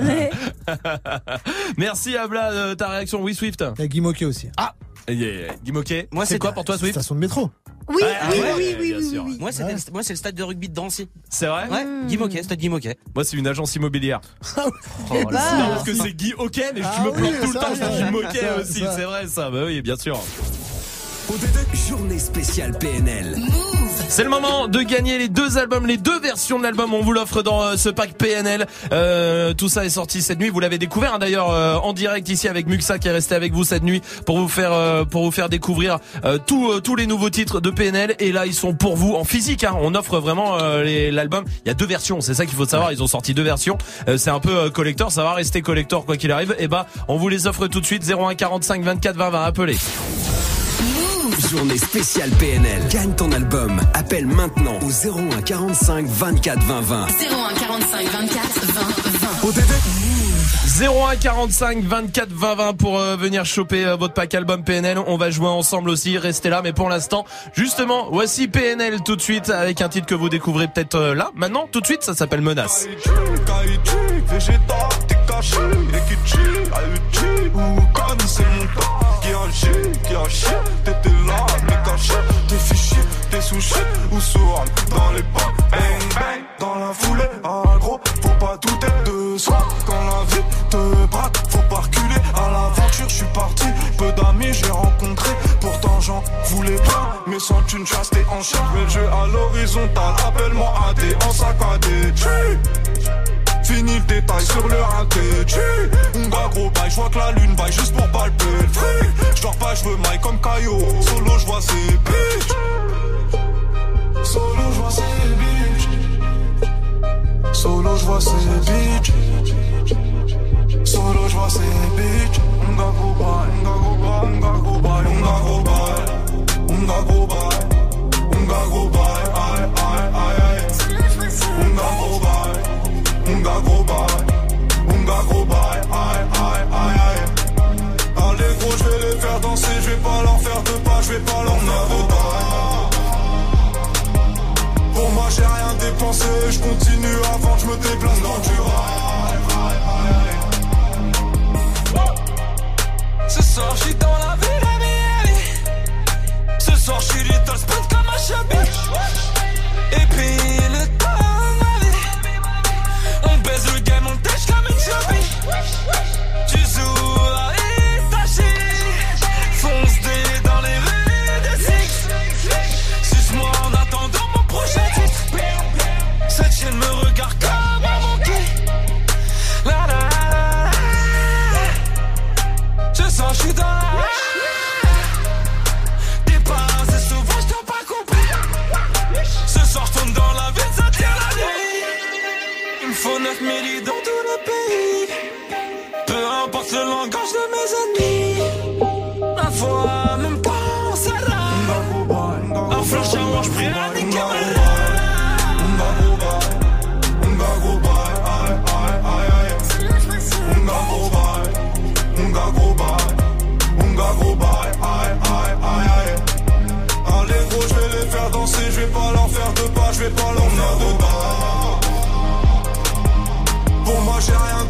Ouais. Merci Abla de ta réaction. Oui Swift. A Guy Moquet aussi. Ah. Yeah. Guy Moquet. Moi, c'est c'est- quoi pour toi Swift Station de métro. Oui, oui, ouais, oui, oui, oui, sûr. oui. Moi, Ouais. le- c'est le stade de rugby de Drancy. C'est vrai Ouais. Hmm. Guy Moquet, stade Guy Moquet. Moi c'est une agence immobilière. Oh Eh là bah. Non, parce que c'est Guy Hockey, mais Ah je me oui, plante tout le temps, je ça, dis Moquet aussi, c'est vrai ça, bah oui, bien sûr. Journée spéciale PNL. C'est le moment de gagner les deux albums, les deux versions de l'album. On vous l'offre dans euh, ce pack PNL. Euh, tout ça est sorti cette nuit. Vous l'avez découvert hein, d'ailleurs euh, en direct ici avec Muxa qui est resté avec vous cette nuit pour vous faire pour vous faire découvrir tous tous les nouveaux titres de PNL. Et là, ils sont pour vous en physique. Hein. On offre vraiment l'album. Il y a deux versions. C'est ça qu'il faut savoir. Ils ont sorti deux versions. C'est un peu collector. Ça va rester collector quoi qu'il arrive. Et bah, on vous les offre tout de suite. 01 45 24 20 20. Appelez. Journée spéciale PNL. Gagne ton album. Appelle maintenant au 01 45 24 20 20. 01 45 24 20 20. 01 45 24 20 20 pour euh, venir choper euh, votre pack album PNL. On va jouer ensemble aussi. Restez là, mais pour l'instant, justement, voici PNL tout de suite avec un titre que vous découvrez peut-être euh, là, maintenant, tout de suite. Ça s'appelle Menace. Ayuchi, Oukan, c'est mon temps qui agit, qui agit, t'étais là, mais caché, t'es fichier, t'es sushi, ou sourd, dans les pas, bang bang, dans la foulée, ah gros, faut pas douter de soi, quand la vie te braque, faut pas reculer, à l'aventure, je suis parti, peu d'amis j'ai rencontré, pourtant j'en voulais pas, mais sans une chasse t'es en charge, mais le jeu à l'horizontale, appelle-moi AD en saccadé, Fini le détail sur le raté On va gros bail, je vois que la lune baille juste pour palper le fric. J'dors pas, je veux maille comme Caillot Solo, je vois ces bitches. Solo, je vois ces bitches. Solo, je vois ces bitches. Solo, je vois ces bitches. On va gros bail, on va gros bail, on va gros bail On va gros bail. On va gros bail, aïe, aïe, aïe, Unga gros bail, Unga gros bail, aïe aïe aïe aïe. Allez gros, je vais les faire danser, je vais pas leur faire de pas, je vais pas leur faire de bail. Pour moi j'ai rien dépensé, je continue avant je me déplace dans du rail. Ce soir je suis dans la ville, la vie. Ce soir je suis little sprint comme un chabit. Et puis le temps, midi dans tout le pays. Peu importe le langage de mes ennemis. Ma foi, même pas on s'arrête. Un flash à niquer ma Allez je vais les faire danser, je vais pas leur faire de pas, je vais pas leur faire de pas.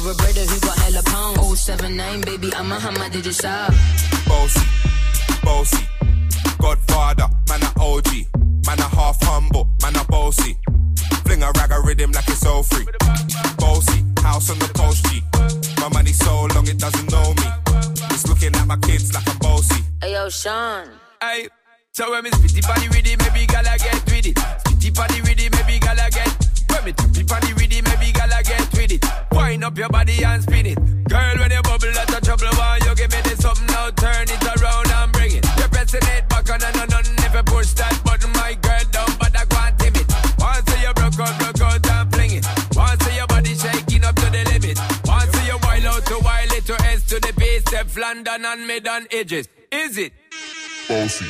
I'm looking for a brother who got hella pound. 079, baby, I'm a hammer, did you shop? Bossy, bossy, Godfather, man a OG, man a half humble, man a bossy. Fling a rag a rhythm like it's all free. Bossy, house on the coast G. My money so long it doesn't know me. It's looking at my kids like I'm bossy. Hey yo, Sean. Hey, so when me spitty body with it, maybe gala get with it. Spitty body with it, maybe gala get. When me trippy body with it, and mid on edges. Is it? Bossy,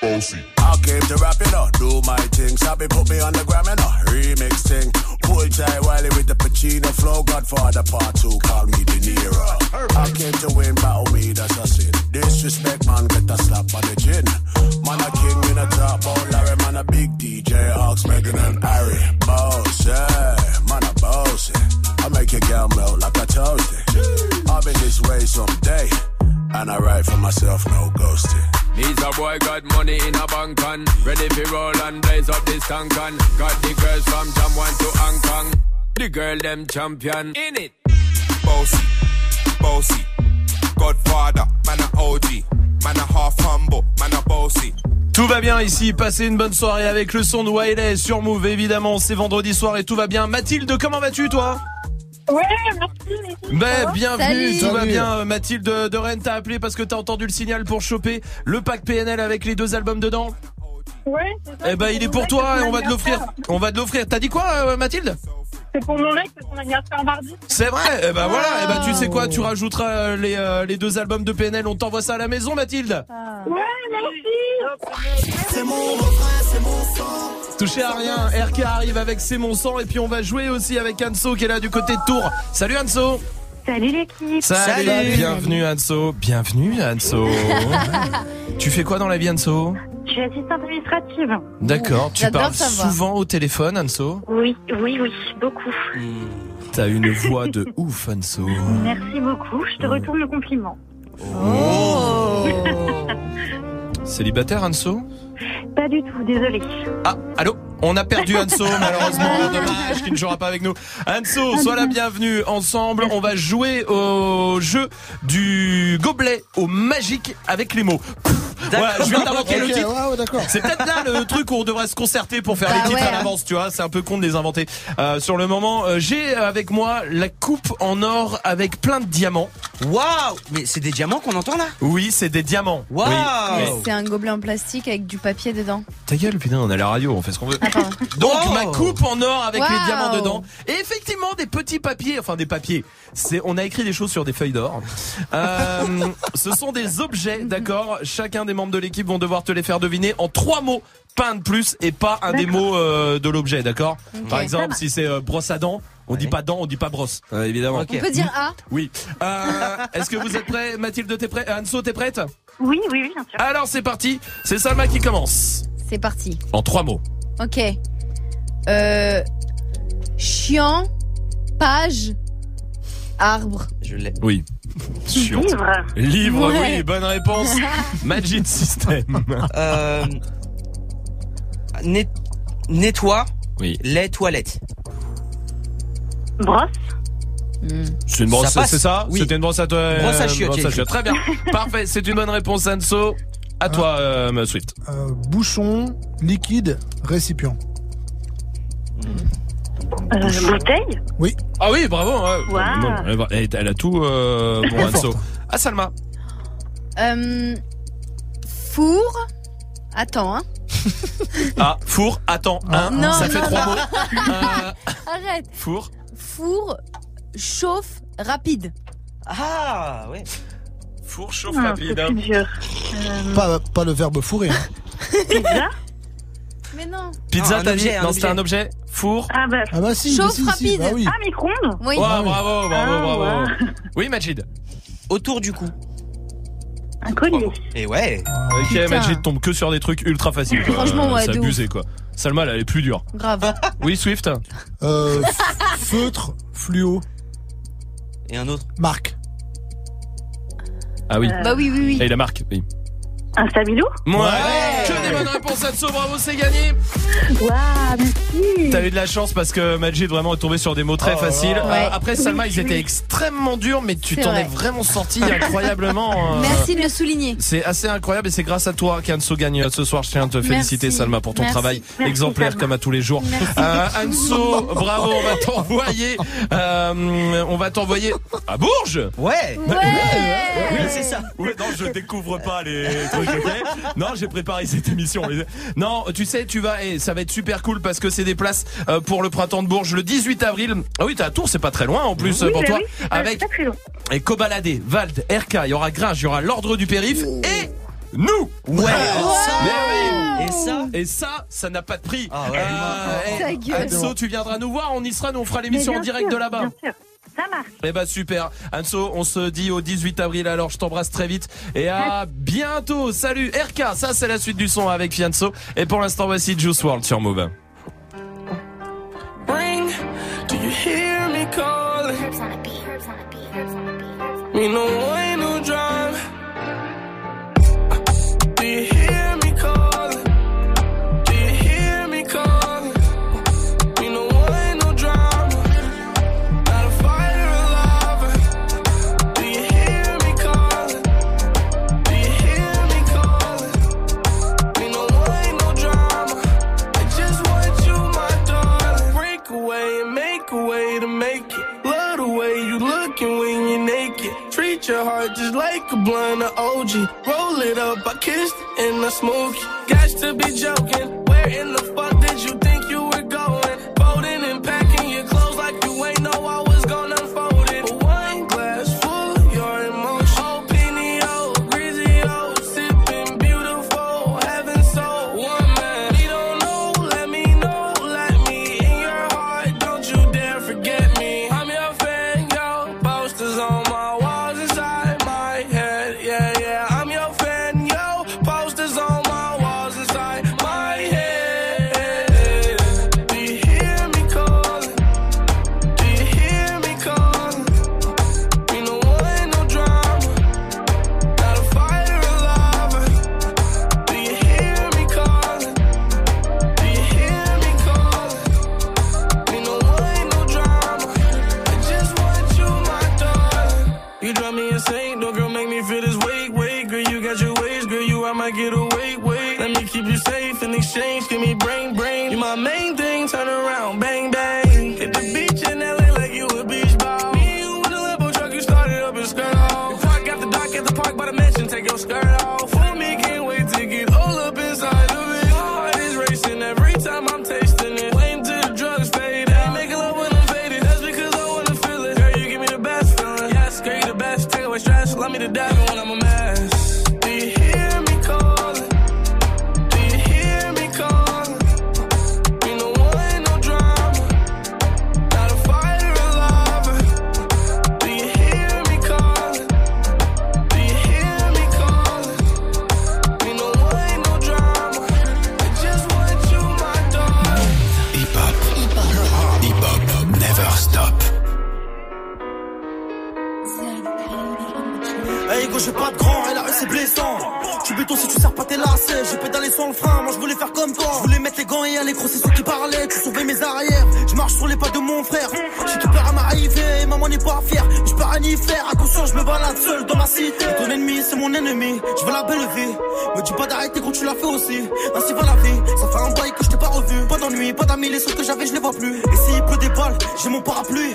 bossy. I came to rap it up, do my thing. Sabi put me on the gram and a remix thing. Pull tight Wiley with the Pacino flow. Godfather part two, call me De Niro. I came to win, myself, no ghosting. Needs a boy got money in a bank and ready for roll and blaze up this tank and got the girls from Jamwan to Hong Kong. The girl them champion in it. Bossy, bossy, Godfather, man a OG, man a half humble, man a bossy. Tout va bien ici, passez une bonne soirée avec le son de Wiley sur Move évidemment, c'est vendredi soir et tout va bien. Mathilde, comment vas-tu toi? Ouais, merci. Ben bienvenue, Salut. tout va bien. Mathilde de Rennes t'a appelé parce que t'as entendu le signal pour choper le pack PNL avec les deux albums dedans. Ouais, c'est ça. Eh ben il est pour toi et on va te l'offrir. On va te l'offrir. T'as dit quoi euh, Mathilde? C'est pour mon mec, c'est son anniversaire mardi. C'est vrai Eh ben voilà, eh ben tu sais quoi, tu rajouteras euh, les, euh, les deux albums de PNL, on t'envoie ça à la maison Mathilde Ouais, merci. C'est mon refrain, c'est mon sang. Touchez à rien, RK arrive avec C'est mon sang et puis on va jouer aussi avec Anso qui est là du côté de Tours. Salut Anso Salut l'équipe. Salut, Bienvenue Anso, bienvenue Anso Tu fais quoi dans la vie Anso? Je suis assistante administrative. D'accord, tu parles savoir. souvent au téléphone Anso? Oui, oui, oui, beaucoup. T'as une voix de ouf Anso Merci beaucoup. Je te retourne le compliment. Célibataire Anso? Pas du tout, désolé. Ah, allô? On a perdu Anso, malheureusement. Dommage qu'il ne jouera pas avec nous. Anso, sois la bienvenue. Ensemble, on va jouer au jeu du gobelet au magique avec les mots. Voilà, je viens d'inventer le Ok, titre. d'accord. C'est peut-être là le truc où on devrait se concerter pour faire Bah les titres ouais. à l'avance, tu vois. C'est un peu con de les inventer. Euh, sur le moment, euh, j'ai avec moi la coupe en or avec plein de diamants. Waouh Mais c'est des diamants qu'on entend là? Oui, c'est des diamants. Waouh. C'est un gobelet en plastique avec du papier dedans. Ta gueule, putain, on a la radio, on fait ce qu'on veut. Ah, Donc Oh. ma coupe en or avec les diamants dedans. Et effectivement des petits papiers, enfin des papiers. C'est, on a écrit des choses sur des feuilles d'or. Euh, ce sont des objets, d'accord? Chacun des membres de l'équipe vont devoir te les faire deviner en trois mots, pas un de plus et pas un des mots euh, de l'objet, d'accord? Par exemple, si c'est euh, brosse à dents, On dit pas dents, on dit pas brosse, euh, évidemment. On peut dire A Oui. Euh, Est-ce que vous êtes prêts? Mathilde, t'es prête Anso, t'es prête? Oui, oui, oui, bien sûr. Alors c'est parti. C'est Salma qui commence. C'est parti. En trois mots. Ok. Euh, chiant, page, arbre. Je l'ai. Oui. Livre. Livre, Ouais. oui, bonne réponse. Magic System. Euh, net- nettoie Oui. les toilettes. Brosse. C'est une brosse, c'est ça Oui. C'était une brosse à toi. euh, Brosse à chiottes, brosse. Très bien. Parfait, c'est une bonne réponse, Anso. À toi, euh, Swift. Euh, bouchon, liquide, récipient. Euh, bouteille. Oui. Ah oui, bravo. ouais. Wow. Non, elle, va- elle- elle a tout, euh, bon, Très Anso. Ah, Salma. Euh, four. Attends, hein. Ah, four, attends, un, Non, ça non, fait trois non. mots. Euh, Arrête. four, Four, chauffe, rapide. Ah, ouais. four, chauffe Ah, rapide. hein. dur. Euh, Pas, pas le verbe fourrer. hein. pizza. Mais non. Pizza, Ah, un t'as dit Non, c'était objet. un objet. Four. Ah bah. Ah bah si, Chauffe mais si, si, rapide. bah oui. Ah, micro-ondes. Oui. Bravo, bravo, Ah, bravo. ouais. Oui, Majid. Autour du cou. Un collier. Et ouais. Ok, Putain. Majid tombe que sur des trucs ultra faciles. quoi. Franchement, ouais, C'est de abusé, quoi. Salma, elle, elle est plus dure. Grave. Oui, Swift. Euh, f- feutre, fluo, Et un autre. marque. Ah oui. Bah oui, oui, oui. Et la marque, oui. Un stabilo. Ouais. Que des bonnes réponses, Anso. Bravo, c'est gagné. Waouh, merci. T'as eu de la chance parce que Majid vraiment est tombé sur des mots très Oh, faciles. ouais. Euh, après, Salma, Oui, ils étaient oui. extrêmement durs, mais tu t'en vrai. es vraiment sorti incroyablement. euh, Merci de le souligner. C'est assez incroyable et c'est grâce à toi qu'Anso gagne euh, ce soir. Je tiens à te féliciter Merci. Salma pour ton Merci. travail Merci, exemplaire Salma. comme à tous les jours. Euh, Anso, bravo, on va t'envoyer, euh, on va t'envoyer à Bourges. Ouais. Ouais. Oui, c'est ça. Ouais, non, je découvre pas les trucs, ok Non, j'ai préparé cette émission. Non, tu sais, tu vas, et ça va être super cool parce que c'est des places euh, pour le printemps de Bourges le 18 avril. Ah oui, t'es à Tours, c'est pas très loin en plus Oui, pour bah toi. oui, c'est pas- Avec pas très long. et Cobaladé, Vald, RK, il y aura Gringe, il y aura l'ordre du périph et nous. Ouais. Mais oui. Et ça Et ça, ça n'a pas de prix. Ah ouais. Euh. Anso, tu viendras nous voir, on y sera, nous on fera l'émission en direct sûr, de là-bas. Ça marche. Eh ben super. Anso, on se dit au 18 avril alors je t'embrasse très vite et à bientôt. Salut RK, ça c'est la suite du son avec Fianso et pour l'instant voici Juice WRLD sur Move. Ring, do you hear me calling? Me no way, no drive. Do you hear me calling? Your heart just like a blunt of OG. Roll it up, I kissed and I smoke it. Got to be joking. Where in the fuck did you Je voulais mettre les gants et aller crosser ceux qui parlaient, tu sauvais mes arrières. Je marche sur les pas de mon frère, j'ai tout peur à m'arriver, maman n'est pas fière. Je peux rien y faire, attention, je me balade seul dans ma cité. Ton ennemi, c'est mon ennemi, je veux la belle vie. Me dis pas d'arrêter quand tu l'as fait aussi, ainsi va la vie. Ça fait un bail que je t'ai pas revu, pas d'ennui, pas d'amis, les seuls que j'avais, je les vois plus. Et s'il pleut des balles, j'ai mon parapluie.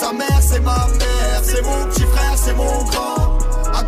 Sa mère, c'est ma mère. C'est mon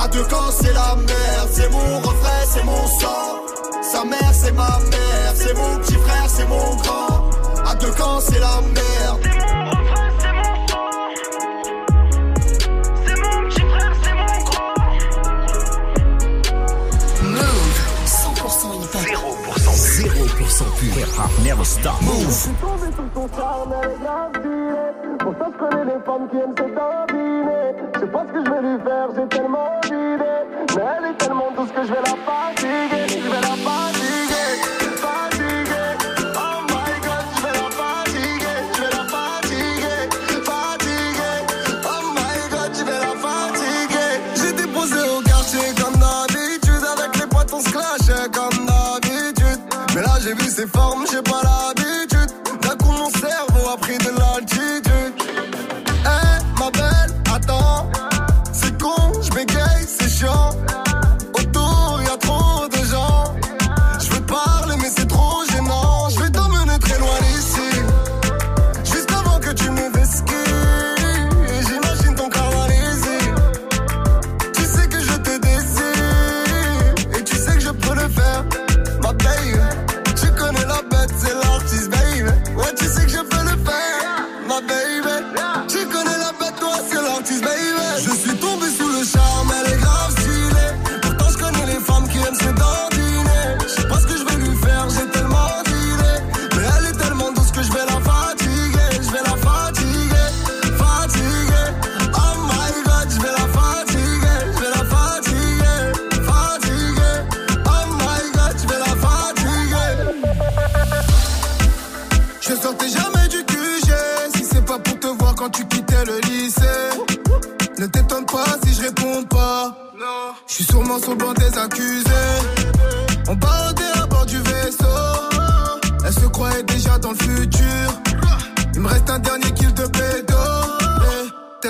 À deux camps, c'est la merde. C'est mon refrain, c'est mon sang. Sa mère, c'est ma mère. C'est mon petit frère, c'est mon grand. À deux camps, c'est la merde. 0% pur Hip-hop never stop Move tombé sous ton charme, elle est. Pour ça, je connais les femmes qui aiment s'étabiner. Je sais pas ce que je vais lui faire, j'ai tellement d'idées. Mais elle est tellement douce que. Je vais la fatiguer, ses formes, j'ai pas l'habitude.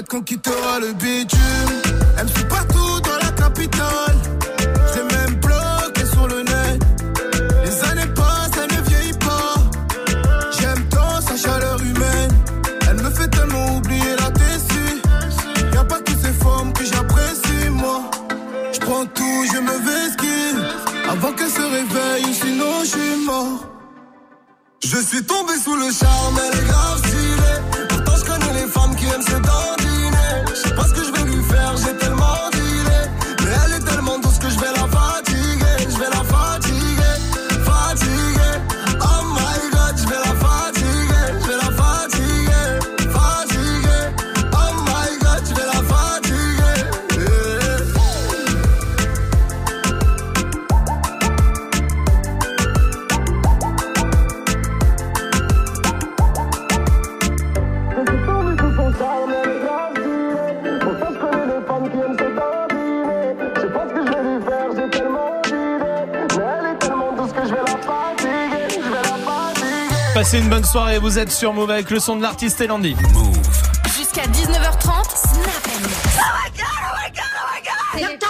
Qu'on quittera le bitume Elle me suit partout dans la capitale l'ai même bloqué sur le net Les années passent, elle ne vieillit pas J'aime tant sa chaleur humaine. Elle me fait tellement oublier la déçue. Y'a pas que ces formes que j'apprécie, moi. Je prends tout, je me vesquille. Avant qu'elle se réveille, sinon je suis mort. Je suis tombé sous le charme, elle est grave Passez une bonne soirée, vous êtes sur Move avec le son de l'artiste Elandi. Jusqu'à 19h30, Snap Ferme ta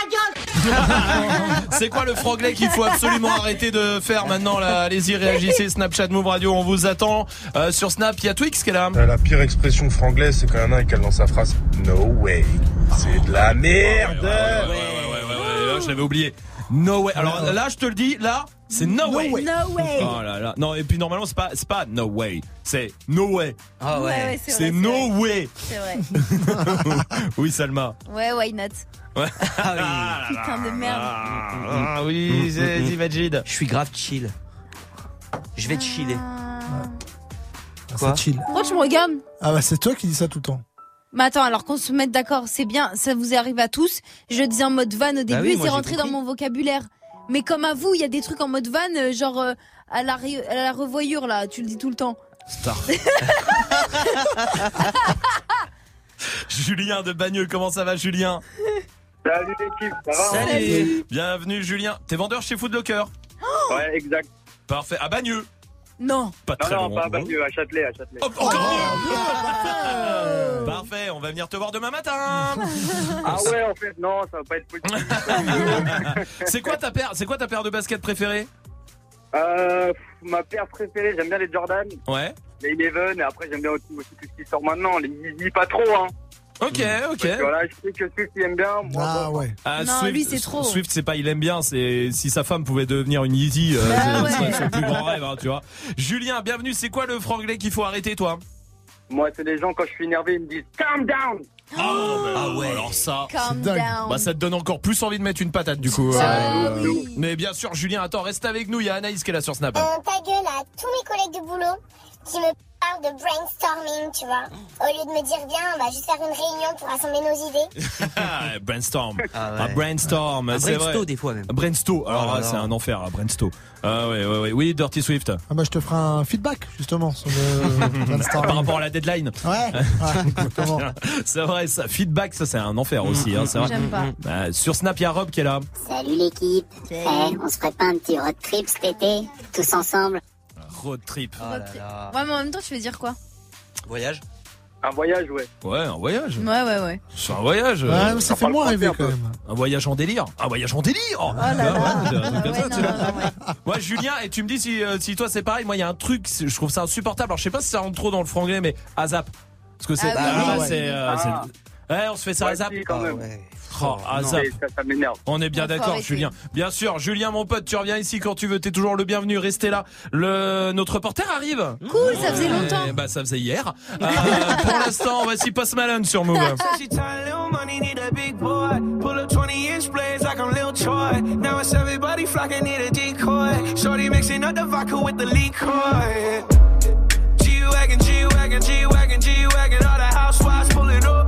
gueule C'est quoi le franglais qu'il faut absolument arrêter de faire maintenant là Allez-y, réagissez, Snapchat Move Radio, on vous attend. Euh, sur Snap, il y a Twix qui est là. Euh, La pire expression franglaise, c'est quand il y en a un qui cale dans sa phrase No way. C'est de la merde. Ouais, là, je l'avais oublié. No way. Alors là, je te le dis, là, c'est no, way. No way. Oh là là. Non, et puis normalement, c'est pas, c'est pas no way. C'est no way. Ah Ouais, ouais, c'est C'est vrai, no way. C'est vrai. oui, Salma. Ouais, why not? Ouais. Putain de merde. Ah oui, c'est- j'imagine. Je suis grave chill. Je vais te chiller. C'est chill. Pourquoi tu me regardes Ah bah c'est toi qui dis ça tout le temps. Mais attends, alors qu'on se mette d'accord, c'est bien, ça vous arrive à tous. Je disais en mode van au début Bah oui, et moi, c'est rentré dans mon vocabulaire. Mais comme à vous, il y a des trucs en mode van, euh, genre euh, à, la, ré- à la revoyure là, tu le dis tout le temps. Star. Julien de Bagneux, comment ça va Julien? Salut l'équipe, ça va Bienvenue Julien. T'es vendeur chez Foodlocker Ouais, exact. Parfait. À Bagneux Non. Pas très non, non, loin. pas à Bagneux, à Châtelet, à Châtelet. Encore mieux Parfait, on va venir te voir demain matin Ah ouais, en fait, non, ça va pas être possible. C'est quoi ta paire C'est quoi ta paire de baskets préférée? Euh, ma paire préférée, j'aime bien les Jordan, Ouais. les Eleven, et après j'aime bien aussi, aussi tout ce qui sort maintenant, les Yeezy pas trop, hein. Ok, ok. Parce que voilà, je sais que Swift il aime bien, moi, Ah bon. ouais. Ah, Non, Swift, lui, c'est trop. Swift, c'est pas il aime bien, c'est si sa femme pouvait devenir une Yeezy, euh, Bah c'est ouais. son plus grand rêve, hein, tu vois. Julien, bienvenue. C'est quoi le franglais qu'il faut arrêter, toi? Moi, c'est les gens, quand je suis énervé, ils me disent Calm down Ah ouais. Alors ça. Calm down. Bah ça te donne encore plus envie de mettre une patate du coup. Ah Euh, oui. Mais bien sûr, Julien, attends, reste avec nous. Il y a Anaïs qui est là sur Snap. Euh, ta gueule à tous mes collègues de boulot qui me parlent de brainstorming, tu vois. Au lieu de me dire, viens, on va juste faire une réunion pour rassembler nos idées. Ah, brainstorm. Ah ouais. Brainstorm. Un c'est brainstorm vrai. des fois même. Brainstorm. Alors Oh là ah, là. c'est un enfer, brainstorm. Ah ouais, ouais, ouais. Oui, Dirty Swift. Ah bah je te ferai un feedback justement sur le brainstorming. Par rapport à la deadline. Ouais, ouais, exactement. c'est vrai, ça. Feedback, ça c'est un enfer aussi. Hein, c'est vrai. J'aime pas. Bah, sur Snap, il y a Rob qui est là. Salut l'équipe. Eh, on se ferait pas un petit road trip cet été, tous ensemble Road trip. Oh là là. Ouais, mais en même temps, tu veux dire quoi? Voyage? Un voyage, ouais. Ouais, un voyage. Ouais, ouais, ouais. C'est un voyage. Ouais, euh, ça fait moins rêver quand même. Un voyage en délire. Un voyage en délire. Oh là là. Ouais. Moi, Julien, et tu me dis si, euh, si toi c'est pareil. Moi, il y a un truc, je trouve ça insupportable. Alors, je sais pas si ça rentre trop dans le franglais, mais ASAP. Parce que c'est. Ah oui, ah, oui, c'est, oui. euh, Ah. Ouais, on se fait ça quand même. ouais. Oh, ASAP. Et Ça, ça m'énerve. On est bien d'accord. Julien. Bien sûr, Julien, mon pote, tu reviens ici quand tu veux. T'es toujours le bienvenu. Restez là. Le notre reporter arrive. Cool, ça faisait longtemps. Eh bah, ça faisait hier. Euh, pour l'instant, voici Post Malone sur Move. She tired, little money, need a big boy. Pull up 20 inch blades like I'm Lil Troy. Now it's everybody flocking, need a decoy. Shorty mixing up the vodka with the liquor. G-Wagon, G-Wagon, G-Wagon, G-Wagon. All the housewives pulling up.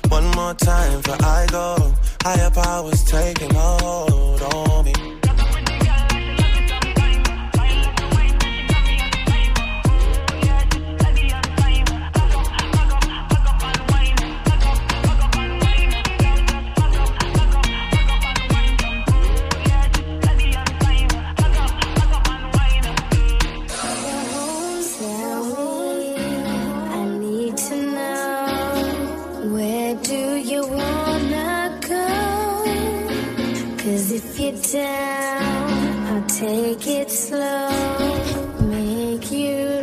One more time before I go. Higher powers taking hold on me.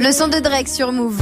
Le son de Drake sur Move.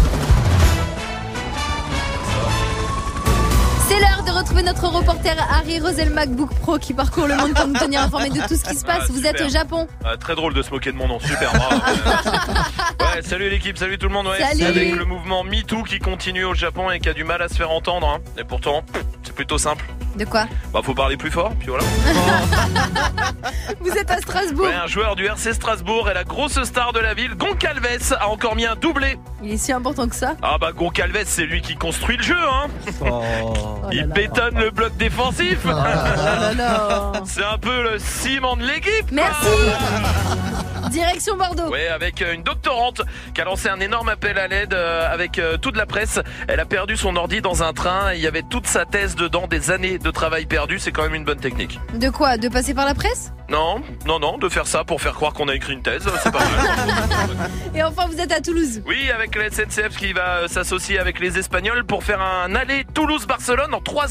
C'est l'heure de retrouver notre reporter Harry Rosel MacBook Pro qui parcourt le monde pour nous tenir informés de tout ce qui se passe. Ah, Vous êtes au Japon. Ah, très drôle de se moquer de mon nom, super bravo. ouais, salut l'équipe, salut tout le monde. Ouais. Salut. Avec le mouvement MeToo qui continue au Japon et qui a du mal à se faire entendre. hein. Et pourtant, c'est plutôt simple. De quoi Bah, faut parler plus fort, puis voilà. Vous êtes à Strasbourg. Ouais, un joueur du RC Strasbourg et la grosse star de la ville, Goncalves, a encore mis un doublé. Il est si important que ça. Ah bah Goncalves, c'est lui qui construit le jeu, hein. Il bétonne le bloc défensif. Ah, ah, ah, c'est un peu le ciment de l'équipe. Merci. Direction Bordeaux. Oui, avec euh, une doctorante qui a lancé un énorme appel à l'aide euh, avec euh, toute la presse. Elle a perdu son ordi dans un train. Et il y avait toute sa thèse dedans, des années de travail perdu. C'est quand même une bonne technique. De quoi? De passer par la presse? Non, non, non, de faire ça pour faire croire qu'on a écrit une thèse. C'est pas mal. et enfin, vous êtes à Toulouse. Oui, avec la SNCF qui va s'associer avec les Espagnols pour faire un aller Toulouse-Barcelone en trois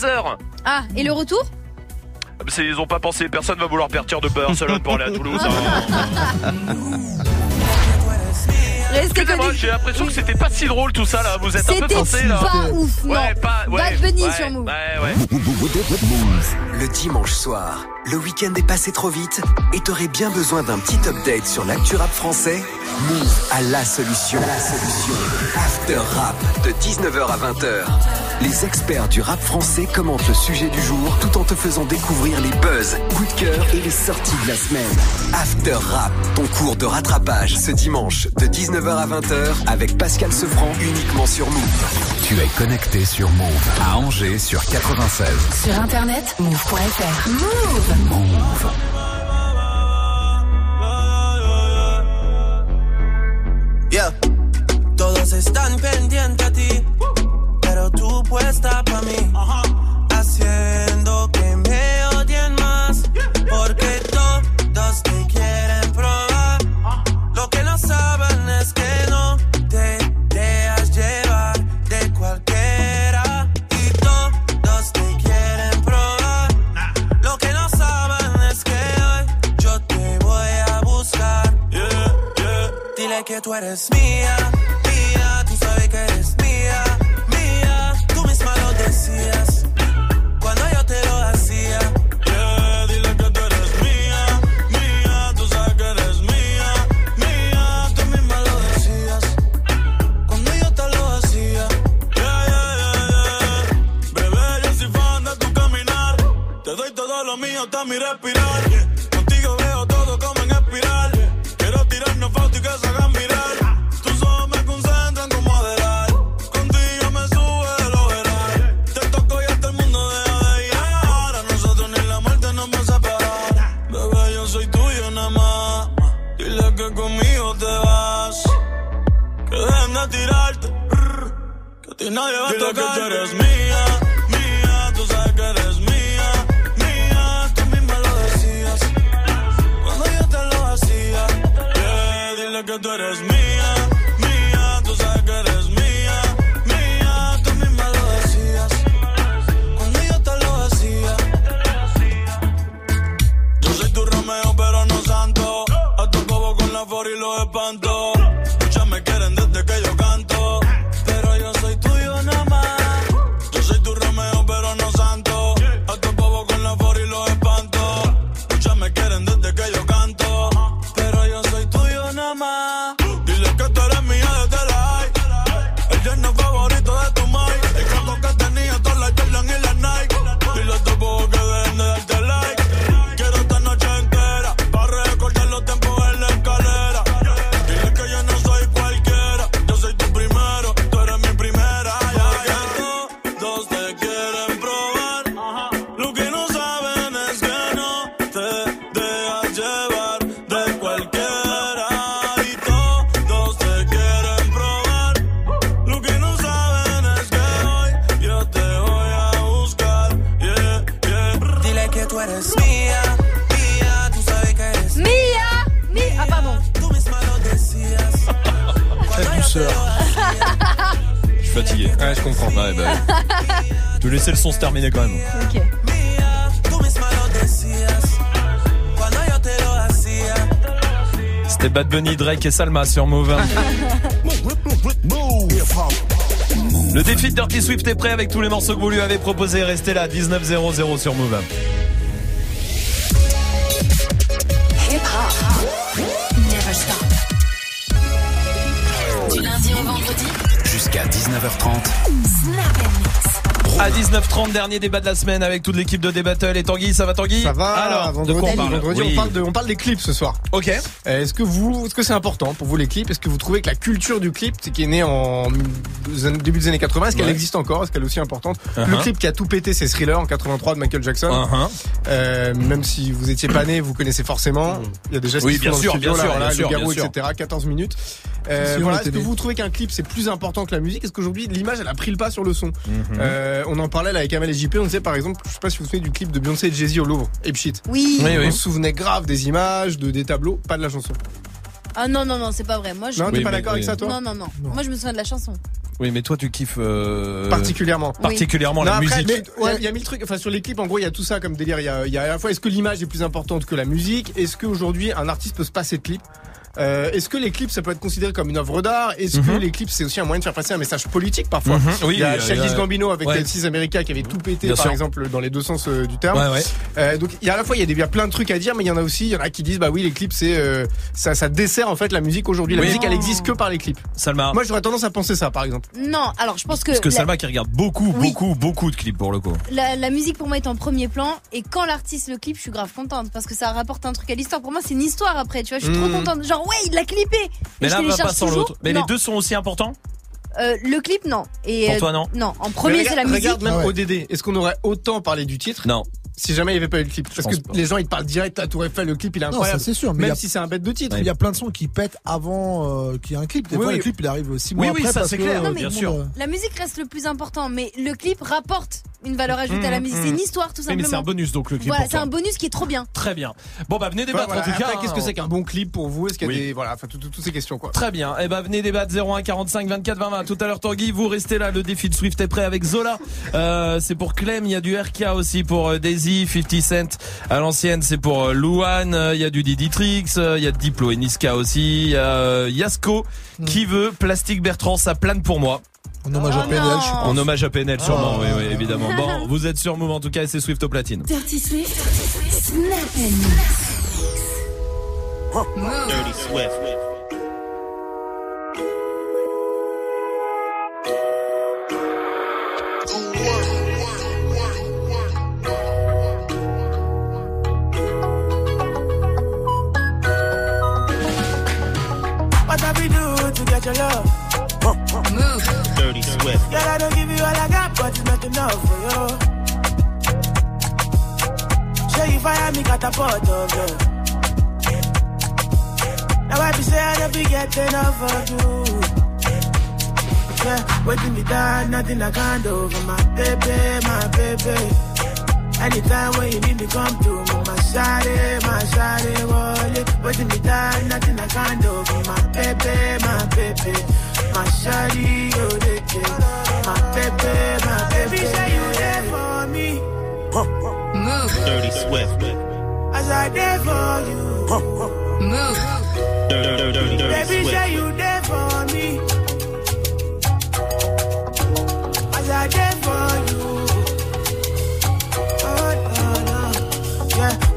ah, et le retour ah, Ils ont pas pensé, personne va vouloir partir de Barcelone pour aller à Toulouse. Hein. Restez Excusez-moi, j'ai l'impression que c'était pas si drôle tout ça là. Vous êtes un peu forcé là. pas ouf, non. Ouais, pas. Ouais, Bad Bunny ouais, sur Move. Ouais, ouais. Move. Le dimanche soir, le week-end est passé trop vite et t'aurais bien besoin d'un petit update sur l'actu rap français? Move a la solution. La solution. After Rap de 19h à 20h. Les experts du rap français commentent le sujet du jour tout en te faisant découvrir les buzz, coups de cœur et les sorties de la semaine. After Rap, ton cours de rattrapage ce dimanche de 19h à 20h avec Pascal Sefranc uniquement sur Move. Tu es connecté sur Move à Angers sur 96. Sur internet, move.fr. Move. Move. Tú eres mía, Salma sur Move. Le défi de Dirty Swift est prêt avec tous les morceaux que vous lui avez proposés. Restez là, 19.00 sur Move. Du lundi au vendredi. Jusqu'à 19h30. À 19h30, dernier débat de la semaine avec toute l'équipe de Débattle. Et Tanguy, ça va Tanguy Ça va Alors, vendredi, de quoi on parle vendredi, Oui. on, parle de, on parle des clips ce soir. Ok. Euh, Est-ce que vous, est-ce que c'est important pour vous les clips? Est-ce que vous trouvez que la culture du clip, c'est qui est née en début des années 80, est-ce qu'elle Ouais. existe encore? Est-ce qu'elle est aussi importante? Le Uh-huh. clip qui a tout pété, c'est Thriller en 83 de Michael Jackson. Uh-huh. Euh, même si vous étiez pas né, vous connaissez forcément. Il y a déjà ce Oui, bien sûr, le studio, bien là, sûr, bien sûr, le sûr. etc. 14 minutes. Euh, voilà, est-ce que vous trouvez qu'un clip c'est plus important que la musique? Est-ce qu'aujourd'hui l'image elle a pris le pas sur le son? Mhm. Euh, On en parlait là avec Amel et JP. On disait par exemple, je sais pas si vous vous souvenez du clip de Beyoncé et de Jay-Z au Louvre, Shit. Oui. Oui, oui. On se souvenait grave des images, de des tableaux, pas de la chanson. Ah non, non, non, c'est pas vrai. Moi, je... Non, t'es Oui, pas d'accord avec ça toi? Non, non, non. Moi, je me souviens de la chanson. Oui, mais toi, tu kiffes euh, Particulièrement. particulièrement Non, la après, musique. ouais, il y a mille trucs. Enfin, sur les clips, en gros, il y a tout ça comme délire. Il y a, il y a à la fois, est-ce que l'image est plus importante que la musique? Est-ce qu'aujourd'hui, un artiste peut se passer de clip? Euh, Est-ce que les clips, ça peut être considéré comme une œuvre d'art? Est-ce que Mhm. les clips, c'est aussi un moyen de faire passer un message politique parfois? Mhm. Oui, Il y a euh, Gambino avec ouais. Dead Seas America qui avait tout pété, Bien par sûr. exemple, dans les deux sens euh, du terme. Ouais, ouais. Euh, donc, il y a à la fois, il y a des, a plein de trucs à dire, mais il y en a aussi, il y en a qui disent, bah oui, les clips, c'est euh, ça, ça dessert en fait la musique aujourd'hui. La Oui. musique, elle existe que par les clips. Salma. Moi, j'aurais tendance à penser ça, par exemple. Non, alors je pense que, Parce que la, Salma qui regarde beaucoup, Oui. beaucoup, beaucoup de clips pour le coup. la- la musique pour moi est en premier plan et quand l'artiste le clip, je suis grave contente parce que ça rapporte un truc à l'histoire. Pour moi, c'est une histoire après, tu vois. Je suis trop Mhm. contente. Genre ouais, il l'a clippé. Mais on va pas sans l'autre. Mais Non. les deux sont aussi importants Euh, le clip, non. Et Pour euh, toi, non Non, en premier, c'est la musique. Regarde même Ah ouais. ODD. Est-ce qu'on aurait autant parlé du titre? Non. Si jamais il n'y avait pas eu le clip Parce que pas. les gens ils te parlent direct à Tour Eiffel, le clip il est Non, incroyable. ça c'est sûr. Mais même a- si c'est un bête de titre. il y a plein de sons qui pètent avant euh, qu'il y ait un clip. Des Oui, fois, oui. le clip il arrive six Oui, mois oui, après. ça, parce c'est que, clair, Non, bien sûr. euh, La musique reste le plus important, mais le clip rapporte une valeur ajoutée à la Mmh, musique. mmh. C'est une histoire tout Oui, simplement. mais c'est un bonus donc le clip. Voilà, c'est un bonus qui est trop bien. Très bien. Bon bah venez débattre Voilà, en tout cas. qu'est-ce que c'est qu'un bon clip pour vous? Est-ce qu'il y a Oui. des voilà, enfin tout- tout- toutes ces questions quoi. Très bien. Eh ben venez débattre 01 45 24 20 20. Tout à l'heure Tanguy, vous restez là. Le défi de Swift est prêt avec Zola. Euh, c'est pour Clem. Il y a du RK aussi pour euh, Daisy, 50 Cent. À l'ancienne, c'est pour euh, Louane. Euh, Il y a du Diditrix. Euh, Il y a Diplo et Niska aussi. Il y a Yasko qui veut Plastique Bertrand. Ça plane pour moi. En hommage à PNL, je suis En hommage à PNL, sûrement. Oh. Oui, oui, évidemment. Bon, vous êtes sur Move en tout cas et c'est Swift au platine. Dirty Swift, Snap and Mix. Dirty Swift. Get your love? Move. Dirty Swift. Girl, I don't give you all I got, but it's not enough for you. Say you fire me, catapult of you. Now I be say I never get enough of you. Yeah, waiting me down, nothing I can't do for my baby, my baby. Anytime when you need me, come to me, my shawty, my shawty, wallet. Waiting me down, nothing I can't do for my baby, my baby. My shawty, you the kid. My baby, my baby. say you there for me. Move. Dirty Swift. As I there for you. Move. Dirty, dirty, dirty, dirty Baby, Swift. say you there for me. As I there for you.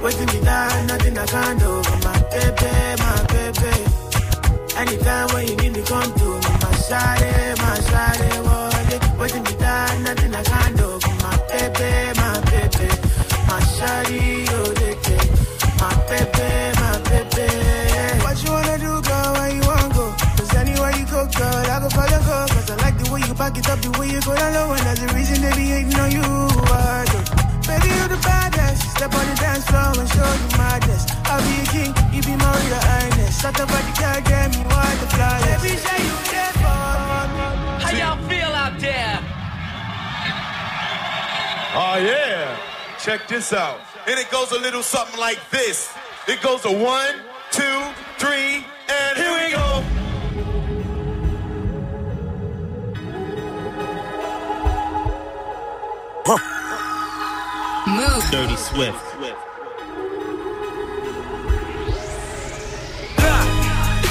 Waiting me down, nothing I can't do my baby, my baby. Anytime when you need me, come to me, my shawty, my shawty, wallet. Waiting me down, nothing I can't do my baby, my baby. My shawty, you the kid. My baby, my baby. What you wanna do, girl? Where you wanna go? Cause anywhere you go, girl, I go follow, go. Cause I like the way you back it up, the way you go down low. And that's the reason they be hating on you. Step on the dance floor and show you madness. I'll be a king, you be my real highness. Shut up, body, girl, get me what the fly. Baby, say you there for. How y'all feel out there? Oh yeah. Check this out. And it goes a little something like this. It goes a one, two, three, and here we go. Move. Dirty Swift.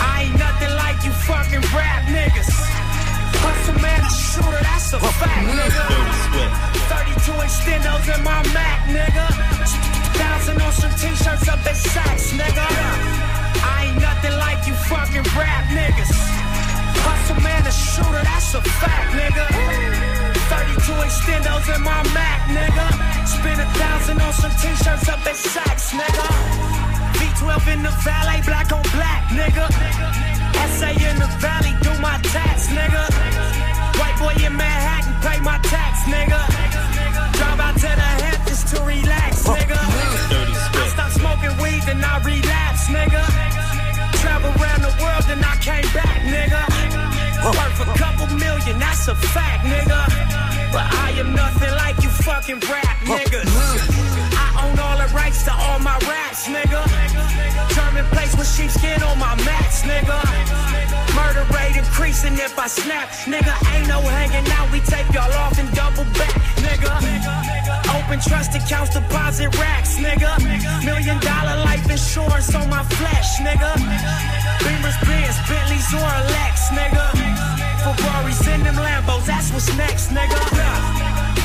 I ain't nothing like you fucking rap niggas. Hustle man, a shooter, that's a fact, nigga. Dirty Swift. 32 extendos in my Mac, nigga. Thousand on some t-shirts up at Saks, nigga. I ain't nothing like you fucking rap niggas. Hustle man, a shooter, that's a fact, nigga. 32 extendos in my Mac, nigga. Spend a thousand on some t-shirts up at Saks, nigga. V12 in the valet, black on black, nigga. SA in the valley, do my tax, nigga. White boy in Manhattan, pay my tax, nigga. Drive out to the Hamptons to relax, nigga. I stopped smoking weed, then I relapsed, nigga. Travel around the world, then I came back, nigga. Worth a couple million, that's a fact, nigga. But I am nothing like you fucking rap niggas. Own all the rights to all my raps, nigga. German place with sheepskin on my mats, nigga. Murder rate increasing if I snap, nigga. Ain't no hanging out, we take y'all off and double back, nigga. Open trust accounts, deposit racks, nigga. Million dollar life insurance on my flesh, nigga. Beamers, Benz, Bentleys, or Lex, nigga. Ferraris in them Lambos, that's what's next, nigga.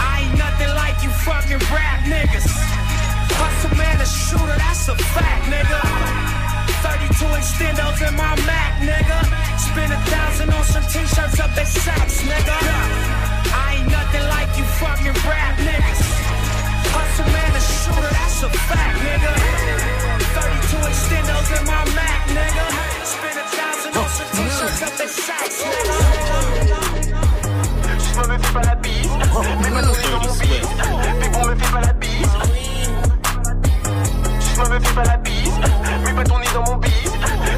I ain't nothing like you fucking rap niggas. Hustle man, a shooter, that's a fact, nigga. 32 extendos in my Mac, nigga. Spend a thousand on some t-shirts up at Saks, nigga. I ain't nothing like you fucking rap niggas. Hustle man, a shooter, that's a fact, nigga. 32 extendos in my Mac, nigga. Spend a thousand on some t-shirts up at Saks, nigga. Je me fais pas la bise, mais ma dans mon bise. Mais bon, me fais pas la bise. Me fais pas la bise, pas ton nez dans mon bise.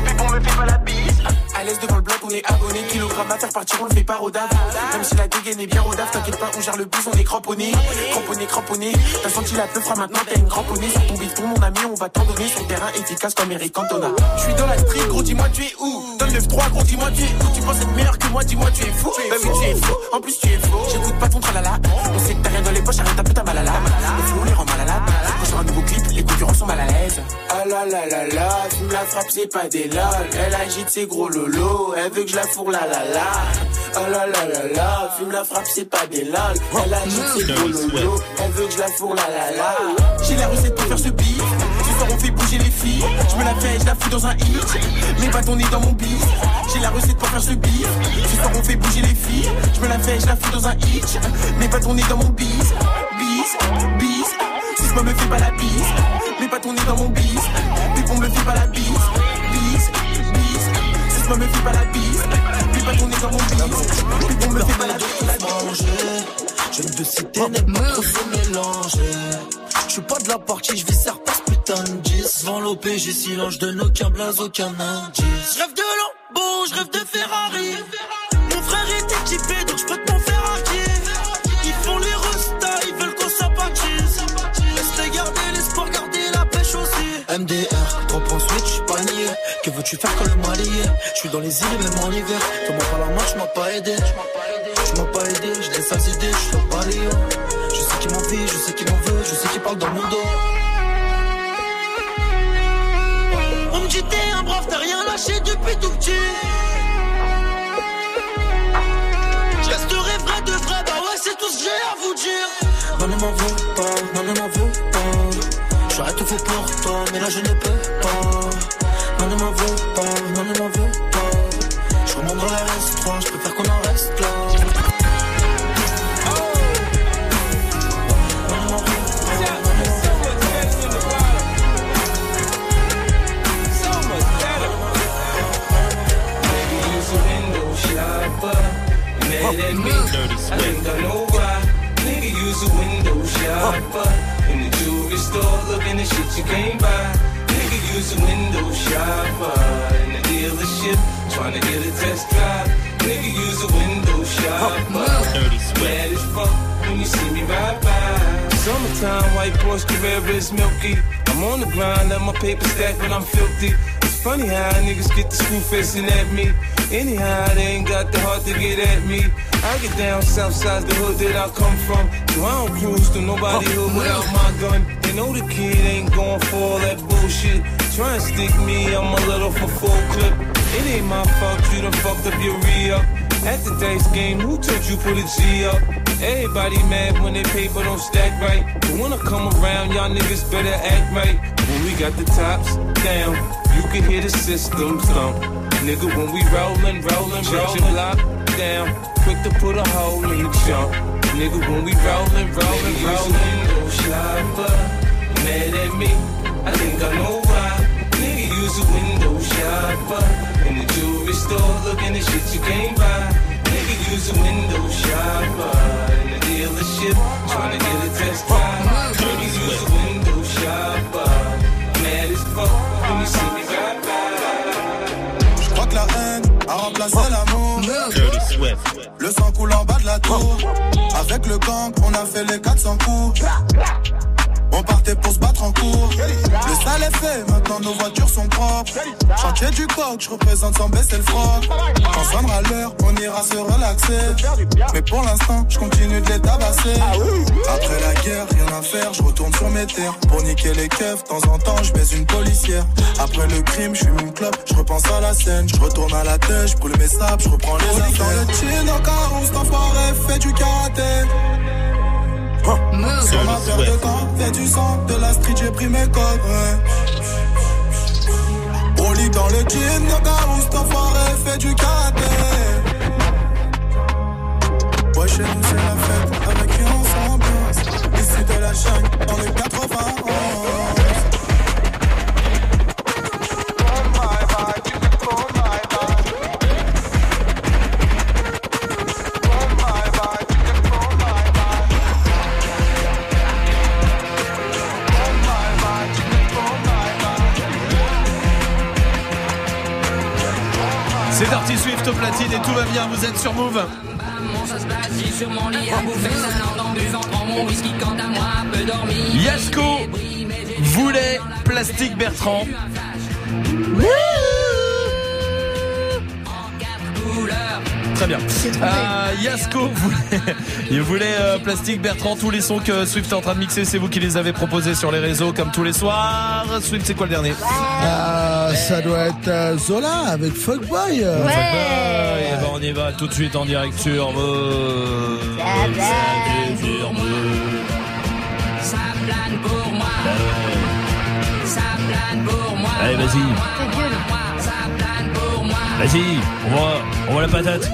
Mais bon, me fais pas la bise. À l'aise devant le bloc, qu'on est abonné. Kilogramme à faire partir, on le fait pas rodave. Même si la dégaine est bien rodave, t'inquiète pas, on gère le bus, on est cramponné. Cramponné, cramponné. T'as senti la fera maintenant t'as une cramponnée. Sur ton pour mon ami, on va t'en donner sur terrain efficace comme Eric Cantona. Je suis dans la street, gros, dis-moi tu es où? Donne le 3 gros, dis-moi tu es où? Tu penses être meilleur que moi, dis-moi tu es fou. Bah oui, tu es fou. En plus, tu es faux. J'écoute pas ton tralala. On sait que t'as rien dans les poches, arrête un peu ta malala. Les nouveau clip, les concurrents sont mal à l'aise. Ah la la la la, fume la frappe, c'est pas des lol. Elle agite ses gros lolos, elle veut que je la fourre la la la. Ah la la la la, fume la frappe, c'est pas des lol. Elle agite ses gros lolos, elle veut que je la fourre la la la. J'ai la recette pour faire ce beat. Ce soir on fait bouger les filles. Je me la fais, je la fous dans un hit. Mets pas ton nez dans mon bis. J'ai la recette pour faire ce beat. Ce soir on fait bouger les filles. Je me la fais, je la fous dans un hit. Mets pas ton nez dans mon bis. Bis, bis. Si je me fais pas la bise. Mets pas ton nez dans mon bis. Puis on me fait pas la bise. Bis, bis. Si je me fais pas la bise. Mets pas ton nez dans mon bis. Puis on me fait pas la bise. Je viens de citer, n'aime pas trop se mélanger. Je suis pas de la partie, je vis pas ce putain de 10. Vends l'OPG, silence, je donne aucun blaze, aucun indice. Je rêve de Lambo, je rêve de Ferrari. Mon frère est équipé, donc MDR, trop en switch, pas nié. Que veux-tu faire quand le mal y est? Je suis dans les îles, même en hiver. Comment pas la marche, m'as pas aidé. Tu m'as pas aidé, j'ai des sales idées, je suis pas Léo. Je sais qui m'envie, je sais qui m'en veut, je sais qui parle dans mon dos. On me dit t'es un brave, t'as rien lâché depuis tout petit. Je vrai de vrai, bah ouais, c'est tout ce que j'ai à vous dire. Non, ne m'en veux pas, non, ne m'en veux pas. J'aurais tout fait pour toi, mais là je ne peux pas. Non, ne m'en veux pas, non, ne m'en veux pas. Je remonterai la S3, je préfère qu'on en reste là. Mad at me, I think I know why. Nigga use a window shopper store, looking at shit you can't buy. Nigga use a window shopper in the dealership, trying to get a test drive. Nigga use a window shopper. Dirty sweat as fuck when you see me ride by. Summertime, white Porsche Carrera is milky. I'm on the grind, let my paper stack when I'm filthy. It's funny how niggas get the screw facing at me. Anyhow, they ain't got the heart to get at me. I get down south side the hood that I come from. So I don't cruise to nobody hood without my gun. They know the kid ain't going for all that bullshit. Try and stick me, I'm a little for full clip. It ain't my fault you done fucked up your re-up. At the dice game, who told you put a G up? Everybody mad when their paper don't stack right. But when I come around, y'all niggas better act right. When we got the tops down, you can hear the system thump. Nigga, when we rollin', rollin', rollin', down. Quick to put a hole in the jump. Nigga, when we rollin', rollin', rollin'. Window shopper, mad at me. I think I know why. Nigga, use a window shopper. In the jewelry store, looking at shit you can't buy. Nigga, use a window shopper. In the dealership, trying to get a test drive. Nigga, use a window shopper. Mad as fuck when you see me ride by. Je crois que la haine a remplacé l'amour. Le sang coule en bas de la tour. Avec le gang, on a fait les 400 coups. On partait pour se battre en cours. Le sale est fait, maintenant nos voitures sont propres. Chantier du coq, je représente sans baisser le froc. Quand sonnera l'heure, on ira se relaxer. Mais pour l'instant, je continue de les tabasser. Après la guerre, rien à faire, je retourne sur mes terres. Pour niquer les keufs, de temps en temps, je baise une policière. Après le crime, je suis une clope, je repense à la scène. Je retourne à la tête, je brûle mes sables, je reprends les affaires. Dans le chin, fait du karaté. Sur ma paire de gants, fait du sang, de la street, j'ai pris mes codes, ouais. Broly dans le jean, cet enfoiré fait du karaté. Ouais, chez nous c'est la fête, avec une ambiance. Ici de la chaîne, dans le 91. Dirty Swift au platine et tout va bien, vous êtes sur Move. sur mon lit à Très bien. Euh, Yasko voulait, il voulait euh, Plastique Bertrand. Tous les sons que Swift est en train de mixer, c'est vous qui les avez proposés sur les réseaux comme tous les soirs. Swift, c'est quoi le dernier Ah, ça doit être euh, Zola avec Fuckboy. euh. Fuckboy. Eh ben, on y va tout de suite en direct sur Move. Ça plane pour moi ça plane pour moi Allez, vas-y. Vas-y, on voit, on voit la patate.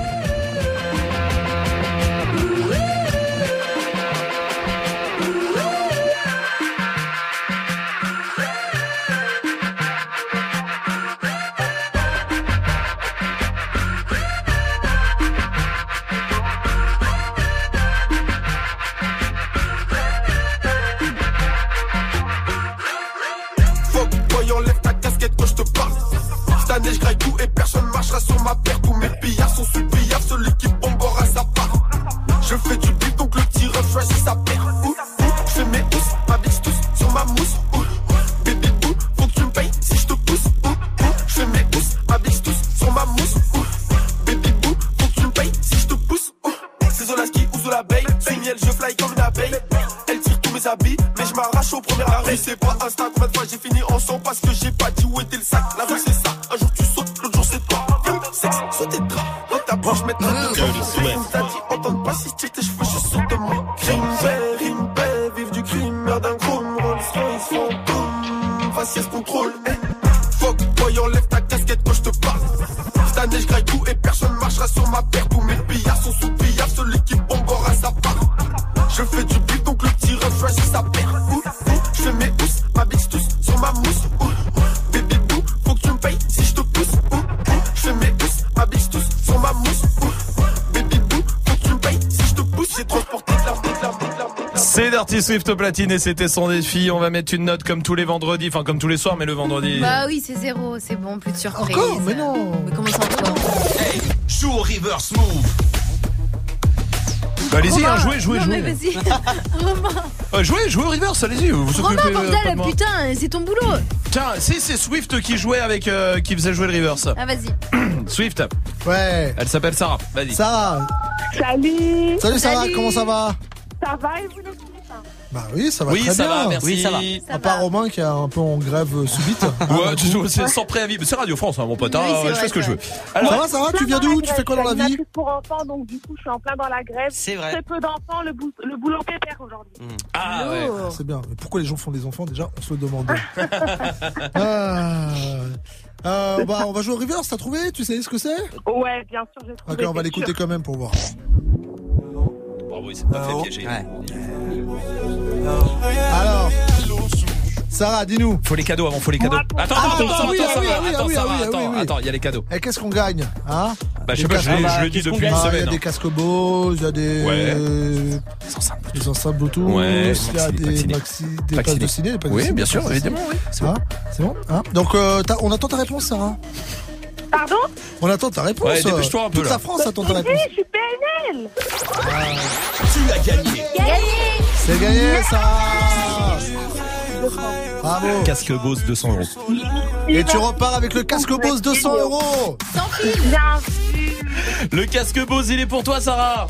Swift au platine et c'était son défi. On va mettre une note comme tous les vendredis, enfin comme tous les soirs, mais le vendredi. Bah oui, c'est zéro, c'est bon, plus de surprise. Encore Mais non Mais comment ça encore Joue au reverse move. Bah, allez-y, hein, jouez, jouez, non, jouez. mais vas-y. Romain, Euh, jouez, jouez au reverse, allez-y, vous vous occupez. Romain, euh, pas de bordel, moi. putain, c'est ton boulot. Tiens, si c'est Swift qui jouait avec, euh, qui faisait jouer le reverse. Ah, vas-y. Swift. Ouais. Elle s'appelle Sarah. Vas-y. Sarah. Salut Salut Sarah, Salut. comment ça va? Oui, ça va Oui, très ça bien. va, merci. Oui, ça va. À part Romain qui est un peu en grève euh, subite. Ouais, tu- coup. c'est sans préavis. C'est Radio France, hein, mon pote. hein, Oui, c'est je vrai, fais ce que je veux. Alors, ça va Sarah, tu viens d'où Tu fais quoi dans la vie Animatrice pour enfants, donc du coup, je suis en plein dans la grève. C'est vrai. Très peu d'enfants, le, bou- le boulot pépère aujourd'hui. ah ouais. Lourd. C'est bien. Mais pourquoi les gens font des enfants déjà On se le demande. ah. Euh, bah, on va jouer au reverse, t'as trouvé? Tu sais ce que c'est? Ouais, bien sûr, j'ai trouvé. Ok, on va l'écouter quand même pour voir. Bravo, il s'est pas fait piéger. Alors, Sarah, dis-nous. Faut les cadeaux avant, faut les cadeaux. Attends, Ah, attends, attends, attends, ah ah attends, ah ah attends, ah attends, il y a les cadeaux. Et qu'est-ce qu'on gagne hein? Bah, je sais pas, je le dis depuis une Ah, Il y semaine. a des casques Bose, il y a des, Ouais. des enceintes Bluetooth, Ouais, il y a des, maxi, des passes de ciné, des passes de Oui, bien sûr, évidemment, oui. C'est Hein bon. C'est bon hein Donc, euh, on attend ta réponse, Sarah. Pardon? On attend ta réponse. Ouais, dépêche-toi un peu, Toute là. la France attend ta Oui, réponse. je suis PNL Tu as gagné. C'est gagné, Sarah Bravo Casque Bose 200 euros. Et tu repars avec le casque Bose 200 euros Le casque Bose, il est pour toi, Sarah.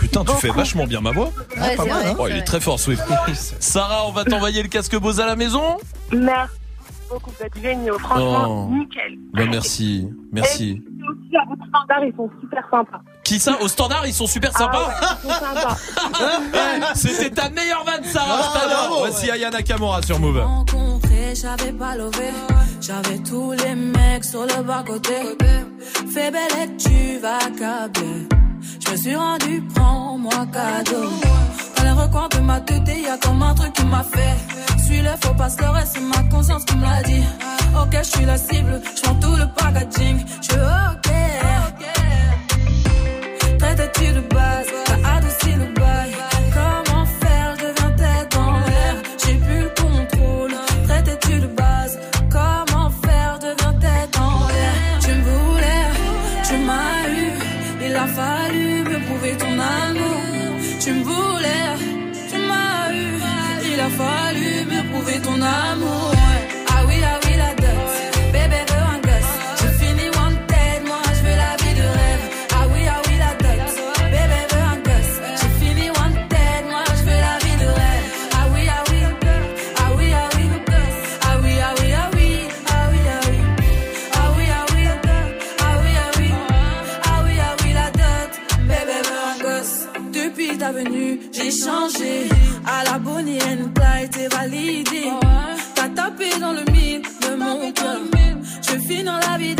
Putain, tu fais vachement bien ma voix. Ouais, pas c'est mal, vrai, hein. Oh, il est très fort, Swift. Sarah, on va t'envoyer le casque Bose à la maison. Merci beaucoup, vous êtes géniaux. Franchement, Oh. nickel. Bah, merci, merci. Et aussi, à votre standard, ils sont super sympas. Qui ça Au standard, ils sont super sympas. Ah ouais, sympas. C'était ta meilleure vanne, Sarah. Ah, je t'adore. bravo. Voici Aya Nakamura sur Move. j'avais pas levé. J'avais tous les mecs sur le bas-côté. Fais belle et tu vas câbler. Je me suis rendu, prends-moi cadeau. Dans les recoins de ma tête, y a comme un truc qui m'a fait. Suis le faux pas se leurrer, c'est ma conscience qui me l'a dit. Ok, je suis la cible, je tout le packaging. Je ok. Traite-tu de base, t'as adouci le. Dans la vie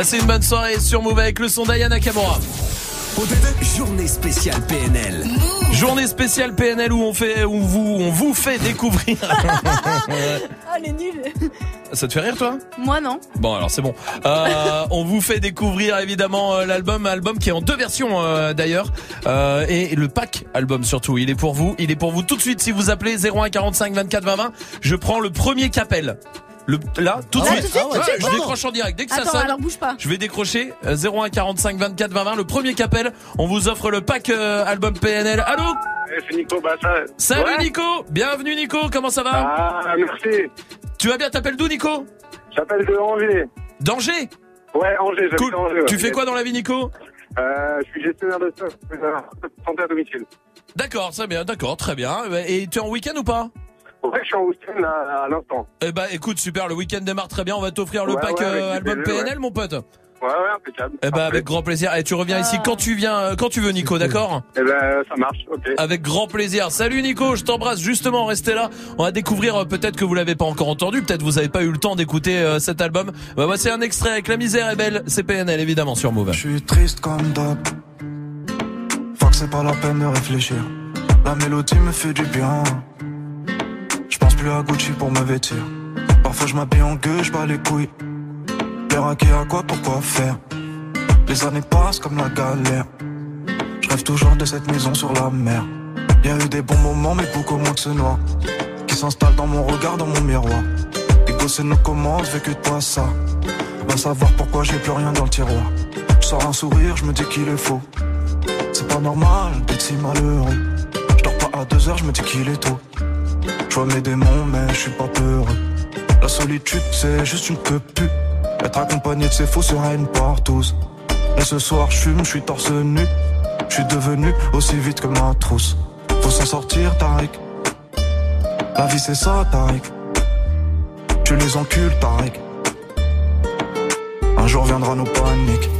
Passez une bonne soirée sur Move avec le son d'Ayana Nakamura. Journée spéciale PNL. Journée spéciale PNL où on fait, où vous, on vous fait découvrir. Ah, elle est nulle. Ça te fait rire toi? Moi, non. Bon alors c'est bon. Euh, on vous fait découvrir évidemment euh, l'album, album qui est en deux versions euh, d'ailleurs, Euh, et le pack album surtout. Il est pour vous, il est pour vous tout de suite si vous appelez 01 45 24 20 20. Je prends le premier qu'appelle. Le, là, tout de Ah, suite. je décroche en direct. Dès que ça sonne, alors bouge pas. je vais décrocher euh, 01 45 24 20 20. Le premier qu'appelle, on vous offre le pack euh, album PNL. Allô? C'est Nico Bassa. Salut Ouais. Nico, bienvenue Nico, comment ça va? Ah, merci. Tu vas bien, t'appelles d'où Nico? J'appelle de Angers. D'Angers? Ouais, Angers, Cool. à Angers. ouais. Tu fais quoi dans la vie Nico? Euh, Je suis gestionnaire de euh, santé à domicile. D'accord, très bien, d'accord, très bien. Et tu es en week-end ou pas? Ouais, je suis en week-end à, à l'instant. Eh bah écoute, super, le week-end démarre très bien, on va t'offrir le Ouais, pack ouais, euh, album PNL ouais. mon pote. Ouais, ouais, impeccable. Eh bah avec grand plaisir. Et tu reviens ici quand tu viens, euh, quand tu veux Nico, d'accord? Eh ben, ça marche, ok. Avec grand plaisir. Salut Nico, je t'embrasse. Justement, restez là. On va découvrir euh, peut-être que vous l'avez pas encore entendu, peut-être vous avez pas eu le temps d'écouter euh, cet album. Bah voici un extrait avec La misère est belle, c'est PNL évidemment sur Move. Je suis triste comme d'hab. Fuck, c'est pas la peine de réfléchir. La mélodie me fait du bien. Plus à Gucci pour me vêtir. Parfois je m'habille en gueule, je bats les couilles. Père à qui, à quoi, pourquoi faire? Les années passent comme la galère. Je rêve toujours de cette maison sur la mer. Y a eu des bons moments, mais beaucoup moins que ce noir. Qui s'installe dans mon regard, dans mon miroir. Ego, c'est nos commandes, vécu de toi ça. Va savoir pourquoi j'ai plus rien dans le tiroir. Je sors un sourire, je me dis qu'il est faux. C'est pas normal d'être si malheureux. Je dors pas à deux heures, je me dis qu'il est tôt. Je vois mes démons, mais je suis pas peureux. La solitude, c'est juste une peu plus. Être accompagné de ces faux sera une partouze. Et ce soir, je fume, je suis torse nu. Je suis devenu aussi vite que ma trousse. Faut s'en sortir, Tariq. La vie, c'est ça, Tariq. Tu les encules, Tariq. Un jour viendra nos paniques.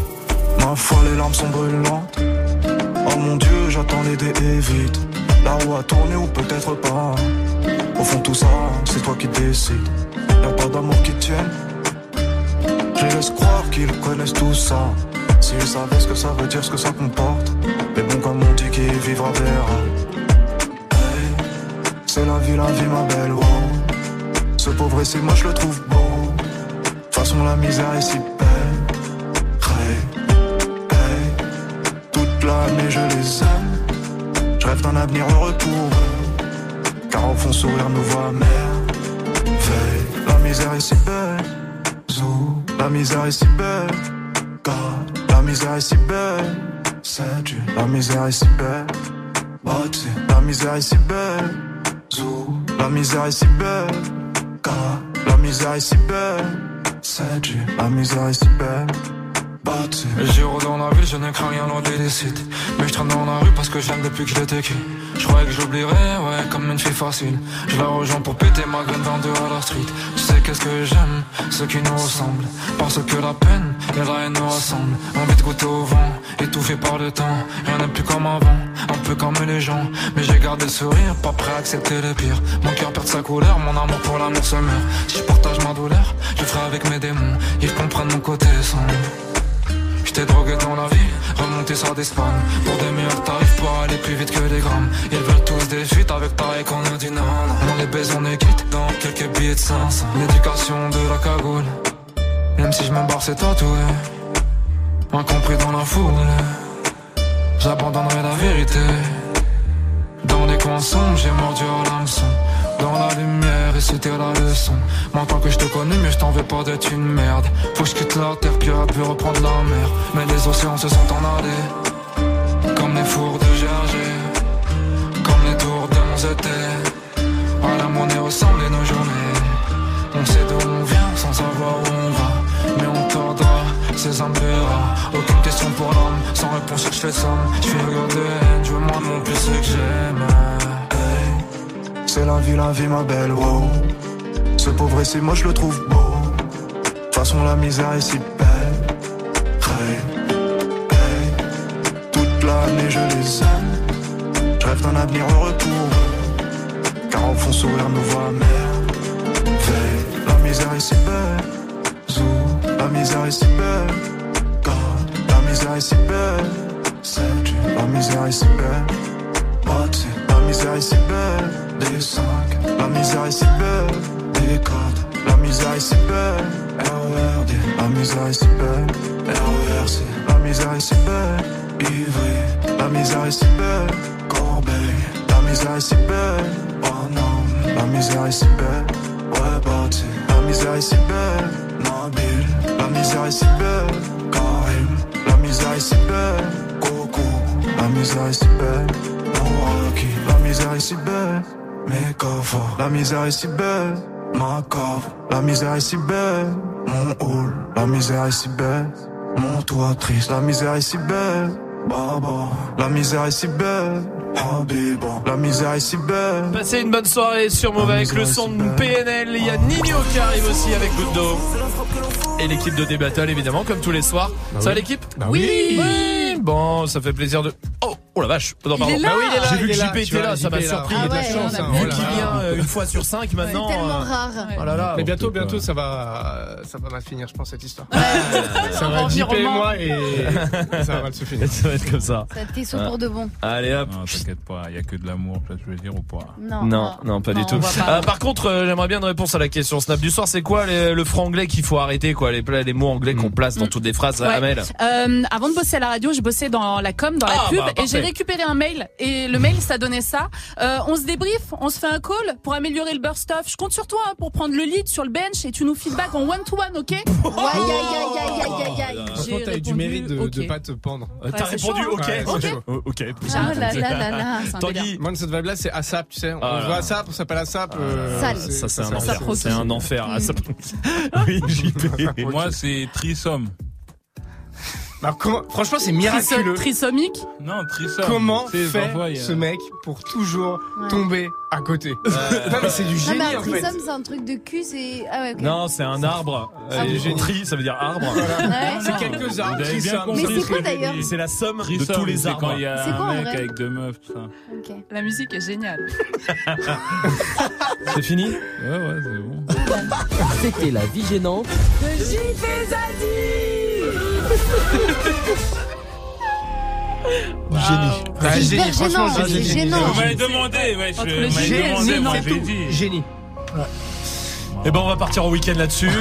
Ma foi, les larmes sont brûlantes. Oh mon Dieu, j'attends les dés et vite. La roue a tourné ou peut-être pas. Au fond, tout ça, c'est toi qui décides. Y'a pas d'amour qui tienne. Je laisse croire qu'ils connaissent tout ça. S'ils savaient ce que ça veut dire, ce que ça comporte. Mais bon, comme on dit, qui vivra verra. Hey, vie, la vie, ma belle, wow. Ce pauvre c'est moi je le trouve beau. De façon, la misère est si belle. Hey, hey. Toute l'année, je les aime. Je rêve d'un avenir heureux pour eux. Car au fond, sourire nous voit merveille. La misère est si belle. Zou, la misère est si belle. God, la misère est si belle. C'est Dieu, la misère est si belle. Bati, la misère est si belle. Zou, la misère est si belle. God, la misère est si belle. C'est Dieu, la misère est si belle. Bati. J'ai dans la ville, je ne crains rien loin des décides. Mais je traîne dans la rue parce que j'aime depuis que je qui. Je croyais que j'oublierais, ouais, comme une fille facile. Je la rejoins pour péter ma graine dans deux à la street. Tu sais qu'est-ce que j'aime, ceux qui nous ressemblent. Parce que la peine et la haine nous rassemblent. Envie de goûter au vent, étouffé par le temps. Rien n'est plus comme avant, un peu comme les gens. Mais j'ai gardé le sourire, pas prêt à accepter le pire. Mon cœur perd sa couleur, mon amour pour l'amour se meurt. Si je partage ma douleur, je ferai avec mes démons. Ils comprennent mon côté sombre. J'étais drogué dans la vie, remonté sur des spans Pour des meilleurs tarifs, pour aller plus vite que des grammes. Ils veulent tous des fuites avec pareil qu'on a dit non. On les baise, on est quitte dans quelques billets de 500 L'éducation de la cagoule. Même si je me barre c'est tatoué Incompris dans la foule. J'abandonnerai la vérité Dans les coins sombres, j'ai mordu à l'hameçon dans la lumière et c'était la leçon. Maintenant que je te connais mais je t'en veux pas d'être une merde. Faut que je quitte la terre puis pu reprendre la mer. Mais les océans se sont en allés Comme les fours de Gerger Comme les tours de étés À la monnaie ressemblent nos journées On sait d'où on vient sans savoir où on va. Mais on tordra âmes verra Aucune question pour l'homme Sans réponse je fais somme Je suis regardé veux moins mon plus ce que j'aime C'est la vie, la vie, ma belle, wow. Ce pauvre c'est moi je le trouve beau. De toute façon, la misère est si belle. Hey. Toute l'année, je les aime. Je rêve d'un avenir heureux pour eux. Car au fond, sourire nous voit merveille. La misère est si belle. La misère est si belle. God, la misère est si belle. Dieu, la misère est si belle. Bâti, la misère est si belle. Des 5, la misère est si belle. Des 4, la misère est si belle. RERD, la misère est si belle. RERC, la misère est si belle. Ivry, la misère est si belle. Corbeil, la misère est si belle. Bonhomme, la misère est si belle. Ouais, bâti, la misère est si belle. La misère est si belle. Karim, la misère est si belle. Coco, la misère est si belle. Noaki, la misère est si belle. Mes coffres, la misère est si belle. Ma coffre, la misère est si belle. Mon hall, la misère est si belle. Mon toit triste, la misère est si belle. Baba, la misère est si belle. La misère est si belle. Passez une bonne soirée sur Mauvais avec le son de PNL. Il y a Nino qui arrive aussi avec Goutte d'eau. Et l'équipe de D-Battle, évidemment, comme tous les soirs. ça va l'équipe Bah oui. Oui. Bon, ça fait plaisir de. Oh, oh la vache. Non, pardon. Il est là. Bah oui. J'ai vu que JP était là, ça m'a surpris. Ah ouais, on a Vu qu'il vient euh, une fois sur cinq maintenant. tellement euh, rare. Oh là là. Mais bientôt, bientôt, ça va, ça va mal finir, je pense, cette histoire. ça va être JP et moi et ça va mal se finir. Ça va être comme ça. Ça t'est pour de bon. Allez hop. Non, t'inquiète pas, il y a que de l'amour, tu je veux dire ou pas Non. Non, non, pas Non, du tout. Euh, par contre, euh, j'aimerais bien une réponse à la question Snap du soir. C'est quoi les- le franglais qu'il faut arrêter, quoi, les, les mots anglais qu'on place dans toutes les phrases. Amel Euh, avant de bosser à la radio, je bossais dans la com, dans la Ah, pub, bah, et j'ai. Récupéré un mail. Et le mail, ça donnait ça. Euh, on se débrief, on se fait un call pour améliorer le burst off. Je compte sur toi hein, pour prendre le lead sur le bench et tu nous feedback en one to one, ok Aïe, aïe, aïe, aïe, aïe, aïe, aïe. Franchement, J'ai t'as eu du mérite de, ok. de pas te pendre. Euh, T'as répondu chaud, ok. hein. Ouais, ok. Ah là là là là. Un Tanguy. délire. Moi, cette vibe-là, c'est ASAP, tu sais. On Ah là voit là. ASAP, on s'appelle ASAP. euh, Sale. Ça, c'est un enfer. C'est un enfer. Ah, ça- Oui, JP. Moi, c'est trisomme. Bah, comment- Franchement, c'est miraculeux. Trisomique Non, trisomme. Comment fait parfois, a- ce mec pour toujours Ouais. tomber à côté Non, mais c'est du Non, génie mais un en fait. trisome, c'est un truc de cul, c'est. Ah ouais, ok. Non, c'est un arbre. Ah, Euh, bon. tri, ça veut dire arbre. Ouais. C'est quelques arbres Mais c'est ce quoi, d'ailleurs. C'est la somme de Trisomme, tous les c'est arbres. quand il y a C'est quoi, en un mec vrai avec deux meufs, tout ça. Ok. La musique est géniale. C'est fini? Ouais, ouais, c'est bon. C'était la vie gênante. Du génie. Ah, C'est génie, hyper franchement, gênant, génie, gênant. Vous m'avez demandé, ouais, Entre je le m'avez génie, demandé, c'est moi non. j'ai dit. Génie. Eh ben on va partir en week-end là-dessus.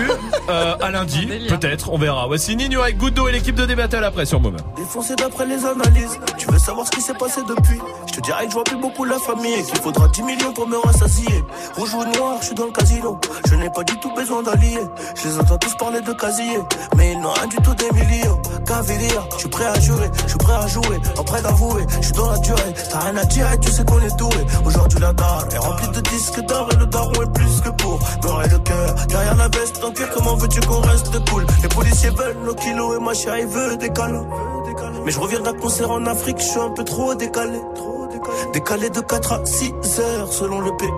Euh, à lundi, peut-être, on verra. Voici Nino avec Goudo et l'équipe de D-Battle après sur Moment. Défoncé d'après les analyses. Tu veux savoir ce qui s'est passé depuis? Je te dirais que je vois plus beaucoup la famille et qu'il faudra 10 millions pour me rassasier. Rouge ou noir, je suis dans le casino. Je n'ai pas du tout besoin d'alliés. Je les entends tous parler de casier. Mais ils n'ont rien du tout des millions. Cavalier, je suis prêt à jurer, je suis prêt à jouer. En prêt d'avouer, je suis dans la durée. T'as rien à dire et tu sais qu'on est doué. Aujourd'hui la dalle est remplie de disques d'or et le daron est plus que pour cœur. Derrière la veste, en cuir, comment veux-tu qu'on reste cool? Les policiers veulent nos kilos et ma chérie veut des câlins. Mais je reviens d'un concert en Afrique, je suis un peu trop décalé. Décalé de 4 à 6 heures selon le pays.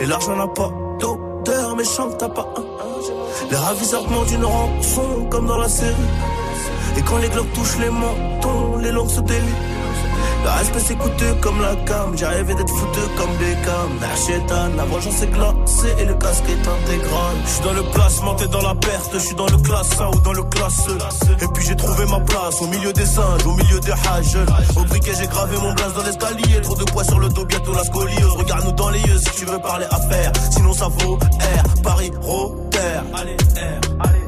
Et l'argent n'a pas d'odeur, mais chante t'as pas un. Les raviseurs demandent une rançon comme dans la série. Et quand les globes touchent les mentons, les langues se délient. Le respect c'est coûteux comme la cam, rêvé d'être foutu comme Beckham. Merchetan, la vengeance est glacée et le casque est intégral. Je suis dans le placement, t'es dans la perte, je suis dans le classe 1 ou dans le classe E. Et puis j'ai trouvé ma place au milieu des singes, au milieu des hages. Au briquet j'ai gravé mon blaze dans l'escalier, trop de poids sur le dos, bientôt la scoliose. Regarde-nous dans les yeux si tu veux parler affaires, sinon ça vaut R, Paris, Rotter. Allez, R, allez.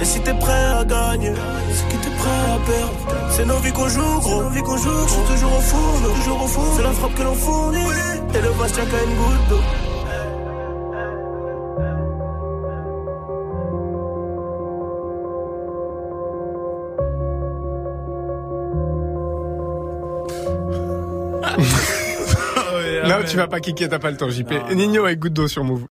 Et si t'es prêt à gagner, c'est que t'es prêt à perdre. C'est nos vies qu'on joue, gros. Nos vies qu'on joue, je suis toujours au four, toujours au four. C'est la frappe que l'on fournit. Et le tient qu'à une goutte d'eau. Là, tu vas pas kicker, t'as pas le temps, JP. Non. Nino avec goutte d'eau sur Move.